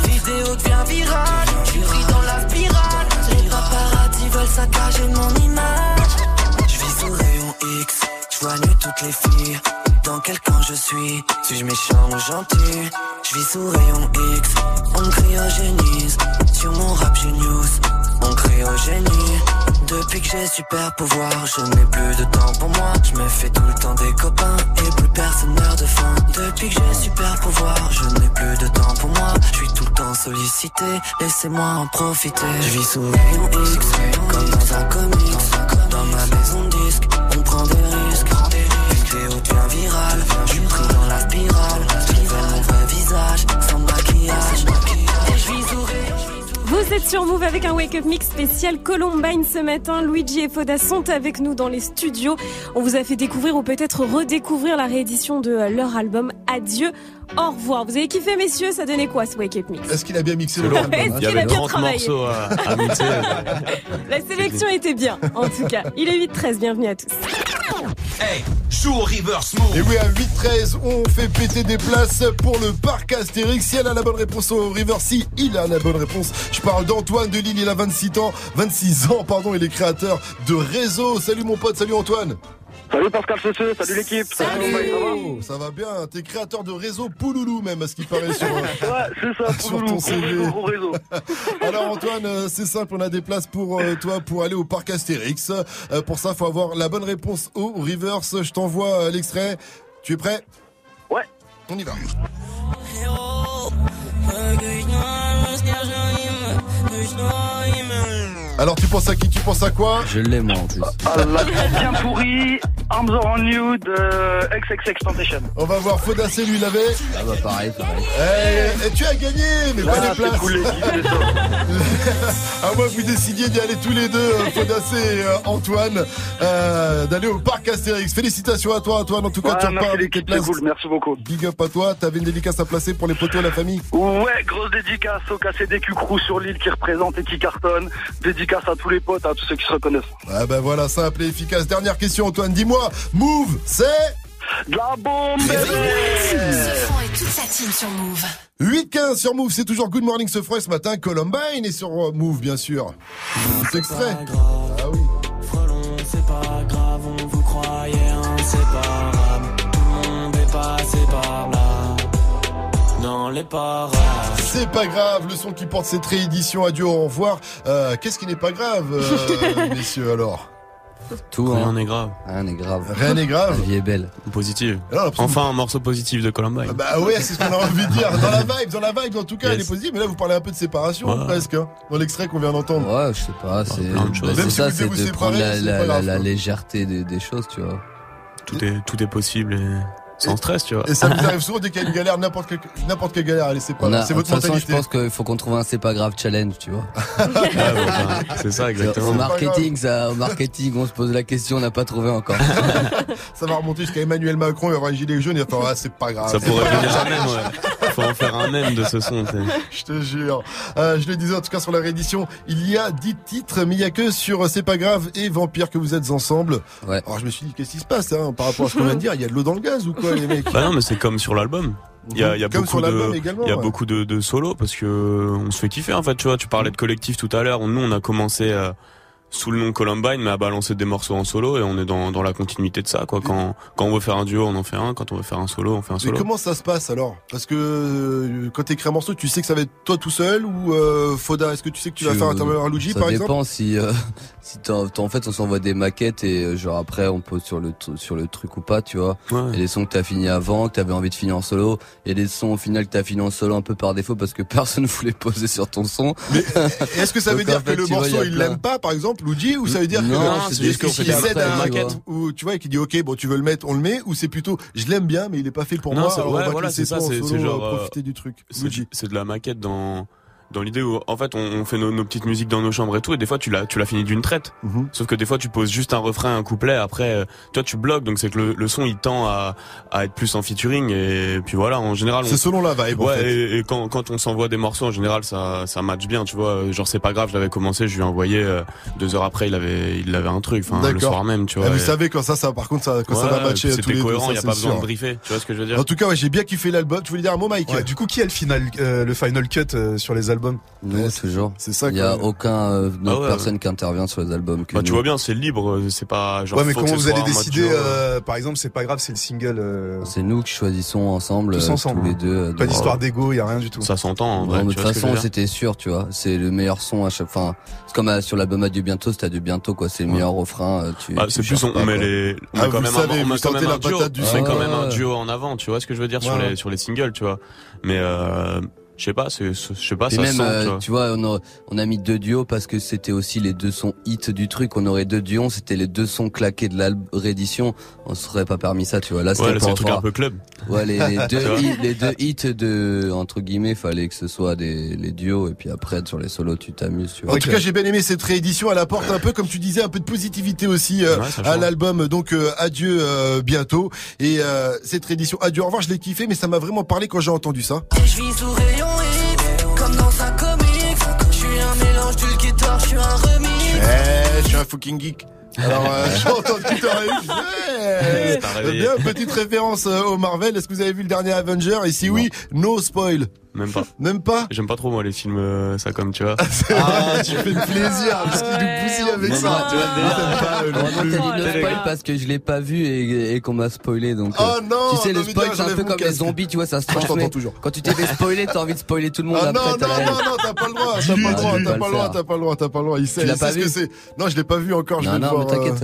Vidéo devient virale, je suis dans la spirale. Les paparazzi veulent saccager mon image. Je vis sous rayon X, je vois nu toutes les filles. Dans quel camp je suis? Suis-je méchant ou gentil? Je vis sous rayon X, on me cryogénise. Sur mon rap genius, on cryogénie. Depuis que j'ai super pouvoir, je n'ai plus de temps pour moi. Je me fais tout le temps des copains et plus personne meurt de faim. Depuis que j'ai super pouvoir, je n'ai plus de temps pour moi. Je suis tout le temps sollicité, laissez-moi en profiter. Je vis sous X, comme dans un comics. Vous êtes sur Move avec un Wake Up Mix spécial Columbine ce matin. Luigi et Foda sont avec nous dans les studios. On vous a fait découvrir ou peut-être redécouvrir la réédition de euh, leur album Adieu, au revoir. Vous avez kiffé messieurs, ça donnait quoi ce Wake Up Mix? Est-ce qu'il a bien mixé le album, hein? Il y avait bien 30 travaillé. morceaux à, à mixer. La sélection était bien, en tout cas. Il est 8-13, bienvenue à tous. Hey, joue au reverse. Et oui, à 8-13, on fait péter des places pour le parc Astérix. Si elle a la bonne réponse au River, si il a la bonne réponse. Je parle d'Antoine de Lille, il a 26 ans, 26 ans, pardon, il est créateur de Réseau. Salut mon pote, salut Antoine. Salut Pascal Cesseux, salut l'équipe. Salut, Mike, ça va Oh, ça va bien, t'es créateur de Réseau Pouloulou même, à ce qui paraît sur, Ouais, c'est ça, sur Pouloulou, ton gros CV. réseau, gros réseau. Alors Antoine, euh, c'est simple, on a des places pour euh, toi pour aller au parc Astérix. Euh, pour ça, faut avoir la bonne réponse au reverse. Je t'envoie l'extrait. Tu es prêt? Ouais. On y va. Alors tu penses à qui? Tu penses à quoi? Je l'ai moi en plus. Ah, la bien pourri, Arms Around You de XXX Temptation. On va voir Fodacé, lui, il avait. Ah bah pareil, pareil. Eh, eh, tu as gagné, mais pas Ah, les places. cool, à moins que vous décidiez d'y aller tous les deux, euh, Fodacé et euh, Antoine, euh, d'aller au parc Astérix. Félicitations à toi, Antoine. En tout cas, Ouais, tu repars merci avec c'est places. cool, merci beaucoup. Big up à toi. T'avais une dédicace à placer pour les potos et la famille. Ouais, grosse dédicace au KCDQ Crew sur l'île qui représente et qui cartonne. Dédicace à tous les potes, à tous ceux qui se reconnaissent. Ah ben voilà, simple et efficace. Dernière question, Antoine. Dis-moi, Move, c'est De la bombe, fond et toute sa team sur Move. 8-15 sur Move. C'est toujours Good Morning ce froid ce matin. Columbine est sur euh, Move, bien sûr. C'est extrait. Ah oui. Frelon, c'est pas grave, on vous croyait inséparable. Tout le monde est passé par là. Dans les parages. C'est pas grave, le son qui porte cette réédition. Adieu, au revoir. Euh, Qu'est-ce qui n'est pas grave, euh, messieurs, alors Tout, Rien hein. n'est grave. Rien n'est grave. Rien n'est grave. La vie est belle. Positive. Alors. Enfin, un morceau positif de Columbine. Bah ouais, c'est ce qu'on a envie de dire. Dans la vibe, dans la vibe, en tout cas, Yes. elle est positive. Mais là, vous parlez un peu de séparation, Ouais. presque, hein, dans l'extrait qu'on vient d'entendre. Ouais, je sais pas, c'est bah, si ça, vous c'est de vous prendre séparer, la, c'est la- pas grave, la quoi. légèreté des, des choses, tu vois. Tout est, tout est possible et sans stress, tu vois. Et ça vous arrive souvent dès qu'il y a une galère, n'importe quelle, n'importe quelle galère, allez, c'est pas. C'est de votre toute façon, je mentalité. pense qu'il faut qu'on trouve un c'est pas grave challenge, tu vois. Ouais, ouais, enfin, c'est ça, Au exactement. marketing, ça, au marketing, on se pose la question, on n'a pas trouvé encore. Ça va remonter jusqu'à Emmanuel Macron, il y aura un gilet jaune, il va faire, ah, c'est pas grave. Ça c'est pourrait pas venir même, ouais. Faut en faire un même de ce son. Je te jure. Euh, je le disais en tout cas sur la réédition, il y a 10 titres, mais il y a que sur euh, C'est pas grave et Vampire que vous êtes ensemble. Ouais. Alors je me suis dit, qu'est-ce qui se passe hein, par rapport à ce qu'on vient de dire? Il y a de l'eau dans le gaz ou quoi les mecs? Bah non, mais c'est comme sur l'album. Il y a, y beaucoup de, également, il y a ouais. beaucoup de, de solos parce que on se fait kiffer en fait. Tu vois, tu parlais de collectif tout à l'heure. Nous, on a commencé euh, sous le nom Columbine, mais à balancer des morceaux en solo et on est dans, dans la continuité de ça. Quoi. Quand, quand on veut faire un duo, on en fait un. Quand on veut faire un solo, on fait un Mais solo. comment ça se passe alors? Parce que euh, quand t'écris un morceau, tu sais que ça va être toi tout seul ou euh, Foda Est-ce que tu sais que tu, vas faire intervenir un Luigi ça par dépend exemple? si, euh, si t'en- t'en- en fait on s'envoie des maquettes et euh, genre après on pose sur le sur le truc ou pas, tu vois. Ouais. Il y a des sons que t'as fini avant, que t'avais envie de finir en solo. A des sons au final que t'as fini en solo un peu par défaut parce que personne voulait poser sur ton son. Et Est-ce que ça veut dire en que le vois, il morceau il l'aime pas par exemple? Luigi ou ça veut dire Non, que c'est juste qu'on fait cède à maquette. ou tu vois et qu'il dit ok bon tu veux le mettre on le met ou c'est plutôt je l'aime bien mais il est pas fait pour Non, moi c'est- alors ouais, on va voilà, c'est ça, c'est- genre, euh, euh, profiter du truc. c'est de la maquette dans dans l'idée où en fait on, on fait nos, nos petites musiques dans nos chambres et tout et des fois tu l'as tu l'as fini d'une traite. Mhm. sauf que des fois tu poses juste un refrain un couplet après euh, toi tu bloques donc c'est que le, le son il tend à, à être plus en featuring et puis voilà en général c'est selon la vibe en ouais fait. et, et quand quand on s'envoie des morceaux en général ça ça match bien tu vois. Genre c'est pas grave je l'avais commencé je lui ai envoyé euh, deux heures après il avait il avait un truc enfin le soir même tu vois vous et- savez quand ça ça par contre ça quand ça va matcher c'était cohérent ça, y a pas besoin sûr. de briefer tu vois ce que je veux dire. En tout cas ouais, j'ai bien kiffé l'album. Tu voulais dire un mot Mike Ouais, du coup, qui a le final, euh, le final cut euh, sur les albums Nous toujours. C'est ça. Il y a aucun euh, autre Ah ouais. personne qui intervient sur les albums que bah tu vois bien c'est libre c'est pas genre Ouais, mais comment vous allez décider duo. euh, Par exemple, c'est pas grave, c'est le single. euh, C'est nous qui choisissons ensemble, Tous euh, ensemble, tous les deux. euh, Pas d'histoire d'ego, y a rien du tout. ça s'entend en Bon, vrai, de toute façon, c'était sûr, tu vois. C'est le meilleur son à chaque fin. C'est comme euh, sur l'album Adieu bientôt, c'était Adieu bientôt, quoi. C'est le meilleur refrain. euh, Tu, Ah, c'est plus on, met les on met quand même un, duo patate du on met son. quand même un Ouais. duo en avant tu vois ce que je veux dire sur les sur les singles tu vois mais euh, je sais pas c'est je sais pas Puis ça même, sent, euh, tu vois. on a, on a mis deux duos parce que c'était aussi les deux sons hits du truc. On aurait deux duos, c'était les deux sons claqués de la réédition. On se serait pas permis ça, tu vois. Là, ouais c'était un truc un peu club Ouais, les, les deux hits, les deux hits de, entre guillemets, fallait que ce soit des, les duos et puis après, sur les solos, tu t'amuses, tu vois. En tout cas, j'ai bien aimé cette réédition. Elle apporte un peu, comme tu disais, un peu de positivité aussi euh, Ouais, à l'album. Donc, euh, adieu euh, bientôt. Et euh, cette réédition, adieu au revoir, je l'ai kiffé, mais ça m'a vraiment parlé quand j'ai entendu ça. Et je un remix. Eh, je suis un fucking geek. Alors, euh, j'ai entendu tout à réveillé. Bien, petite référence euh, au Marvel. Est-ce que vous avez vu le dernier Avenger? Et si oui, no spoil. Même pas Même pas j'aime pas trop moi les films euh, ça comme tu vois Ah, tu fais plaisir parce qu'il nous bousille avec Non, ça. non, tu vois, Ah, pas, euh, non Oh là spoil parce que je l'ai pas vu et, et qu'on m'a spoilé donc. Oh euh, non tu sais, non, le spoil, c'est un peu comme les zombies, tu vois, ça se Moi, je t'entends transmet. toujours. Quand tu t'es fait spoiler, t'as envie de spoiler tout le monde Ah après. non, non, non, non, t'as pas le droit, t'as pas le droit, t'as pas le le droit, t'as pas le droit, t'as pas le droit, il sait, il sait pas ce que c'est. Non, je l'ai pas vu encore, je vais Non, le non, voir. t'inquiète.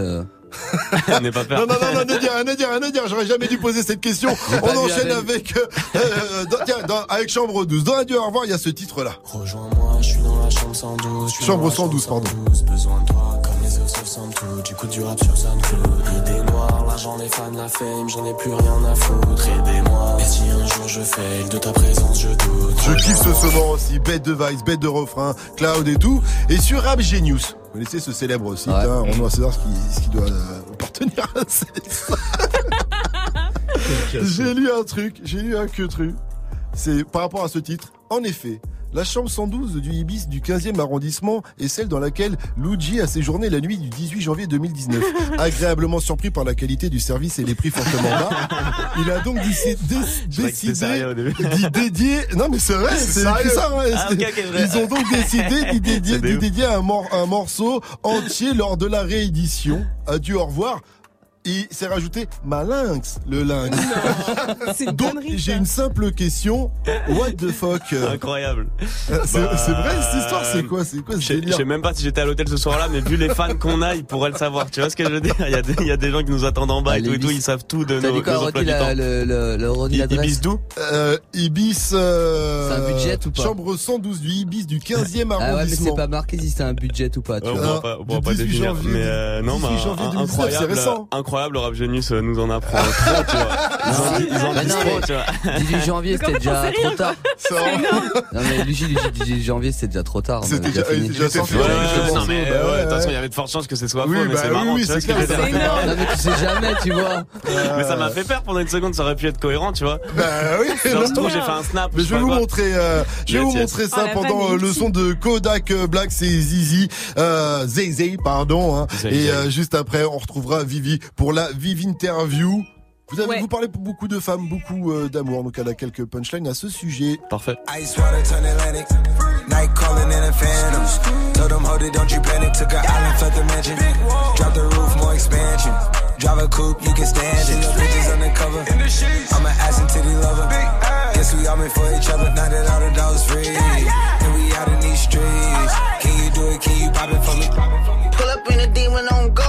n'est pas peur Non, non, non, non, ne dis rien, ne dis rien, ne dis rien, j'aurais jamais dû poser cette question. On enchaîne avec, euh, euh, dans- tiens, dans- avec Chambre 12. Dans Adieu, au revoir, il y a ce titre-là. Rejoins-moi, je suis dans la chambre 112. je suis Chambre dans la 112, pardon. 112. Besoin de toi, comme les os sur SoundCloud. Du coup, du rap sur SoundCloud. Idée noire, l'argent des fans, la fame, j'en ai plus rien à foutre. Aidez-moi. Et si un jour je fail, de ta présence, je doute. Je kiffe ce moment aussi, bête de vice, bête de refrain, cloud et tout. Et sur Rap Genius. Vous connaissez ce célèbre site, Ouais. hein, on doit savoir ce qui, ce qui doit euh, appartenir à César. J'ai lu un truc, j'ai lu un que truc. C'est par rapport à ce titre. En effet, la chambre 112 du Ibis du 15e arrondissement est celle dans laquelle Luigi a séjourné la nuit du 18 janvier 2019. Agréablement surpris par la qualité du service et les prix fortement bas, il a donc décidé d'y dédier. Non mais c'est vrai, c'est ça. ouais, Ah. Ils ont donc décidé d'y dédier, mor- un morceau entier lors de la réédition. Adieu, au revoir. Il s'est rajouté malinx, le lynx. C'est une Donc, j'ai une simple question. What the fuck? Incroyable. Euh, C'est Bah, c'est vrai cette histoire, c'est quoi? C'est quoi Je ce sais- je délire sais même pas si j'étais à l'hôtel ce soir-là, mais vu les fans qu'on a, ils pourraient le savoir. Tu vois ce que je veux dire? Il y, a des, il y a des gens qui nous attendent en bas et tout et tout, ils savent tout de nos, dit quoi, nos redis emplois du la- temps. le, le, le I- Ibis d'où? Euh, Ibis. euh, C'est un budget ou pas? Chambre 112 du Ibis du 15e Ah ouais, mais arrondissement. c'est pas marqué si c'est un budget ou pas, tu on vois. pourra pas, on pourra du pas 18 définir. janvier, mais euh, non, 18 bah, janvier un- 2019, c'est incroyable, récent. Incroyable, le rap Genius euh, nous en apprend trop, tu vois. Ils en, disent- ils en disent non, trop, mais tu vois. 18 janvier, c'était déjà trop tard. Non mais Luigi, Luigi, 18 janvier, c'était déjà trop tard. C'était déjà déjà- fini. il était déjà sorti. Ouais, Ouais, ouais, je non mais Bah de toute façon il y avait de fortes chances que ce soit Oui, faux mais bah c'est oui, marrant oui, tu vois c'est ce que je veux clair, dire c'est Non mais tu sais jamais, tu vois. mais ça m'a fait peur pendant une seconde ça aurait pu être cohérent tu vois Bah oui, j'ai fait un snap Mais je je vais vous montrer, euh, je vais vous montrer ça pendant euh, le son de Kodak euh, Black, c'est Zizi, euh, Zay Zay, pardon. Hein. Et euh, juste après, on retrouvera Vivi pour la Vivi Interview. Vous avez Ouais. vous parlez pour beaucoup de femmes, beaucoup euh, d'amour, donc elle a quelques punchlines à ce sujet. parfait. Night calling in a phantom. Told them, hold it, don't you panic. Took an island, felt the mansion. Drop the roof, more expansion. Drive a coupe, you can stand it. Bitches undercover. I'm an ass and titty lover. Guess we all meant for each other. Now that all the dogs free. And we out in these streets. Can you do it? Can you pop it for me? Pull up in a demon on guard.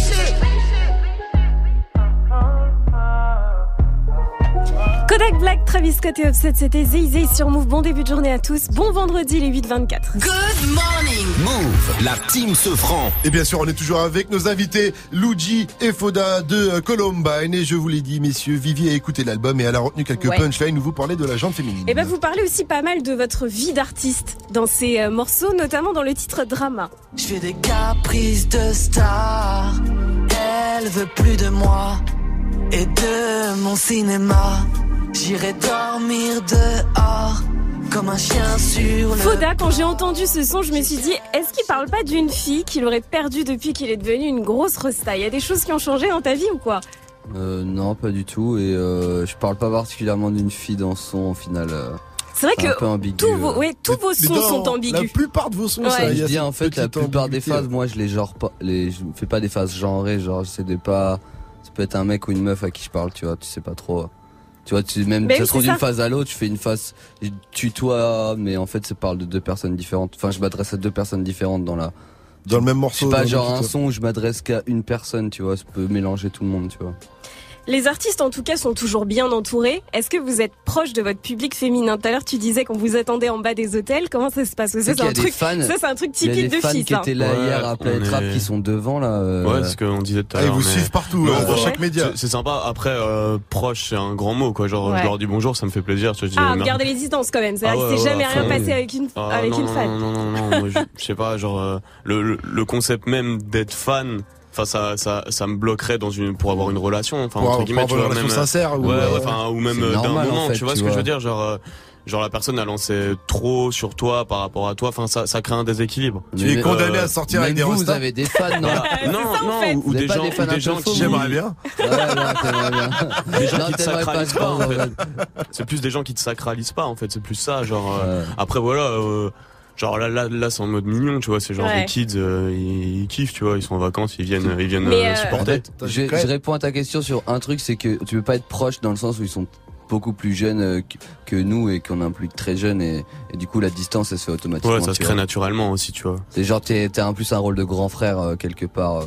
Kodak Black, Travis Scott et Offset, c'était Zay Zay sur Move. Bon début de journée à tous. Bon vendredi, les 8-24. Good morning. Move, la team se franc. Et bien sûr, on est toujours avec nos invités Luigi et Foda de Columbine. Et je vous l'ai dit, messieurs, Vivi a écouté l'album et elle a retenu quelques Ouais. punchlines où vous parlez de la jante féminine. Et ben vous parlez aussi pas mal de votre vie d'artiste dans ces euh, morceaux, notamment dans le titre Drama. Je fais des caprices de star. Elle veut plus de moi et de mon cinéma. J'irai dormir dehors comme un chien sur le. Fauda, quand j'ai entendu ce son, je me suis dit, est-ce qu'il parle pas d'une fille qu'il aurait perdue depuis qu'il est devenu une grosse resta? Il y a des choses qui ont changé dans ta vie ou quoi? Euh, non, pas du tout. Et euh, je parle pas particulièrement d'une fille dans son au final. euh, C'est vrai un peu que ambigu, tous vos, euh. ouais, tous vos sons sont ambigus. La plupart de vos sons, Ouais. ça, je dis en fait la plupart des ambiguïté. phases, moi je les genre pas, les, je fais pas des phases genrées, genre j'essaie de pas, ça peut être un mec ou une meuf à qui je parle, tu vois, tu sais pas trop. Tu vois, tu, même Mais ça se trouve d'une phase à l'autre, je fais une phase je tutoie, mais en fait ça parle de deux personnes différentes. Enfin, je m'adresse à deux personnes différentes dans la. Dans le même morceau. C'est pas genre un son où je m'adresse qu'à une personne, tu vois, ça peut mélanger tout le monde, tu vois. Les artistes, en tout cas, sont toujours bien entourés. Est-ce que vous êtes proche de votre public féminin? Tout à l'heure, tu disais qu'on vous attendait en bas des hôtels. Comment ça se passe? Ça, C'est un des truc. fans- Ça, c'est un truc Il y a typique des de fans fils. qui hein. étaient là Ouais, hier à Planète on Rap est- qui sont devant là. euh, Ouais, c'est ce qu'on disait tout à Ah, ils l'heure. vous mais- suivent partout, euh, dans chaque média. c'est- sympa. Après, euh, proche, c'est un grand mot, quoi. Genre, Ouais. je leur dis bonjour, ça me fait plaisir. Tu vois, je dis, Ah, merci. regardez les distances quand même. C'est Ah jamais rien passé oui. avec une, Ah, avec non, une fan. Non, non, non, non, je, sais pas, genre, euh, le concept même d'être fan. Enfin, ça, ça, ça me bloquerait dans une, pour avoir une relation. Enfin, Pour entre guillemets, pour tu avoir vois, une même, relation sincère ou, ouais, euh, ouais, enfin, ou même d'un en moment, fait, tu vois tu ce que je veux dire, genre, euh, genre la personne a lancé trop sur toi par rapport à toi. Enfin, ça, ça crée un déséquilibre. Tu es condamné euh, à sortir avec des vous, vous avez des fans, non non, en non, fait. ou, des gens, des fans ou un des peu gens qui, J'aimerais bien. Ouais, non, des gens Non, qui te t'aimerais sacralisent pas en fait. C'est plus des gens qui te sacralisent pas, en fait. C'est plus ça, genre. euh. Après, voilà. euh, Genre là, là, là, c'est en mode mignon, tu vois. C'est genre Ouais. les kids, euh, ils, ils kiffent, tu vois. Ils sont en vacances, ils viennent, ils viennent euh, euh, supporter. Je, je réponds à ta question sur un truc, c'est que tu peux pas être proche dans le sens où ils sont beaucoup plus jeunes que, nous et qu'on a un public très jeune et, et du coup la distance elle se fait automatiquement. Ouais, ça se crée vois. naturellement aussi, tu vois. C'est genre t'es t'as un plus un rôle de grand frère euh, quelque part. euh.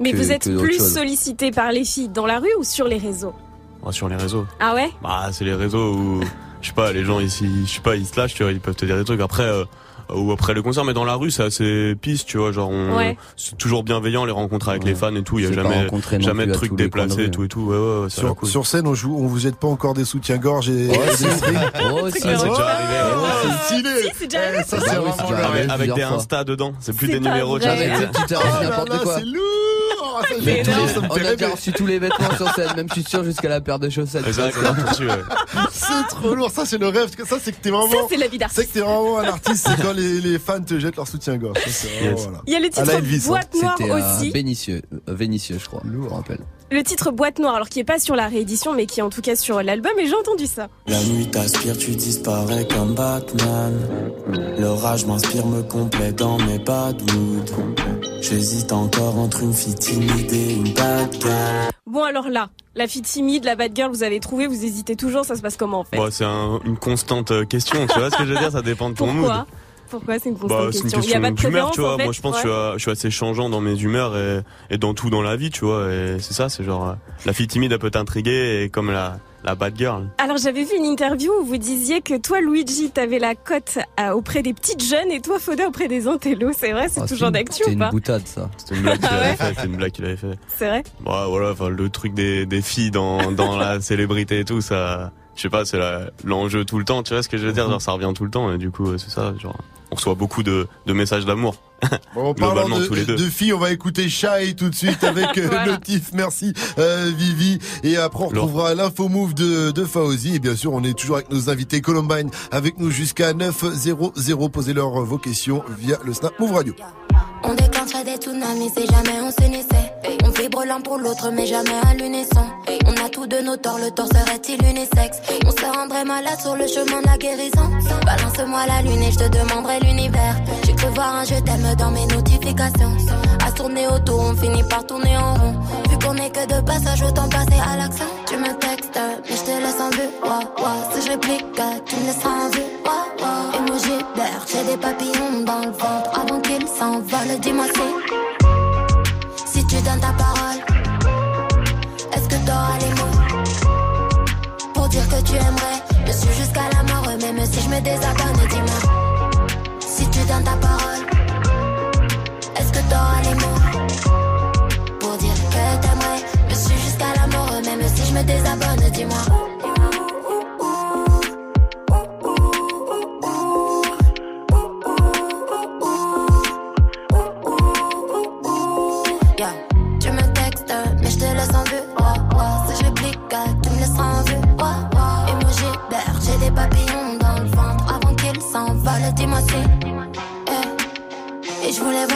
Mais que- vous êtes plus sollicité par les filles dans la rue ou sur les réseaux? Ouais, sur les réseaux. Ah ouais? Bah, c'est les réseaux où, je sais pas, les gens ici, je sais pas, ils se lâchent, tu vois, ils peuvent te dire des trucs. Après, euh, ou après le concert, mais dans la rue, c'est assez piste, tu vois, genre, on, Ouais. c'est toujours bienveillant les rencontres avec les fans et tout. Il y a jamais, jamais de trucs déplacés, et tout et tout. Ouais, ouais, Sur, cool. sur scène, on joue, on vous jette pas encore des soutiens-gorge et, et des c'est- strings. Oh, Ça, si. c'est déjà arrivé. C'est stylé. Si, c'est déjà arrivé. Ça, c'est vraiment. Avec des. Insta dedans, c'est plus C'est des numéros. Oh c'est lourd. Ça, Mais non. ça me On a déjà reçu tous les vêtements sur scène, même sûr jusqu'à la paire de chaussettes. C'est trop lourd. Ça, c'est le rêve. Ça, c'est que t'es vraiment. Ça, c'est la vie C'est d'artiste. que t'es vraiment un artiste, c'est quand les, les fans te jettent leur c'est Yes. voilà. Il y a le titre. Boîte Noire à aussi. Vénitieux, euh, Vénitieux, je crois. Je me rappelle. Le titre Boîte Noire, alors qui est pas sur la réédition, mais qui est en tout cas sur l'album, et j'ai entendu ça. La nuit t'aspire, tu disparais comme Batman. L'orage m'inspire, me complaît dans mes bad moods. J'hésite encore entre une fille timide et une bad girl. Bon, alors là, la fille timide, la bad girl, vous avez trouvé, vous hésitez toujours, ça se passe comment en fait? Bon, c'est un- une constante euh, question, tu vois ce que je veux dire? Ça dépend de ton mood. Pourquoi c'est une constante Bah, c'est une question? Il y a question pas de préférence tu vois. en fait Moi, je pense que Ouais. je, suis, je suis assez changeant dans mes humeurs et, et dans tout dans la vie, tu vois. Et c'est ça, c'est genre, la fille timide, elle peut t'intriguer et comme la, la bad girl. Alors j'avais vu une interview où vous disiez que toi Luigi t'avais la cote euh, auprès des petites jeunes et toi Foda auprès des intellos. C'est vrai, c'est Ah, toujours d'actu ou une pas? boutade, ça. C'était une blague qu'il Ah ouais avait fait. C'était une blague qu'il avait fait. C'est vrai? Bah, voilà, enfin, le truc des, des filles dans, dans la célébrité et tout, ça, je sais pas, c'est l'enjeu tout le temps, tu vois ce que je veux dire? Genre, ça revient tout le temps et du coup, c'est ça, genre, on reçoit beaucoup de, de messages d'amour. Bon, en parlant de, tous les deux. de filles, on va écouter Shy tout de suite avec euh, Voilà. Notif. Merci euh, Vivi. Et après, on retrouvera l'info move de, de Fauzi. Et bien sûr, on est toujours avec nos invités Columbine avec nous jusqu'à 900. Posez-leur vos questions via le Snap Move Radio. On déclencherait des tsunamis si jamais on s'unissait. On vibre l'un pour l'autre, mais jamais à l'unisson. On a tous de nos torts, le tort serait-il unisexe On se rendrait malade sur le chemin de la guérison. Balance-moi la lune et je te demanderai l'univers. J'ai cru voir un je t'aime dans mes notifications. À tourner autour, on finit par tourner en rond. Qu'on est que de passage, autant passer à l'accent. Tu me textes, mais je te laisse en vue. Ouah. Si je réplique, tu me laisseras en vue. Ouah, ouah. Emoji vert, j'ai des papillons dans le ventre avant qu'ils s'envolent. Dis-moi si, si tu donnes ta parole, est-ce que t'auras les mots pour dire que tu aimerais? Je suis jusqu'à la mort, même si je me désabonne. Dis-moi si tu donnes ta parole, est-ce que t'auras les mots me désabonne, dis-moi. Tu me textes, mais je te laisse en vue. Oh, oh. Si je clique, tu me laisses en vue. Oh, oh. Et moi j'hiberne, j'ai des papillons dans le ventre. Avant qu'ils s'envolent, dis-moi si. Eh. Et je voulais voir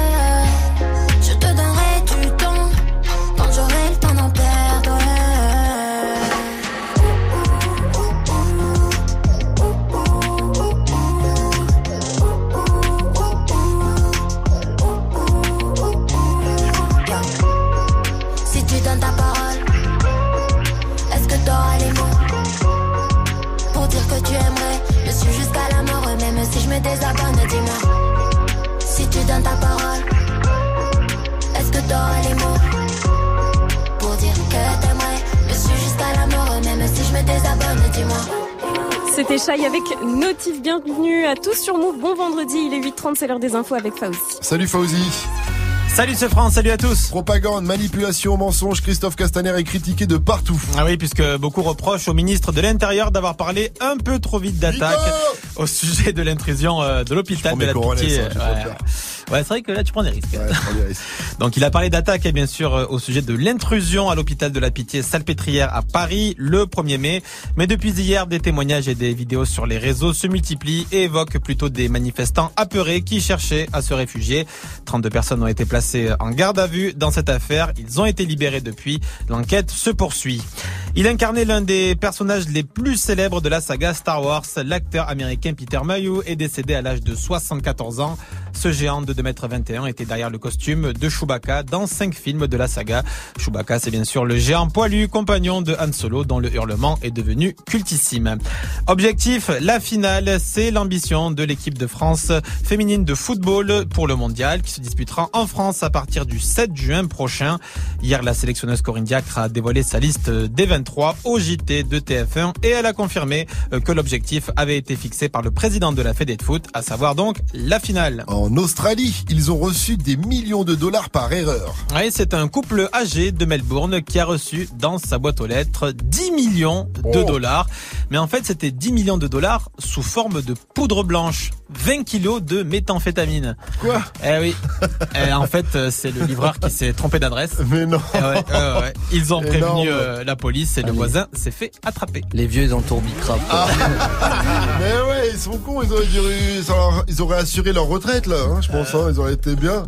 C'était Chai avec Notif. Bienvenue à tous sur Move. Bon vendredi, il est 8h30, c'est l'heure des infos avec Fauzi. Salut Fauzi. Salut ce France, salut à tous. Propagande, manipulation, mensonge, Christophe Castaner est critiqué de partout. Ah oui, puisque beaucoup reprochent au ministre de l'Intérieur d'avoir parlé un peu trop vite d'attaque au sujet de l'intrusion euh, de l'hôpital de la Pitié. ça, Ouais. Ouais, c'est vrai que là tu prends des risques. Donc il a parlé d'attaque et bien sûr euh, au sujet de l'intrusion à l'hôpital de la Pitié Salpêtrière à Paris le 1er mai. Mais depuis hier, des témoignages et des vidéos sur les réseaux se multiplient et évoquent plutôt des manifestants apeurés qui cherchaient à se réfugier. 32 personnes ont été placées en garde à vue dans cette affaire. Ils ont été libérés depuis. L'enquête se poursuit. Il incarnait l'un des personnages les plus célèbres de la saga Star Wars. L'acteur américain Peter Mayhew est décédé à l'âge de 74 ans. Ce géant de 2m21 était derrière le costume de Chewbacca dans cinq films de la saga. Chewbacca, c'est bien sûr le géant poilu, compagnon de Han Solo, dont le hurlement est devenu cultissime. Objectif, la finale, c'est l'ambition de l'équipe de France féminine de football pour le mondial qui se disputera en France à partir du 7 juin prochain. Hier, la sélectionneuse Corinne Diacre a dévoilé sa liste des 23 au JT de TF1 et elle a confirmé que l'objectif avait été fixé par le président de la Fédé de foot, à savoir donc la finale. En Australie, ils ont reçu des millions de dollars par erreur. Oui, c'est un couple âgé de Melbourne qui a reçu dans sa boîte aux lettres 10 millions de Oh. dollars. Mais en fait, c'était 10 millions de dollars sous forme de poudre blanche. 20 kilos de méthamphétamine. Quoi? Eh oui. Eh, en fait, euh, c'est le livreur qui s'est trompé d'adresse. Mais non. Eh ouais, ouais, ouais. Ils ont Énorme. prévenu euh, la police et le voisin s'est fait attraper. Les vieux dans le tourbicraft. Ah. Mais ouais, ils sont cons, ils auraient, dû- ils auraient- ils auraient assuré leur retraite là, hein, je pense, hein, ils auraient été bien.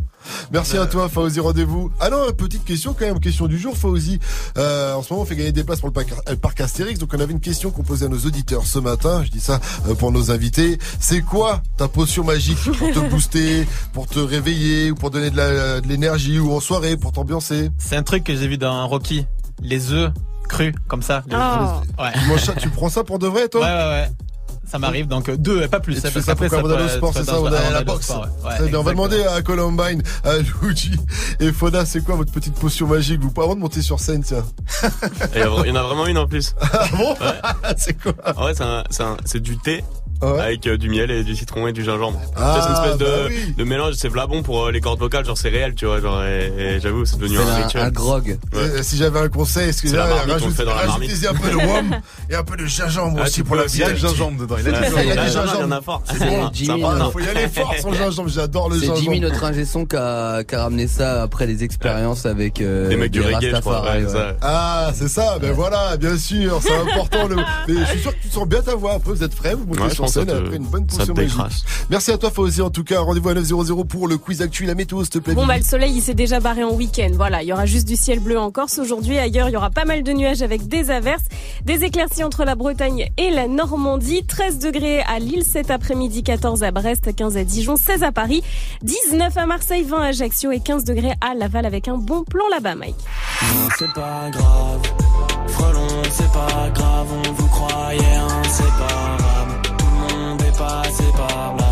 Merci à toi Fauzi, rendez-vous. Ah non, petite question quand même, question du jour Fauzi. Euh, en ce moment on fait gagner des places pour le parc, le parc Astérix, donc on avait une question qu'on posait à nos auditeurs ce matin, je dis ça euh, pour nos invités. C'est quoi ta potion magique pour te booster, pour te réveiller, ou pour donner de l'énergie, ou en soirée, pour t'ambiancer? C'est un truc que j'ai vu dans Rocky. Les œufs crus, comme ça. Oh. Ouais. tu, manges ça- tu prends ça pour de vrai toi? Ouais, ouais, ouais. Ça m'arrive, donc deux, pas plus. Et tu parce fais ça pour sport, c'est ça, on a la boxe. sport, ouais. Ouais, Très bien, on va demander à Columbine, à Luigi et Foda, c'est quoi votre petite potion magique? Vous pouvez avant de monter sur scène, tiens. Il y, a- il y en a vraiment une en plus. Ah bon? C'est quoi? En vrai, c'est un- c'est un- c'est du thé. Avec euh, du miel et du citron et du gingembre. Ah, c'est une espèce de, bah oui. de mélange, c'est vla bon pour euh, les cordes vocales, genre c'est réel, tu vois, genre, et, et j'avoue, c'est devenu C'est un, un- rituel. un grog. Ouais. Euh, Si j'avais un conseil, excusez-moi, C'est la marmite, on le rajoute- fait dans la marmite. rajoutez-y un peu de rhum et un peu de gingembre Ah, aussi pour la aussi, il y a le gingembre dedans, il a du Ouais, gingembre. il y a du gingembre. il y en a fort. C'est C'est non. faut y aller fort sans le gingembre, j'adore le C'est gingembre. Jimmy, notre ingé son, qui a, ramené ça après les expériences avec euh, Des mecs du reggae, je crois. Ah, c'est ça, ben voilà, bien sûr, c'est important. Le... Mais je suis sûr que tu sens bien ta voix. Après, vous êtes frais, vous montez sur pense que scène ça te- après une bonne ça te potion magique. décrasse. Merci à toi, Fauzi. En tout cas, rendez-vous à 900 pour le quiz actu, la météo, s'il te plaît. Bon bah le soleil il s'est déjà barré en week-end. Voilà, il y aura juste du ciel bleu en Corse aujourd'hui. Ailleurs, il y aura pas mal de nuages avec des averses, des éclaircies entre la Bretagne et la Normandie. 13 degrés à Lille cet après-midi, 14 à Brest, 15 à Dijon, 16 à Paris, 19 à Marseille, 20 à Ajaccio et 15 degrés à Laval avec un bon plan là-bas, Mike. C'est pas grave. Frelon, c'est pas grave. On vous croyait inséparable. Tout le monde par là.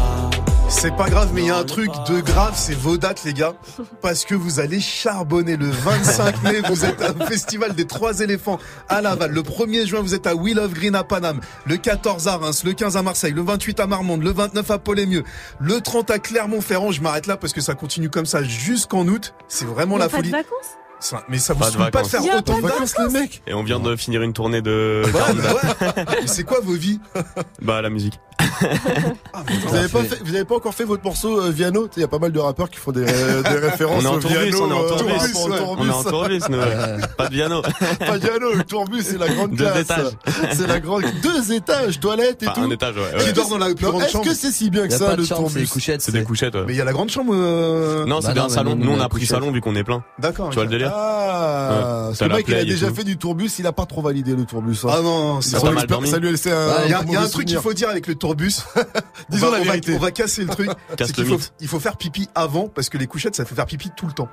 C'est pas grave, mais il y a un truc de grave, c'est vos dates, les gars. Parce que vous allez charbonner le 25 mai. Vous êtes au Festival des Trois Éléphants à Laval. Le 1er juin, vous êtes à Will of Green à Paname. Le 14 à Reims. Le 15 à Marseille. Le 28 à Marmande. Le 29 à Paul-et-Mieux. Le 30 à Clermont-Ferrand. Je m'arrête là parce que ça continue comme ça jusqu'en août. C'est vraiment la pas folie. de vacances? Ça- Mais ça vous Pas de pas de vacances. faire Il y a autant pas de de vacances, les mecs Et on vient de finir une tournée de Ouais, 40 bah dates. ouais. Mais c'est quoi vos vies Bah, la musique. Vous avez pas fait- vous avez pas encore fait votre morceau euh, Viano Il y a pas mal de rappeurs qui font des, euh, des références On est en au tourbus, Viano. on est en euh, tourbus. rapport au ouais. tourbus. On est en tourbus, nous, ouais. Pas de piano. Pas Viano, le tourbus, c'est la grande Deux classe. étages. C'est la grande deux étages, toilette et Enfin, tout. un étage, ouais, Qui ouais. dort dans la plus grande Est-ce chambre. que Est-ce que c'est si bien que Y a ça pas de le chambre, c'est tourbus des couchettes. C'est des couchettes, ouais. Mais il y a la grande chambre. euh, Non, c'est Bah bien non, un salon. nous, on a pris salon vu qu'on est plein. D'accord. Tu vois le délire Ah, Ouais. que le mec, il a déjà tout. fait du tourbus, il a pas trop validé le tourbus. hein. Ah non, c'est Ça lui a laissé un. Il y a, un il y a un mauvais truc qu'il faut dire avec le tourbus. Disons on va, la on va- vérité. On va casser le truc. Casse C'est qu'il le faut, mythe. il faut faire pipi avant parce que les couchettes ça fait faire pipi tout le temps.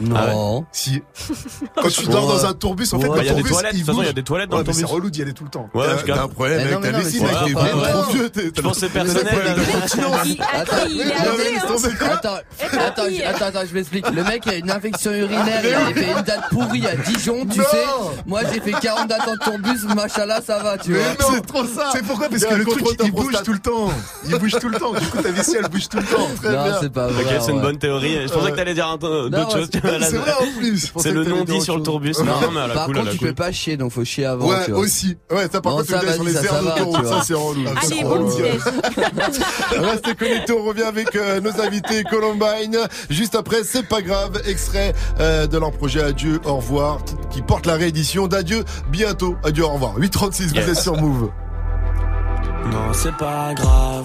Non. Si. Quand tu dors dans un tourbus, en fait, le il y a des tourbus, toilettes, de il toute façon, il y a bouge. des toilettes dans le mais c'est tourbus. relou d'y aller tout le temps. Ouais, T'as un problème avec ta vessie, mec, t'es trop vieux. t'es- Je pense c'est personnel. Il il. Attends, attends, attends, attends, je m'explique. Le mec a une infection urinaire, il a fait une date pourrie à Dijon, tu sais. Moi, j'ai fait 40 dates en tourbus, machallah, ça va, tu vois. Mais non, c'est trop ça. C'est pourquoi Parce Il que le truc il bouge tout le temps. Il bouge tout le temps. Du coup ta vessie elle bouge tout le temps. Non, c'est pas vrai. Ok, c'est une bonne théorie. Je pensais que t'allais dire d'autres choses. C'est- vrai en plus. C'est le non dit sur le tourbus. Non, mais à la Par contre, la tu peux pas chier, donc faut chier avant, Ouais, tu vois. aussi. Ouais, ça par contre, tu sur les ça, aires ça va, d'autoroute, ça c'est relou. Allez, bon. Restez connectés, on revient avec euh, nos invités Columbine. Juste après, c'est pas grave, extrait euh, de leur projet Adieu, au revoir, qui porte la réédition d'Adieu bientôt. Adieu, au revoir. 836, vous êtes sur Move. Non, c'est pas grave.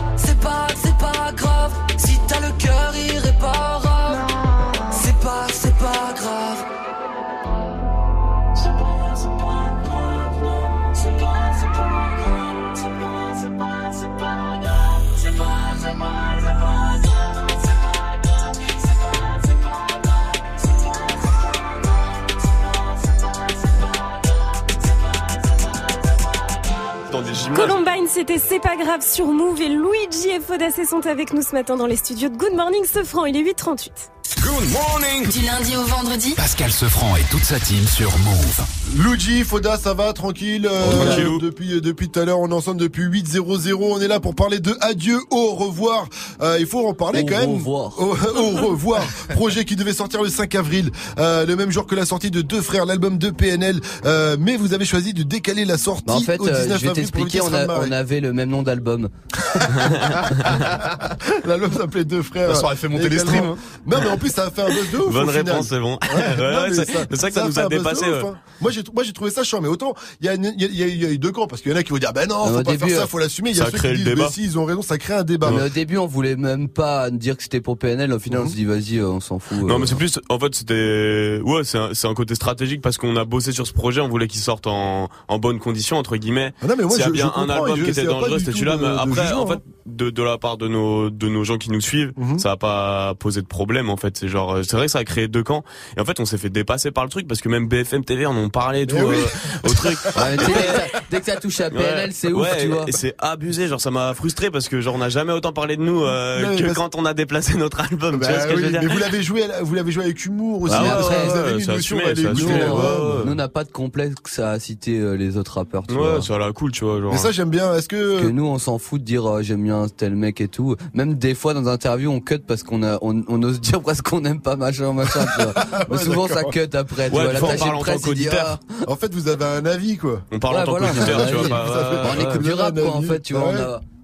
Columbine, c'était C'est pas grave sur Move et Luigi et Fodacé sont avec nous ce matin dans les studios de Good Morning Sofran. Il est 8h38. Good morning Du lundi au vendredi Pascal Sefranc et toute sa team sur Move. Luigi, Foda, ça va, tranquille. euh, Tranquillou. depuis depuis tout à l'heure, on est ensemble depuis 8.00. On est là pour parler de Adieu, au revoir. Euh, il faut en parler Au quand même. revoir. Au, au revoir. Projet qui devait sortir le 5 avril, euh, le même jour que la sortie de Deux Frères, l'album de PNL. Euh, mais vous avez choisi de décaler la sortie Bah, en fait, au euh, 19 je vais t'expliquer, on, avait le même nom d'album. L'album s'appelait Deux Frères. Ça aurait fait monter les également. streams, hein. Non, mais en plus, ça a fait un buzz de ouf. Bonne au final. réponse, c'est bon. Ouais, Ouais, non, ouais, mais c'est ça- c'est ça que ça nous a de dépassé. ouf, ouais. hein. Moi j'ai moi j'ai trouvé ça chiant mais autant il y a, y, a, y a- y a eu deux camps parce qu'il y en a qui vont dire ben non Ah, faut au pas début, faire ça faut l'assumer il y a ça ceux crée qui le disent débat. mais si ils ont raison ça crée un débat Mais au début, on voulait même pas dire que c'était pour PNL. Au final, on se dit, vas-y, euh, on s'en fout. Non euh. mais c'est plus en fait c'était ouais c'est un, côté stratégique parce qu'on a bossé sur ce projet on voulait qu'il sorte en en bonnes conditions entre guillemets Ah non, mais moi, s'il y a je- bien un album qui était dangereux c'était celui-là mais après en fait hein. de, de la part de nos de nos gens qui nous suivent, Mhm. ça a pas posé de problème en fait. C'est genre euh, c'est vrai que ça a créé deux camps et en fait on s'est fait dépasser par le truc parce que même BFM TV en ont parlé et tout oui. euh, au truc. Ouais, dès, que ça, dès que ça touche à PNL, Ouais. c'est ouf, Ouais, tu vois. Et c'est abusé, genre ça m'a frustré parce que genre on n'a jamais autant parlé de nous euh, Non, que parce- quand on a déplacé notre album. Bah tu vois ce que oui, je veux dire mais vous l'avez joué, vous l'avez joué avec humour aussi, Ah que ouais, vous avez une notion l'album. ouais. Nous, on n'a pas de complexe à citer euh, les autres rappeurs, tu Ouais, vois. ça a la cool, tu vois. Genre. Mais ça j'aime bien. Est-ce que que nous on s'en fout de dire euh, j'aime bien tel mec et tout même des fois dans des interviews on cut parce qu'on a on, on ose dire presque qu'on n'aime pas machin machin tu vois. mais Ouais, souvent ça cut après tu Ouais, vois l'attaché parle de presse il dit ah, En fait, vous avez un avis, quoi. On parle Ouais, en tant qu'auditeur, tu vois. ouais, on écoute du rap quoi en fait tu vois Ouais.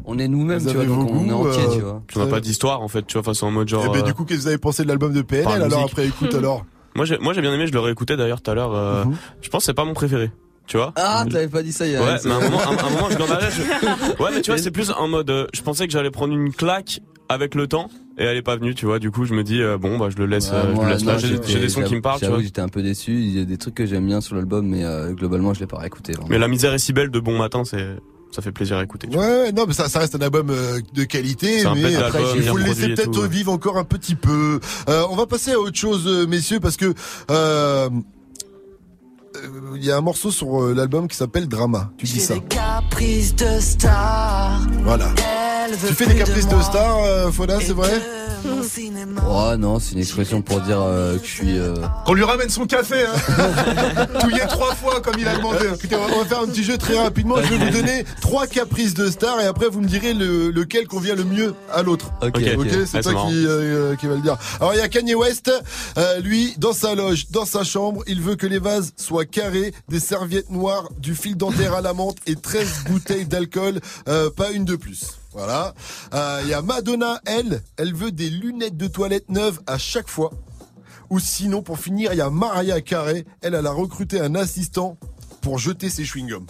on, est nous-mêmes tu vois donc on est entier euh, tu vois On n'a pas d'histoire en fait, tu vois, face en mode genre. Eh ben, euh, du coup, qu'est-ce que vous avez pensé de l'album de PNL alors musique. après écoute alors Moi j'ai moi j'ai bien aimé, je l'aurais écouté d'ailleurs tout à l'heure. euh, Je pense que c'est pas mon préféré. Tu vois ah t'avais pas dit ça il y a Ouais, mais à un moment, un, un moment, je. Ouais, mais tu vois, c'est plus en mode. euh, je pensais que j'allais prendre une claque avec le temps, et elle est pas venue, tu vois. Du coup, je me dis euh, bon, bah je le laisse, Ouais, euh, je moi, le laisse là. non, J'ai des sons qui me parlent, tu j'avoue vois. que j'étais un peu déçu il y a des trucs que j'aime bien sur l'album mais euh, globalement je l'ai pas réécouté vraiment. Mais la misère est si belle de bon matin, c'est ça fait plaisir à écouter. Ouais, non, mais ça, ça reste un album euh, de qualité, C'est un mais d'album, il bien faut le produit laisser peut-être tout. vivre encore un petit peu. Euh, on va passer à autre chose, messieurs, parce que euh, il y a un morceau sur l'album qui s'appelle Drama. Tu dis ça. Caprice de star. Voilà. Tu fais des caprices de star, euh, Foda, c'est vrai Mon cinéma. Oh non c'est une expression pour dire euh, que je suis euh, Qu'on lui ramène son café, hein. Touillé trois fois comme il a demandé. Écoutez, on va- faire un petit jeu très rapidement. Je vais vous donner trois caprices de star et après vous me direz le- lequel convient le mieux à l'autre. Ok, Ok, ok. c'est toi marrant. qui, euh, qui va le dire. Alors il y a Kanye West, euh, lui dans sa loge, dans sa chambre, il veut que les vases soient carrés, des serviettes noires, du fil dentaire à la menthe et 13 bouteilles d'alcool, euh, pas une de plus. Voilà. Euh, Il y a Madonna, elle, elle veut des lunettes de toilette neuves à chaque fois. Ou sinon, pour finir, il y a Mariah Carey. Elle, elle a recruté un assistant pour jeter ses chewing-gums.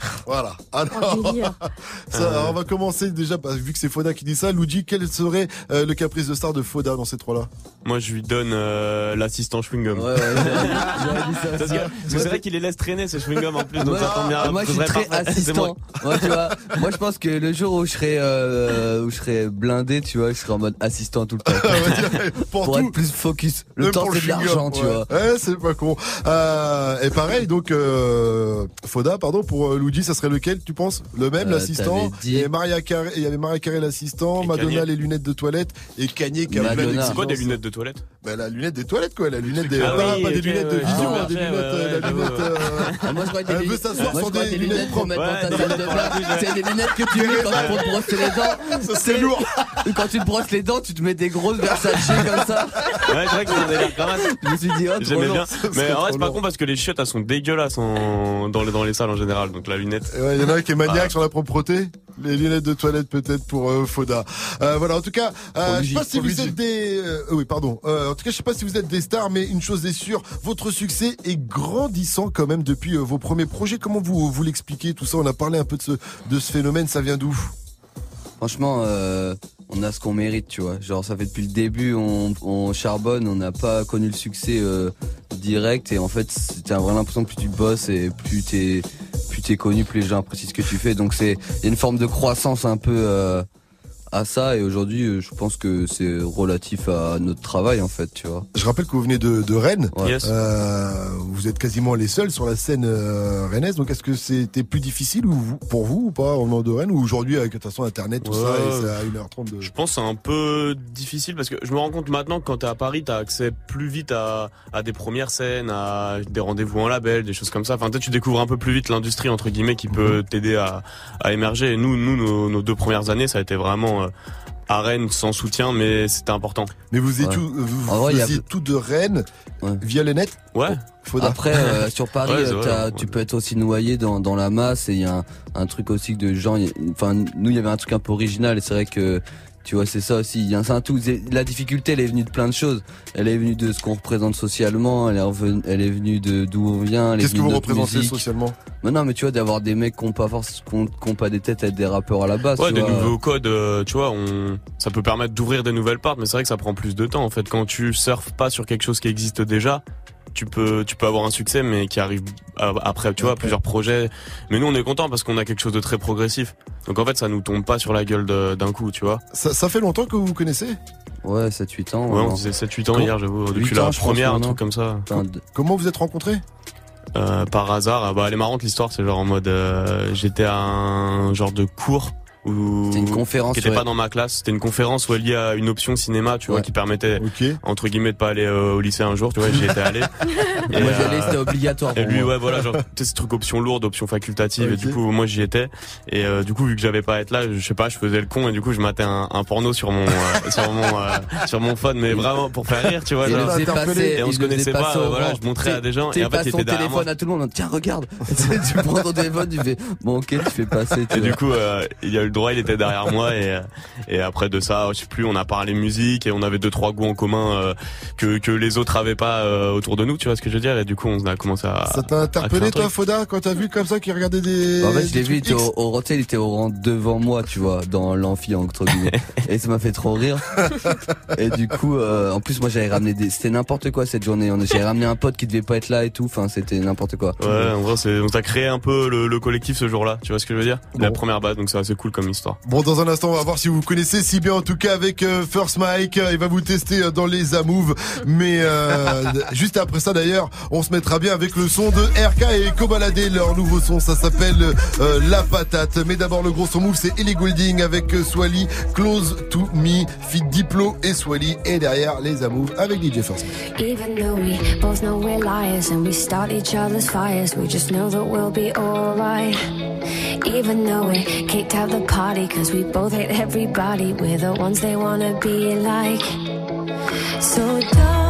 Voilà. Alors, ça, alors, on va commencer déjà, bah, vu que c'est Foda qui dit ça. Luigi, quel serait euh, le caprice de star de Foda dans ces trois-là? Moi, je lui donne euh, l'assistant chewing gum. ouais, ouais, j'avais- j'avais dit ça Parce aussi. que parce que c'est vrai qu'il les laisse traîner ces chewing gums en plus, donc Ouais, ça tombe bien. moi je Ce suis très assistant. moi. Tu vois, moi je pense que le jour où je serai euh, où je serai blindé, tu vois, je serai en mode assistant tout le temps. Pour, Pour tout, être plus focus. Le même temps c'est de chewing-gum, l'argent, tu vois. Ouais, c'est pas con. Euh, et pareil, donc euh, Foda, pardon, pour euh, Luigi, ça serait lequel, tu penses? Le même, Euh, l'assistant? dit- Il y avait Maria Carey, il y avait Maria Carey l'assistant, Madonna Kanye. les lunettes de toilette et Kanye qui a plein Madonna. C'est quoi des lunettes de toilette? Bah, la lunette des toilettes quoi, la lunette des Ah pas, oui, pas des lunettes de vision, des lunettes, ouais, la lunette. euh, Ah, moi je crois que Elle des veut s'asseoir moi, sur je crois des des lunettes lunettes pour mettre Ouais, dans ta des salle de lunettes bain. C'est des lunettes que tu mets quand pour te brosser les dents. C'est lourd. Quand tu te brosses les dents, tu te mets des grosses Versace comme ça. Ouais, c'est vrai que c'est quand même. Je me suis dit, oh, J'aimais bien. Mais en vrai, c'est pas con parce que les chiottes, elles sont dégueulasses dans, les, dans les salles en général. Donc la Ouais, il y en a un qui est maniaque Ah. sur la propreté. Les lunettes de toilette peut-être pour euh, Foda. Euh, voilà, en tout cas, euh, je sais pas si vous êtes des, euh, oui, pardon. Euh, en tout cas, je sais pas si vous êtes des stars, mais une chose est sûre, votre succès est grandissant quand même depuis vos premiers projets. Comment vous vous l'expliquez tout ça? On a parlé un peu de ce de ce phénomène. Ça vient d'où? Franchement, euh, on a ce qu'on mérite, tu vois. Genre, ça fait depuis le début, on, on charbonne, on n'a pas connu le succès euh, direct. Et en fait, t'as vraiment l'impression que plus tu bosses et plus t'es plus t'es connu, plus les gens apprécient ce que tu fais. Donc, c'est une forme de croissance un peu euh, à ça. Et aujourd'hui, euh, je pense que c'est relatif à notre travail, en fait, tu vois. Je rappelle que vous venez de, de Rennes. Ouais. Yes. Euh, vous êtes quasiment les seuls sur la scène euh, rennaise. Donc, est-ce que c'était plus difficile ou vous- pour vous ou pas au moment de Rennes ou aujourd'hui avec de toute façon Internet tout Ouais. ça et c'est à 1h30 de... Je pense que c'est un peu difficile parce que je me rends compte maintenant que quand t'es à Paris, t'as accès plus vite à, à des premières scènes, à des rendez-vous en label, des choses comme ça. Enfin, peut-être tu découvres un peu plus vite l'industrie entre guillemets qui peut t'aider à, à émerger. Et nous, nous, nos, nos deux premières années, ça a été vraiment euh, à Rennes sans soutien, mais c'était important. Mais vous, êtes Ouais. tout, vous vrai, a- de Rennes Ouais. via Ouais. Faudra. Après, euh, sur Paris, Ouais, euh, vrai, tu peux être aussi noyé dans, dans la masse et il y a un, un truc aussi de a- Enfin, nous, il y avait un truc un peu original et c'est vrai que tu vois, c'est ça aussi. Il y a un, c'est un tout. La difficulté, elle est venue de plein de choses. Elle est venue de ce qu'on représente socialement. Elle est, revenue, elle est venue de d'où on vient. Qu'est-ce que vous représentez musique. socialement? Mais non, mais tu vois, d'avoir des mecs qui ont pas force, qui ont, qui ont pas des têtes à être des rappeurs à la base. Ouais, tu des vois. nouveaux codes, euh, tu vois, on, ça peut permettre d'ouvrir des nouvelles portes, mais c'est vrai que ça prend plus de temps. En fait, quand tu surfes pas sur quelque chose qui existe déjà, tu peux tu peux avoir un succès mais qui arrive après tu vois plusieurs projets. Mais nous on est content parce qu'on a quelque chose de très progressif. Donc en fait ça nous tombe pas sur la gueule d'un coup tu vois. Ça, ça fait longtemps que vous vous connaissez? Ouais, 7-8 ans. ouais on disait 7-8 ans hier j'avoue. Depuis la première un truc comme ça. Comment vous êtes rencontrés? Euh, par hasard. Ah bah elle est marrante l'histoire c'est genre en mode euh, j'étais à un genre de cours C'était une conférence qui était sur- pas dans ma classe c'était une conférence où elle liée à une option cinéma tu vois Ouais. qui permettait entre guillemets de pas aller euh, au lycée un jour tu vois j'y étais allé Et, Moi, j'y euh, allais, c'était obligatoire et lui moi. ouais voilà genre tu sais ce truc option lourde option facultative et du coup moi j'y étais et euh, du coup vu que j'avais pas à être là je sais pas je faisais le con et du coup je matais un, un porno sur mon euh, sur mon euh, sur mon phone mais vraiment pour faire rire tu vois Il genre. passer, et on se connaissait pas euh, voilà je montrais à des gens et en fait il était derrière téléphone à tout le monde. Tiens, regarde. Tu prends ton téléphone, tu fais bon, ok, tu fais passer. tu Et vois. du coup, euh, a le droit, il était derrière moi et et après de ça, je sais plus, on a parlé musique et on avait deux trois goûts en commun euh, que que les autres avaient pas euh, autour de nous, tu vois ce que je veux dire? Et du coup, on a commencé à Ça t'a interpellé toi. Foda quand t'as vu comme ça qu'il regardait des... En fait, je l'ai vu, il était au, au Rotel, il était au rang devant moi, tu vois, dans l'amphi, entre guillemets. et ça m'a fait trop rire. Et du coup, euh, en plus, moi, j'avais ramené des, c'était n'importe quoi cette journée. On- J'avais ramené un pote qui devait pas être là et tout. Enfin, c'était n'importe quoi. Ouais, en vrai, c'est on t'a créé un peu le, le collectif ce jour-là, tu vois ce que je veux dire? La première base, donc c'est assez cool comme histoire. Bon, dans un instant, on va voir si vous connaissez si bien, en tout cas avec euh, First Mike. Euh, Il va vous tester euh, dans les Amove. Mais euh, juste après ça, d'ailleurs, on se mettra bien avec le son de RK et Kobalade, leur nouveau son. Ça s'appelle euh, La Patate. Mais d'abord, le gros son move, c'est Ellie Goulding avec euh, Swally, Close to Me, Fit Diplo et Swally. Et derrière, les Amove avec DJ First Mike. Even though we both know we're liars and we start each other's fires, we just know that we'll be alright. Even though we kicked out the party, cause we both hate everybody, we're the ones they wanna be like. So don't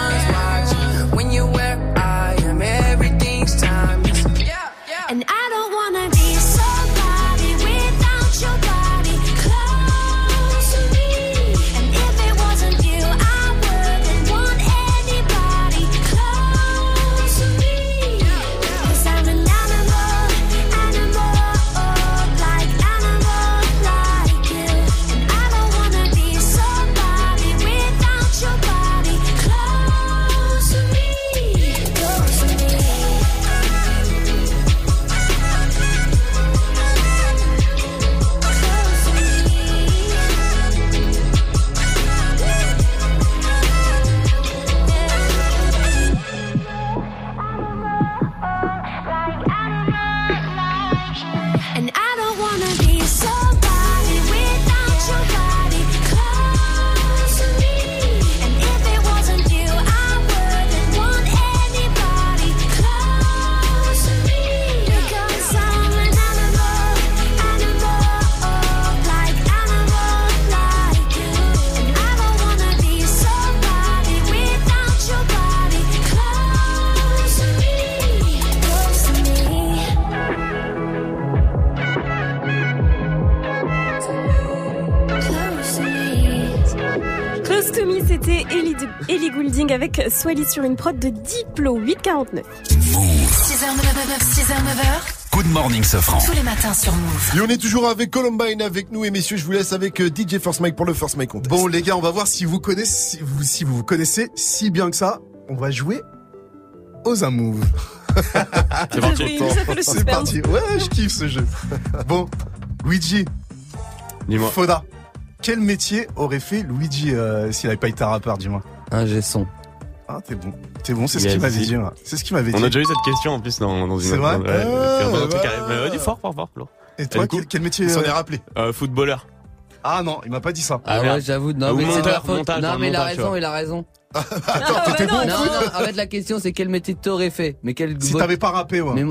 Ellie, Goulding avec Swally sur une prod de Diplo 849. 6h, 9h, 6h, 9h. Good morning, Sofran. Tous les matins sur Move. Et on est toujours avec Columbine avec nous et messieurs, je vous laisse avec euh, DJ First Mike pour le First Mike Contest. Bon les gars, on va voir si vous connaissez, si vous, si vous vous connaissez si bien que ça. On va jouer aux. C'est parti. Fait le C'est suspense. parti. Ouais, je kiffe ce jeu. Bon, Luigi, Dis-moi. Foda, Quel métier aurait fait Luigi euh, s'il avait pas été rappeur, dis-moi? Un son. Ah, t'es bon. T'es bon, c'est ce qu'il m'avait dit. moi. C'est ce qu'il m'avait dit. On a déjà eu cette question en plus dans, dans une C'est vrai Ouais, Ah, c'est un truc bah, ouais, dis fort, fort, fort. Flo. Et toi, du coup, quel, quel métier Il s'en euh, est rappelé. euh, Footballeur. Ah non, il m'a pas dit ça. Ah merde. ouais, j'avoue. Non, Ah, mais c'est la faute. non, mais il a raison, il a raison. Attends, Ah, t'étais bah bon non. Non, en fait, la question, c'est quel métier t'aurais fait. Mais quel. Si t'avais pas rappé, ouais.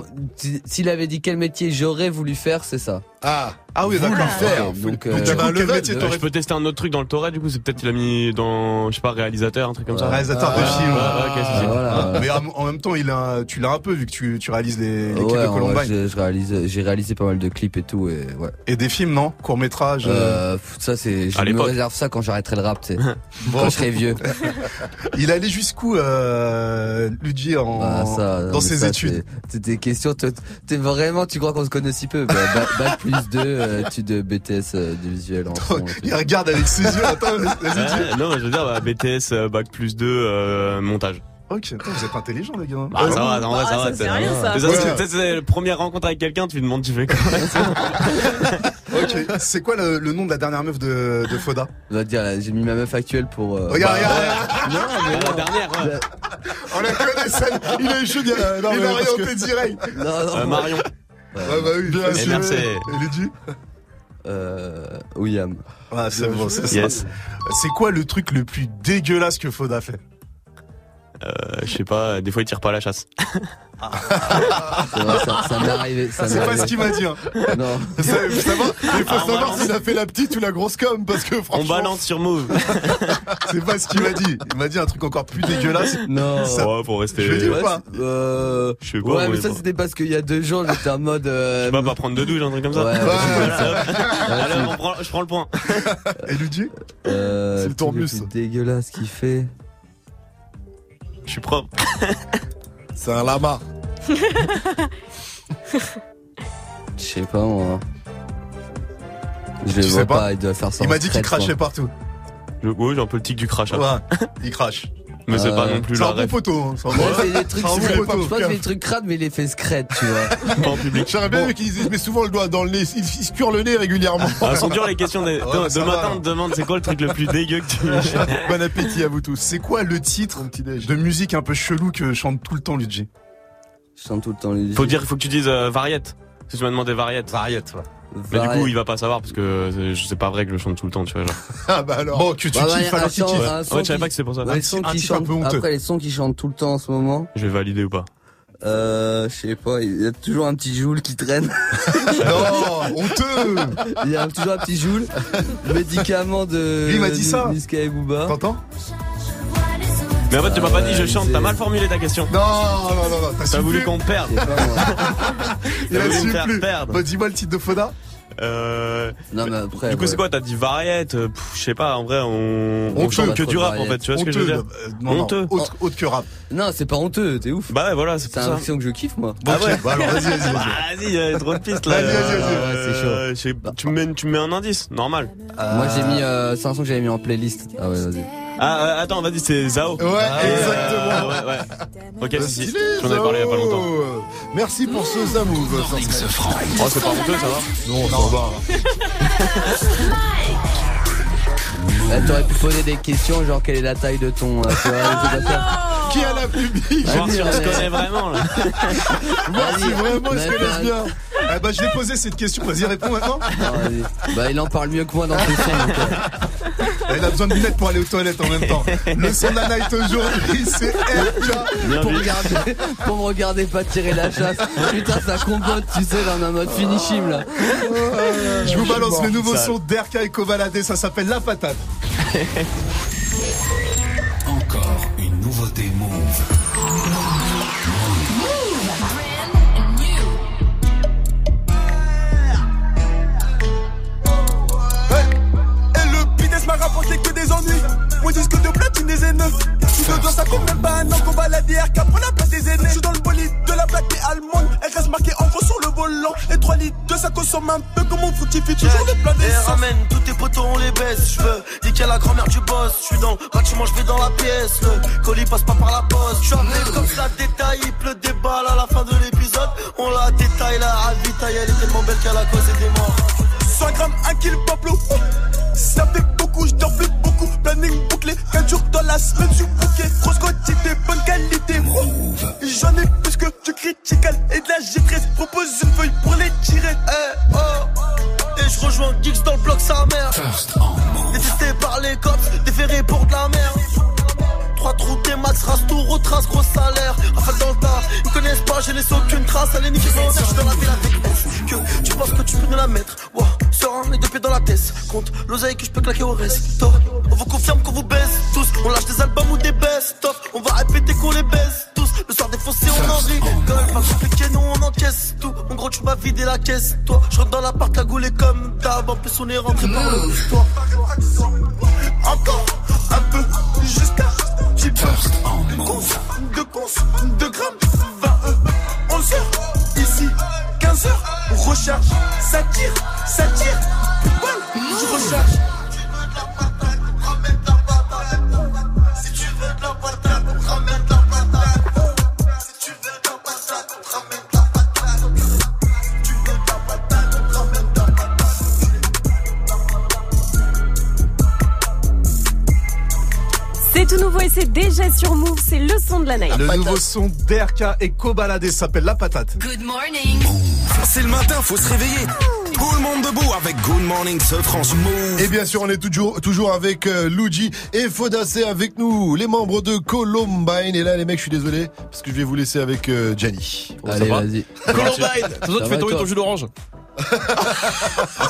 S'il avait dit quel métier j'aurais voulu faire, c'est ça. Ah, Ah oui, Voulu d'accord. faire. Donc, euh, métier Euh, t'aurais je peux tester un autre truc dans le Torah, du coup, c'est peut-être qu'il a mis dans, je sais pas, réalisateur, un truc comme ça. Réalisateur de Ah, film. ouais, ouais, ok, c'est- Ah, voilà. Mais en même temps, il a, tu l'as un peu vu que tu, tu réalises les, les clips Ouais, de en vrai, Columbine. je, je réalise, j'ai réalisé pas mal de clips et tout, et ouais. Et des films, non? Court métrage. Euh, pff, ça c'est, je me réserve ça quand j'arrêterai le rap, tu sais. Bon. Quand je serai vieux. Il allait jusqu'où, euh, Luigi, en, Bah, ça, dans ses ça, études? des questions, t'es vraiment, tu crois qu'on se connaît si peu? Bah, plus 2, études de BTS euh, du visuel en son. Il regarde avec ses yeux. Attends, vas-y, non, je veux dire, bah, BTS, euh, bac plus 2, euh, montage. Ok, attends, vous êtes intelligent, les gars. Bah, ça va, en vrai, Ah, ça ça, va. c'est rien, ça. Ouais. c'est- peut-être c'est la première rencontre avec quelqu'un, tu lui demandes, tu fais quoi? Ok, c'est quoi le, le nom de la dernière meuf de, de Foda? On va te dire, j'ai mis ma meuf actuelle pour. euh, Regarde, bah, regarde, Non, mais La non. dernière, ouais. on la connaît celle. Il est chaud. Il a, non, Il mais a parce que- orienté direct. Non, non. Euh, Marion. Ouais, bah oui, bien sûr. merci. Et Luigi? Euh, William. Ah, c'est bon, c'est ça. Yes. C'est quoi le truc le plus dégueulasse que Foda fait? Euh, je sais pas, des fois il tire pas à la chasse. C'est vrai, ça, ça m'est arrivé. Ça Ah, C'est pas arrivé. ce qu'il m'a dit. Hein. Non. Ça, ça va, il faut Ah, on savoir balance. s'il a fait la petite ou la grosse com parce que On franchement. balance sur Move. C'est pas ce qu'il m'a dit. Il m'a dit un truc encore plus dégueulasse. Non. Ça- Ouais, pour rester. Je vais dire Ouais, ou pas c'est- euh... Je sais pas. Ouais, moi, mais ça c'était parce qu'il y a deux jours j'étais en mode. Je Euh... sais pas, pas prendre de douche, un truc comme ça. Ouais, ouais, Voilà, hop. C'est- on prend- je prends le point. Et Luigi Euh, C'est le tourbus. plus dégueulasse qu'il fait. Je suis propre. C'est un lama. Je sais pas moi. Je le vois pas pas, il doit faire ça. Il m'a dit qu'il crachait partout. Je- Ouais, j'ai un peu le tic du crash. hein. Ouais, il crache. Mais c'est Euh, pas non plus C'est un bon poteau. hein, c'est des trucs C'est des trucs crades, mais il les fait secrètes, tu vois. En public. J'aurais bien aimé qu'il se met souvent le doigt dans le nez. Il, il se cure le nez régulièrement. Ah, sont dures les questions. Des... Matin, on te demande c'est quoi le truc le plus dégueu que tu. bon appétit à vous tous. C'est quoi le titre de musique un peu chelou que chante tout le temps Luigi? Je chante tout le temps les Faut dire, faut que tu dises euh, variette. Si tu m'as demandé variette. Variette, ouais. Mais du coup, il va pas savoir parce que euh, c'est pas vrai que je chante tout le temps, tu vois. Genre. Ah bah alors. Bon, que tu Bah, ouais, kiffes alors qu'il son- kiffe. un son Ouais, je savais pas que c'est pour ça. Ouais, Un les sons un qui chantent. peu honteux. Après, les sons qui chantent tout le temps en ce moment. Je vais valider ou pas. Euh, je sais pas, il y a toujours un petit joule qui traîne. Non, honteux Il y a toujours un petit joule. Médicament de. Lui, il m'a dit ça. Niska et Booba. T'entends? Mais en fait, tu m'as pas dit je chante. c'est- T'as mal formulé ta question. Non, non, non, non, t'as T'as voulu qu'on perde. Il a voulu me su faire plus. perdre. Bah, dis-moi le titre de Foda. Euh, Non, mais après. du coup, ouais. c'est quoi? T'as dit variette euh, Je sais pas. En vrai, on, on Honteux. chante que du rap en fait. Tu vois ce que je veux dire? euh, non, non, Honteux. Autre, autre que rap. Non, c'est pas honteux, t'es ouf. Bah ouais, voilà, c'est C'est pour un ça. son que je kiffe, moi. Bon, Ah ouais Bah, alors, vas-y, vas-y, vas-y. Bah, Vas-y, il y a trop de pistes là. Vas-y, vas-y, vas-y. Ouais, c'est chaud. Euh, sais- tu, me mets, tu me mets un indice, normal. Moi, j'ai mis. Euh, c'est un son que j'avais mis en playlist. Ah ouais, vas-y. Ah, euh, attends, vas-y, c'est Zao. Ouais, Euh, exactement. ouais, ouais. Ok, Bah, si, si. J'en avais parlé il y a pas longtemps. Merci pour ce Zamove. Oh, c'est pas honteux, ça va Non, ça va. Eh, T'aurais pu poser des questions, genre quelle est la taille de ton. euh, Ah. Qui a la plus big Voir si on se connaît vraiment là. Voir si vraiment il se connaissent bah, bien. Eh bah, je vais poser cette question. Vas-y, réponds maintenant. Ah. Bah, il en parle mieux que moi dans ses sons. donc, euh, Il a besoin de lunettes pour aller aux toilettes en même temps. Le son de la night aujourd'hui, c'est RK. Pour, regarder, pour me regarder pas tirer la chasse. Putain, ça compote, tu sais, dans un mode finishim là. Je vous balance le nouveau son d'RK et Kovalade, ça s'appelle La Patate. Encore une nouveauté Move. M'a rapporté que des ennuis. Mon disque de platine des N9. Sous le doigt, ça fait même pas un an qu'on va la DRK prend la place des aînés. Je suis dans le bolide de la plaque des allemande. Elle reste marquée en gros sur le volant. Et 3 litres de ça consomme un peu comme on fructifie toujours le plein Et ramène tous tes potos, on les baisse. Je veux niquer la grand-mère du boss. Je suis dans le bâtiment, je vais dans la pièce. Le colis passe pas par la poste. Je suis arrivé comme ça, détail. Il pleut des balles à la fin de l'épisode. On la détaille, la ravitaille. Elle est tellement belle qu'elle a causé des morts. 100 grammes, 1 kill Pablo. Ça fait beaucoup, je dors plus beaucoup. Planning bouclé, 4 jours dans la semaine, je bouquet. Grosse quantité, bonne qualité. J'en ai plus que du critical et de la G13. Propose une feuille pour les tirer. Eh, oh. Et je rejoins Geeks dans le bloc sa mère. Détesté par les cops, déféré pour de la merde. Trois trous, des max, race tout, retrace, gros salaire. Rafale dans le tas, ils connaissent pas, je laisse aucune trace. Allez, niquer mon je suis dans la ville avec. Que tu penses que tu peux nous la mettre? Wow, serein, les deux pieds dans la tête. Compte l'oseille que je peux claquer au reste. On vous confirme qu'on vous baisse tous. On lâche des albums ou des best-of. On va répéter qu'on les baisse tous. Le soir défoncé, on en même pas compliqué, nous on encaisse tout. En gros, tu vas vider la caisse. Toi, je rentre dans l'appart, la goulée comme d'hab. En plus, on est rentré par le toi. Encore un peu jusqu'à 10 de cons, de cons, de grammes, 20 euh, 11 heures, ici, 15 heures, on recharge, ça tire, ça tire, voilà, je recharge. Si tu veux de la patate, ramène tout nouveau et c'est déjà sur Move, c'est le son de la night. Le nouveau son d'RK et Kobalade s'appelle La Patate. Good morning. C'est le matin, faut se réveiller. Tout le monde debout avec Good Morning ce France Move. Et bien sûr, on est toujours, toujours avec euh, Luigi et Fodacé avec nous, les membres de Columbine. Et là, les mecs, je suis désolé, parce que je vais vous laisser avec euh, Gianni. Allez, Ça va vas-y. Columbine toi, tu fais tomber ton jus d'orange.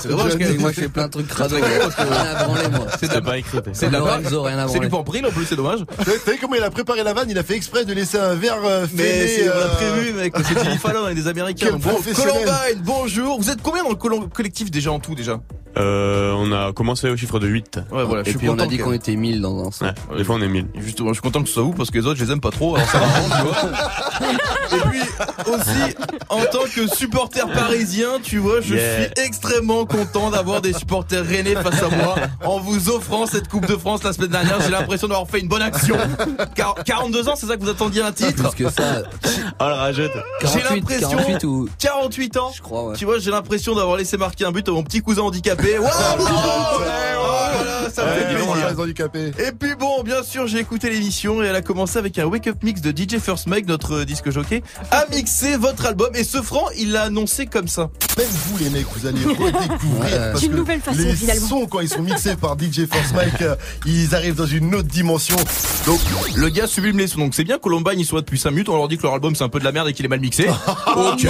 C'est dommage que moi je fais plein de trucs crado. C'est de la pas écrit. C'est de la Lorenzo, rien à C'est du pampril en plus, c'est dommage. T'as vu comment il a préparé la vanne? Il a fait exprès de laisser un verre euh, Mais fêlé, c'est on l'a euh, prévu, mec. C'est Jimmy Fallon et des Américains. Bon. Columbine, bonjour. Vous êtes combien dans le collectif déjà en tout déjà? Euh, on a commencé au chiffre de 8. Ouais, voilà. Je Et suis puis on a dit que- qu'on était 1000 dans un sens. Ouais, des fois on est 1000. Et Justement, je suis content que ce soit vous parce que les autres, je les aime pas trop. Alors ça m'arrange, tu vois. Et puis aussi, en tant que supporter parisien, tu vois, je Yeah. suis extrêmement content d'avoir des supporters rennais face à moi en vous offrant cette Coupe de France la semaine dernière. J'ai l'impression d'avoir fait une bonne action. Car 42 ans, c'est ça que vous attendiez un titre Plus que ça, Oh la ragette. J'ai 48, l'impression 48 ou 48 ans. je crois ouais. Tu vois, j'ai l'impression d'avoir laissé marquer un but à mon petit cousin handicapé. Waouh Voilà, ça me fait Ouais, non, plaisir. les handicapés. Et puis bon, bien sûr, j'ai écouté l'émission et elle a commencé avec un wake up mix de DJ First Mike, notre euh, disque jockey, a mixé votre album et ce franc, il l'a annoncé comme ça. Même vous, les mecs, vous allez redécouvrir. Ouais. parce C'est une que nouvelle façon, les finalement. sons, quand ils sont mixés par DJ Force Mike, ils arrivent dans une autre dimension. Donc, Le gars sublime les sons, donc c'est bien que Columbine ils soient depuis 5 minutes, on leur dit que leur album c'est un peu de la merde et qu'il est mal mixé. ok,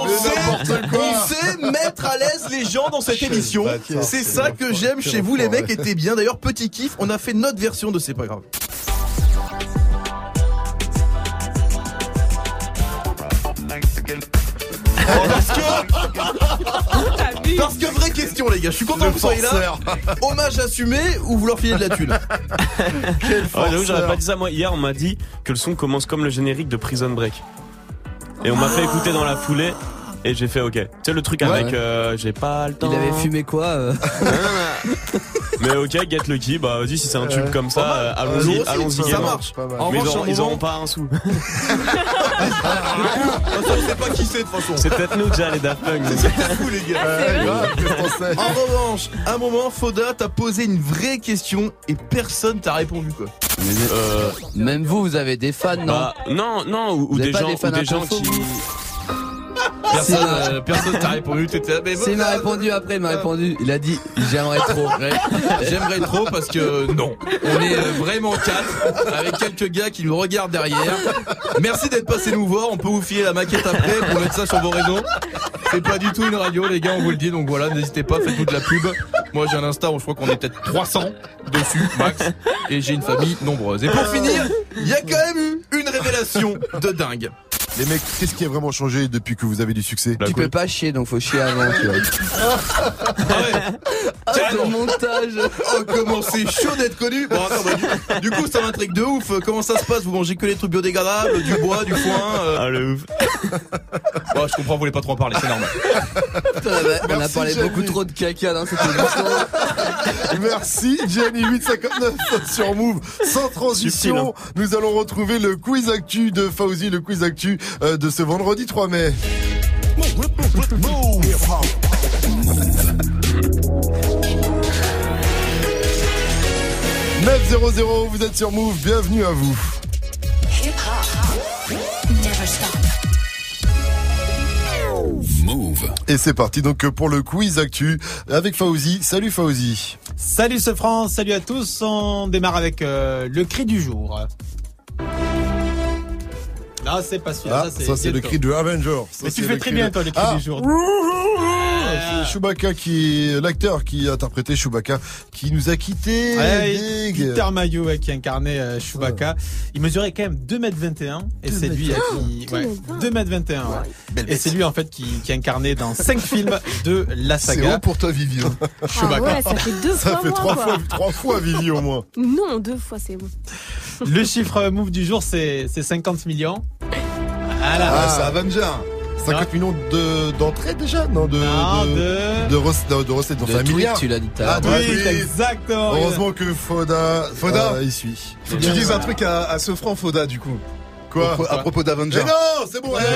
on sait, on mettre à l'aise les gens dans cette émission. C'est ça que j'aime chez vous les mecs, était bien. D'ailleurs, petit kiff, on a fait notre version de C'est pas grave. Parce que, vraie question les gars, je suis content que vous soyez là. Hommage assumé ou vous leur filez de la thune quel Oh, j'avoue, j'aurais pas dit ça moi. Hier, on m'a dit que le son commence comme le générique de Prison Break. Et on m'a fait écouter dans la foulée. Et j'ai fait ok. Tu sais le truc avec euh, j'ai pas le temps. Il avait fumé quoi euh Mais ok, get lucky. Bah vas-y si c'est un tube comme ça, euh, Nous allons-y, allons-y. ça marche. Pas mal. Mais ils revanche, auront, un ils moment- auront pas un sou. on sait pas qui c'est de toute façon. C'est peut-être nous déjà les Daft Punk. mais- C'est fou les gars. Sait En revanche, un moment, Foda t'a posé une vraie question et personne t'a répondu quoi. Euh, Même vous, vous avez des fans, non bah, non, non, ou, des gens, des fans ou des gens qui. Personne, euh, personne t'a répondu. Mais C'est, il m'a répondu après, il m'a répondu. Il a dit, j'aimerais trop. J'aimerais trop parce que non. On est euh, vraiment quatre avec quelques gars qui nous regardent derrière. Merci d'être passé nous voir. On peut vous filer la maquette après pour mettre ça sur vos réseaux. C'est pas du tout une radio, les gars, on vous le dit. Donc voilà, n'hésitez pas, faites-nous de la pub. Moi, j'ai un Insta où je crois qu'on est peut-être 300 dessus, max. Et j'ai une famille nombreuse. Et pour finir, il y a quand même eu une révélation de dingue. Les mecs, qu'est-ce qui a vraiment changé depuis que vous avez du succès Tu peux pas chier, donc faut chier avant, tu vois. Ah, le montage Oh, comment c'est chaud d'être connu Bon, attends, bah, du, du coup, ça m'intrigue de ouf. Comment ça se passe Vous mangez que les trucs biodégradables, du bois, du foin euh... Ah le ouf. Bon, je comprends, vous voulez pas trop en parler, c'est normal. Putain, on a- On a parlé beaucoup trop de caca dans cette émission. Merci Gianni 859 sur Move. Sans transition, nous allons retrouver le quiz actu de Fauzi, le quiz actu de ce vendredi 3 mai. 900, vous êtes sur Move, bienvenue à vous. Move. Et c'est parti donc pour le quiz actu avec Fauzi. Salut Fauzi. Salut ce France, salut à tous. On démarre avec euh, le cri du jour. Non, c'est pas celui-là. Ah, ça c'est le cri de Avenger. Ça, Mais tu fais très bien de- toi le cri Ah, du jour. C'est Chewbacca qui, l'acteur qui a interprété Chewbacca, qui nous a quittés. Ouais. Peter Mayo ouais, qui incarnait euh, Chewbacca. Il mesurait quand même 2m21 et c'est lui euh, qui... Ouais, 2m21 ouais. Et c'est lui en fait qui, qui incarnait dans 5 films de la C'est saga. haut pour toi, Vivian. Chewbacca. Ah ouais, ça fait deux Ça fois fait trois fois, trois fois Vivi au moins. Non, deux fois, c'est bon. Le chiffre move du jour c'est c'est 50 millions. Voilà. Ah, c'est Avenger. 50 millions de, d'entrées déjà Non, de, Non, de, de- de rec- de- de recettes. De un tweets, milliard. tu l'as dit Ah, de Oui, exactement. Heureusement que Foda, Foda euh, il suit. Faut que tu dises un truc à, à ce franc Foda du coup. Quoi À pro- À propos d'Avenger. Mais non, c'est bon. voilà,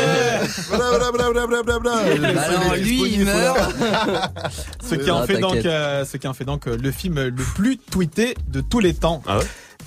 voilà. Bah alors, lui, il meurt. Ce qui en Ah, fait donc, euh, ce qui en fait donc euh, le film le plus tweeté de tous les temps. Ah ouais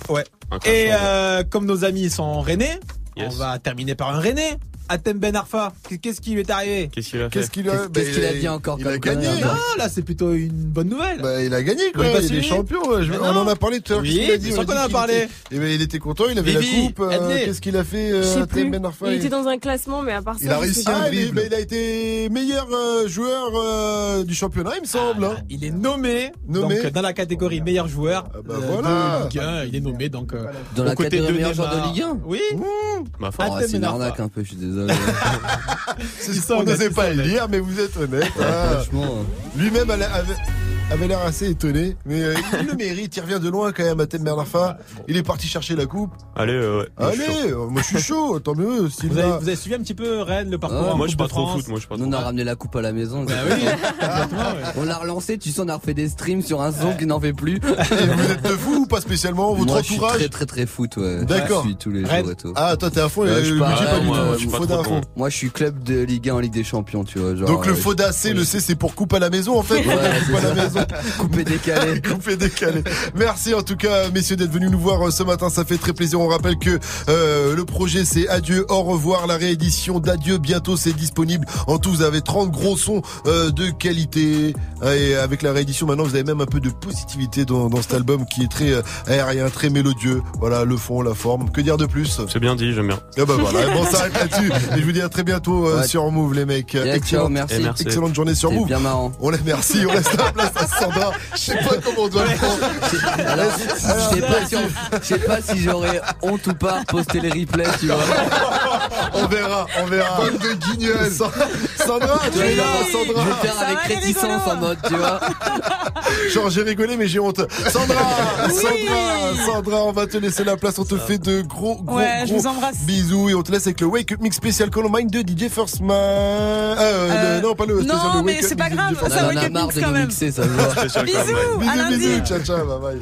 Ouais. Incroyable. Et euh, comme nos amis sont rennais, Yes. on va terminer par un rennais. Atem Ben Arfa, qu'est-ce qui lui est arrivé Qu'est-ce qu'il a fait Qu'est-ce qu'il a, Qu'est-ce- qu'est-ce qu'il a il dit encore Il comme a gagné. connerie, Ah, là c'est plutôt une bonne nouvelle. Bah, il a gagné quoi, pas il est champion. ouais. Je- Mais on non. en a parlé tout à l'heure. Oui, Qu'est-ce qu'il a dit bien sûr On a qu'on dit en a qu'il parlé. était- Eh ben, il était content, il avait Vivi, la coupe. euh, aide-les. Qu'est-ce qu'il a fait Je euh, sais Atem plus. Ben Arfa Il était dans un classement, mais à part ça. Il a je réussi un pas. Ah, il, est- dribble. bah, il a été meilleur euh, joueur euh, du championnat, il me semble. hein. Il est nommé, Nommé. donc, dans la catégorie meilleur joueur Ah bah euh, voilà. de Ligue 1. Il est nommé donc euh, Dans aux la côtés catégorie de meilleur joueur de Neymar. Ligue 1 Oui. Bah, Oh, Atem C'est une Ben Arfa. arnaque un peu, je suis désolé. C'est ce qu'on n'osait pas dire, mais vous êtes honnête. hein. Franchement. Lui-même avait, avait- avait l'air assez étonné, mais euh, il le mérite. Il revient de loin quand même à Ben Arfa. Il est parti chercher la coupe. Allez, euh, ouais. Allez, euh, moi je suis chaud, tant mieux. Vous avez, vous avez suivi un petit peu Rennes, le parcours Ah, en Moi, je suis Coupe pas de trop France foot. Moi, je suis pas Nous, on a ramené la coupe à la maison. Bah oui, complètement, ouais. On l'a relancé, tu sais, on a refait des streams sur un son qui n'en fait plus. Et vous êtes de fou ou pas spécialement Votre Moi, je suis entourage très très très foot, ouais. D'accord. Je suis tous les Red. jours et tout. Ah, toi t'es à fond, Ouais, je le pars- budget pas ouais, du moi, tout. je Tu suis pas Foda trop à fond. bon. Moi, je suis club de Ligue 1 en Ligue des Champions, tu vois. Genre, Donc le euh, Foda C, le C c'est pour coupe à la maison en fait. Ouais, coupe à c'est la ça. Maison. coupé décalé. Coupé décalé. Merci en tout cas messieurs d'être venus nous voir euh, ce matin, ça fait très plaisir. On rappelle que euh, le projet c'est Adieu, au revoir, la réédition d'Adieu bientôt c'est disponible. En tout vous avez 30 gros sons euh, de qualité et avec la réédition maintenant vous avez même un peu de positivité dans, dans cet album qui est très euh, aérien, très mélodieux. Voilà le fond, la forme. Que dire de plus? C'est bien dit, j'aime bien. Ah bah voilà, bon, on s'arrête là-dessus. Et je vous dis à très bientôt euh, Ouais. sur Move les mecs. Excellente- merci. Excellente journée sur Move. bien marrant. On laisse merci, on laisse la place à Sandra. Je sais pas comment on doit le prendre. Alors, je sais pas si, je sais pas si j'aurais honte ou pas à poster les replays, tu vois. On verra, on verra. Bande de guignols. Sandra, tu es là, Je Sandra. vais faire avec réticence en mode, tu vois. Genre j'ai rigolé mais j'ai honte. Sandra, Sandra, Sandra, on va te laisser la place. On te fait de gros, gros, Ouais, je gros vous embrasse. bisous et on te laisse avec le Wake Up Mix spécial Columbine de DJ First Man. Euh, le- non, pas le spécial non, le mais c'est pas grave, ça Wake Up Mix quand même. mixer, ça Bisous, à Bisous, lundi. bisous, ciao, ciao, bye bye.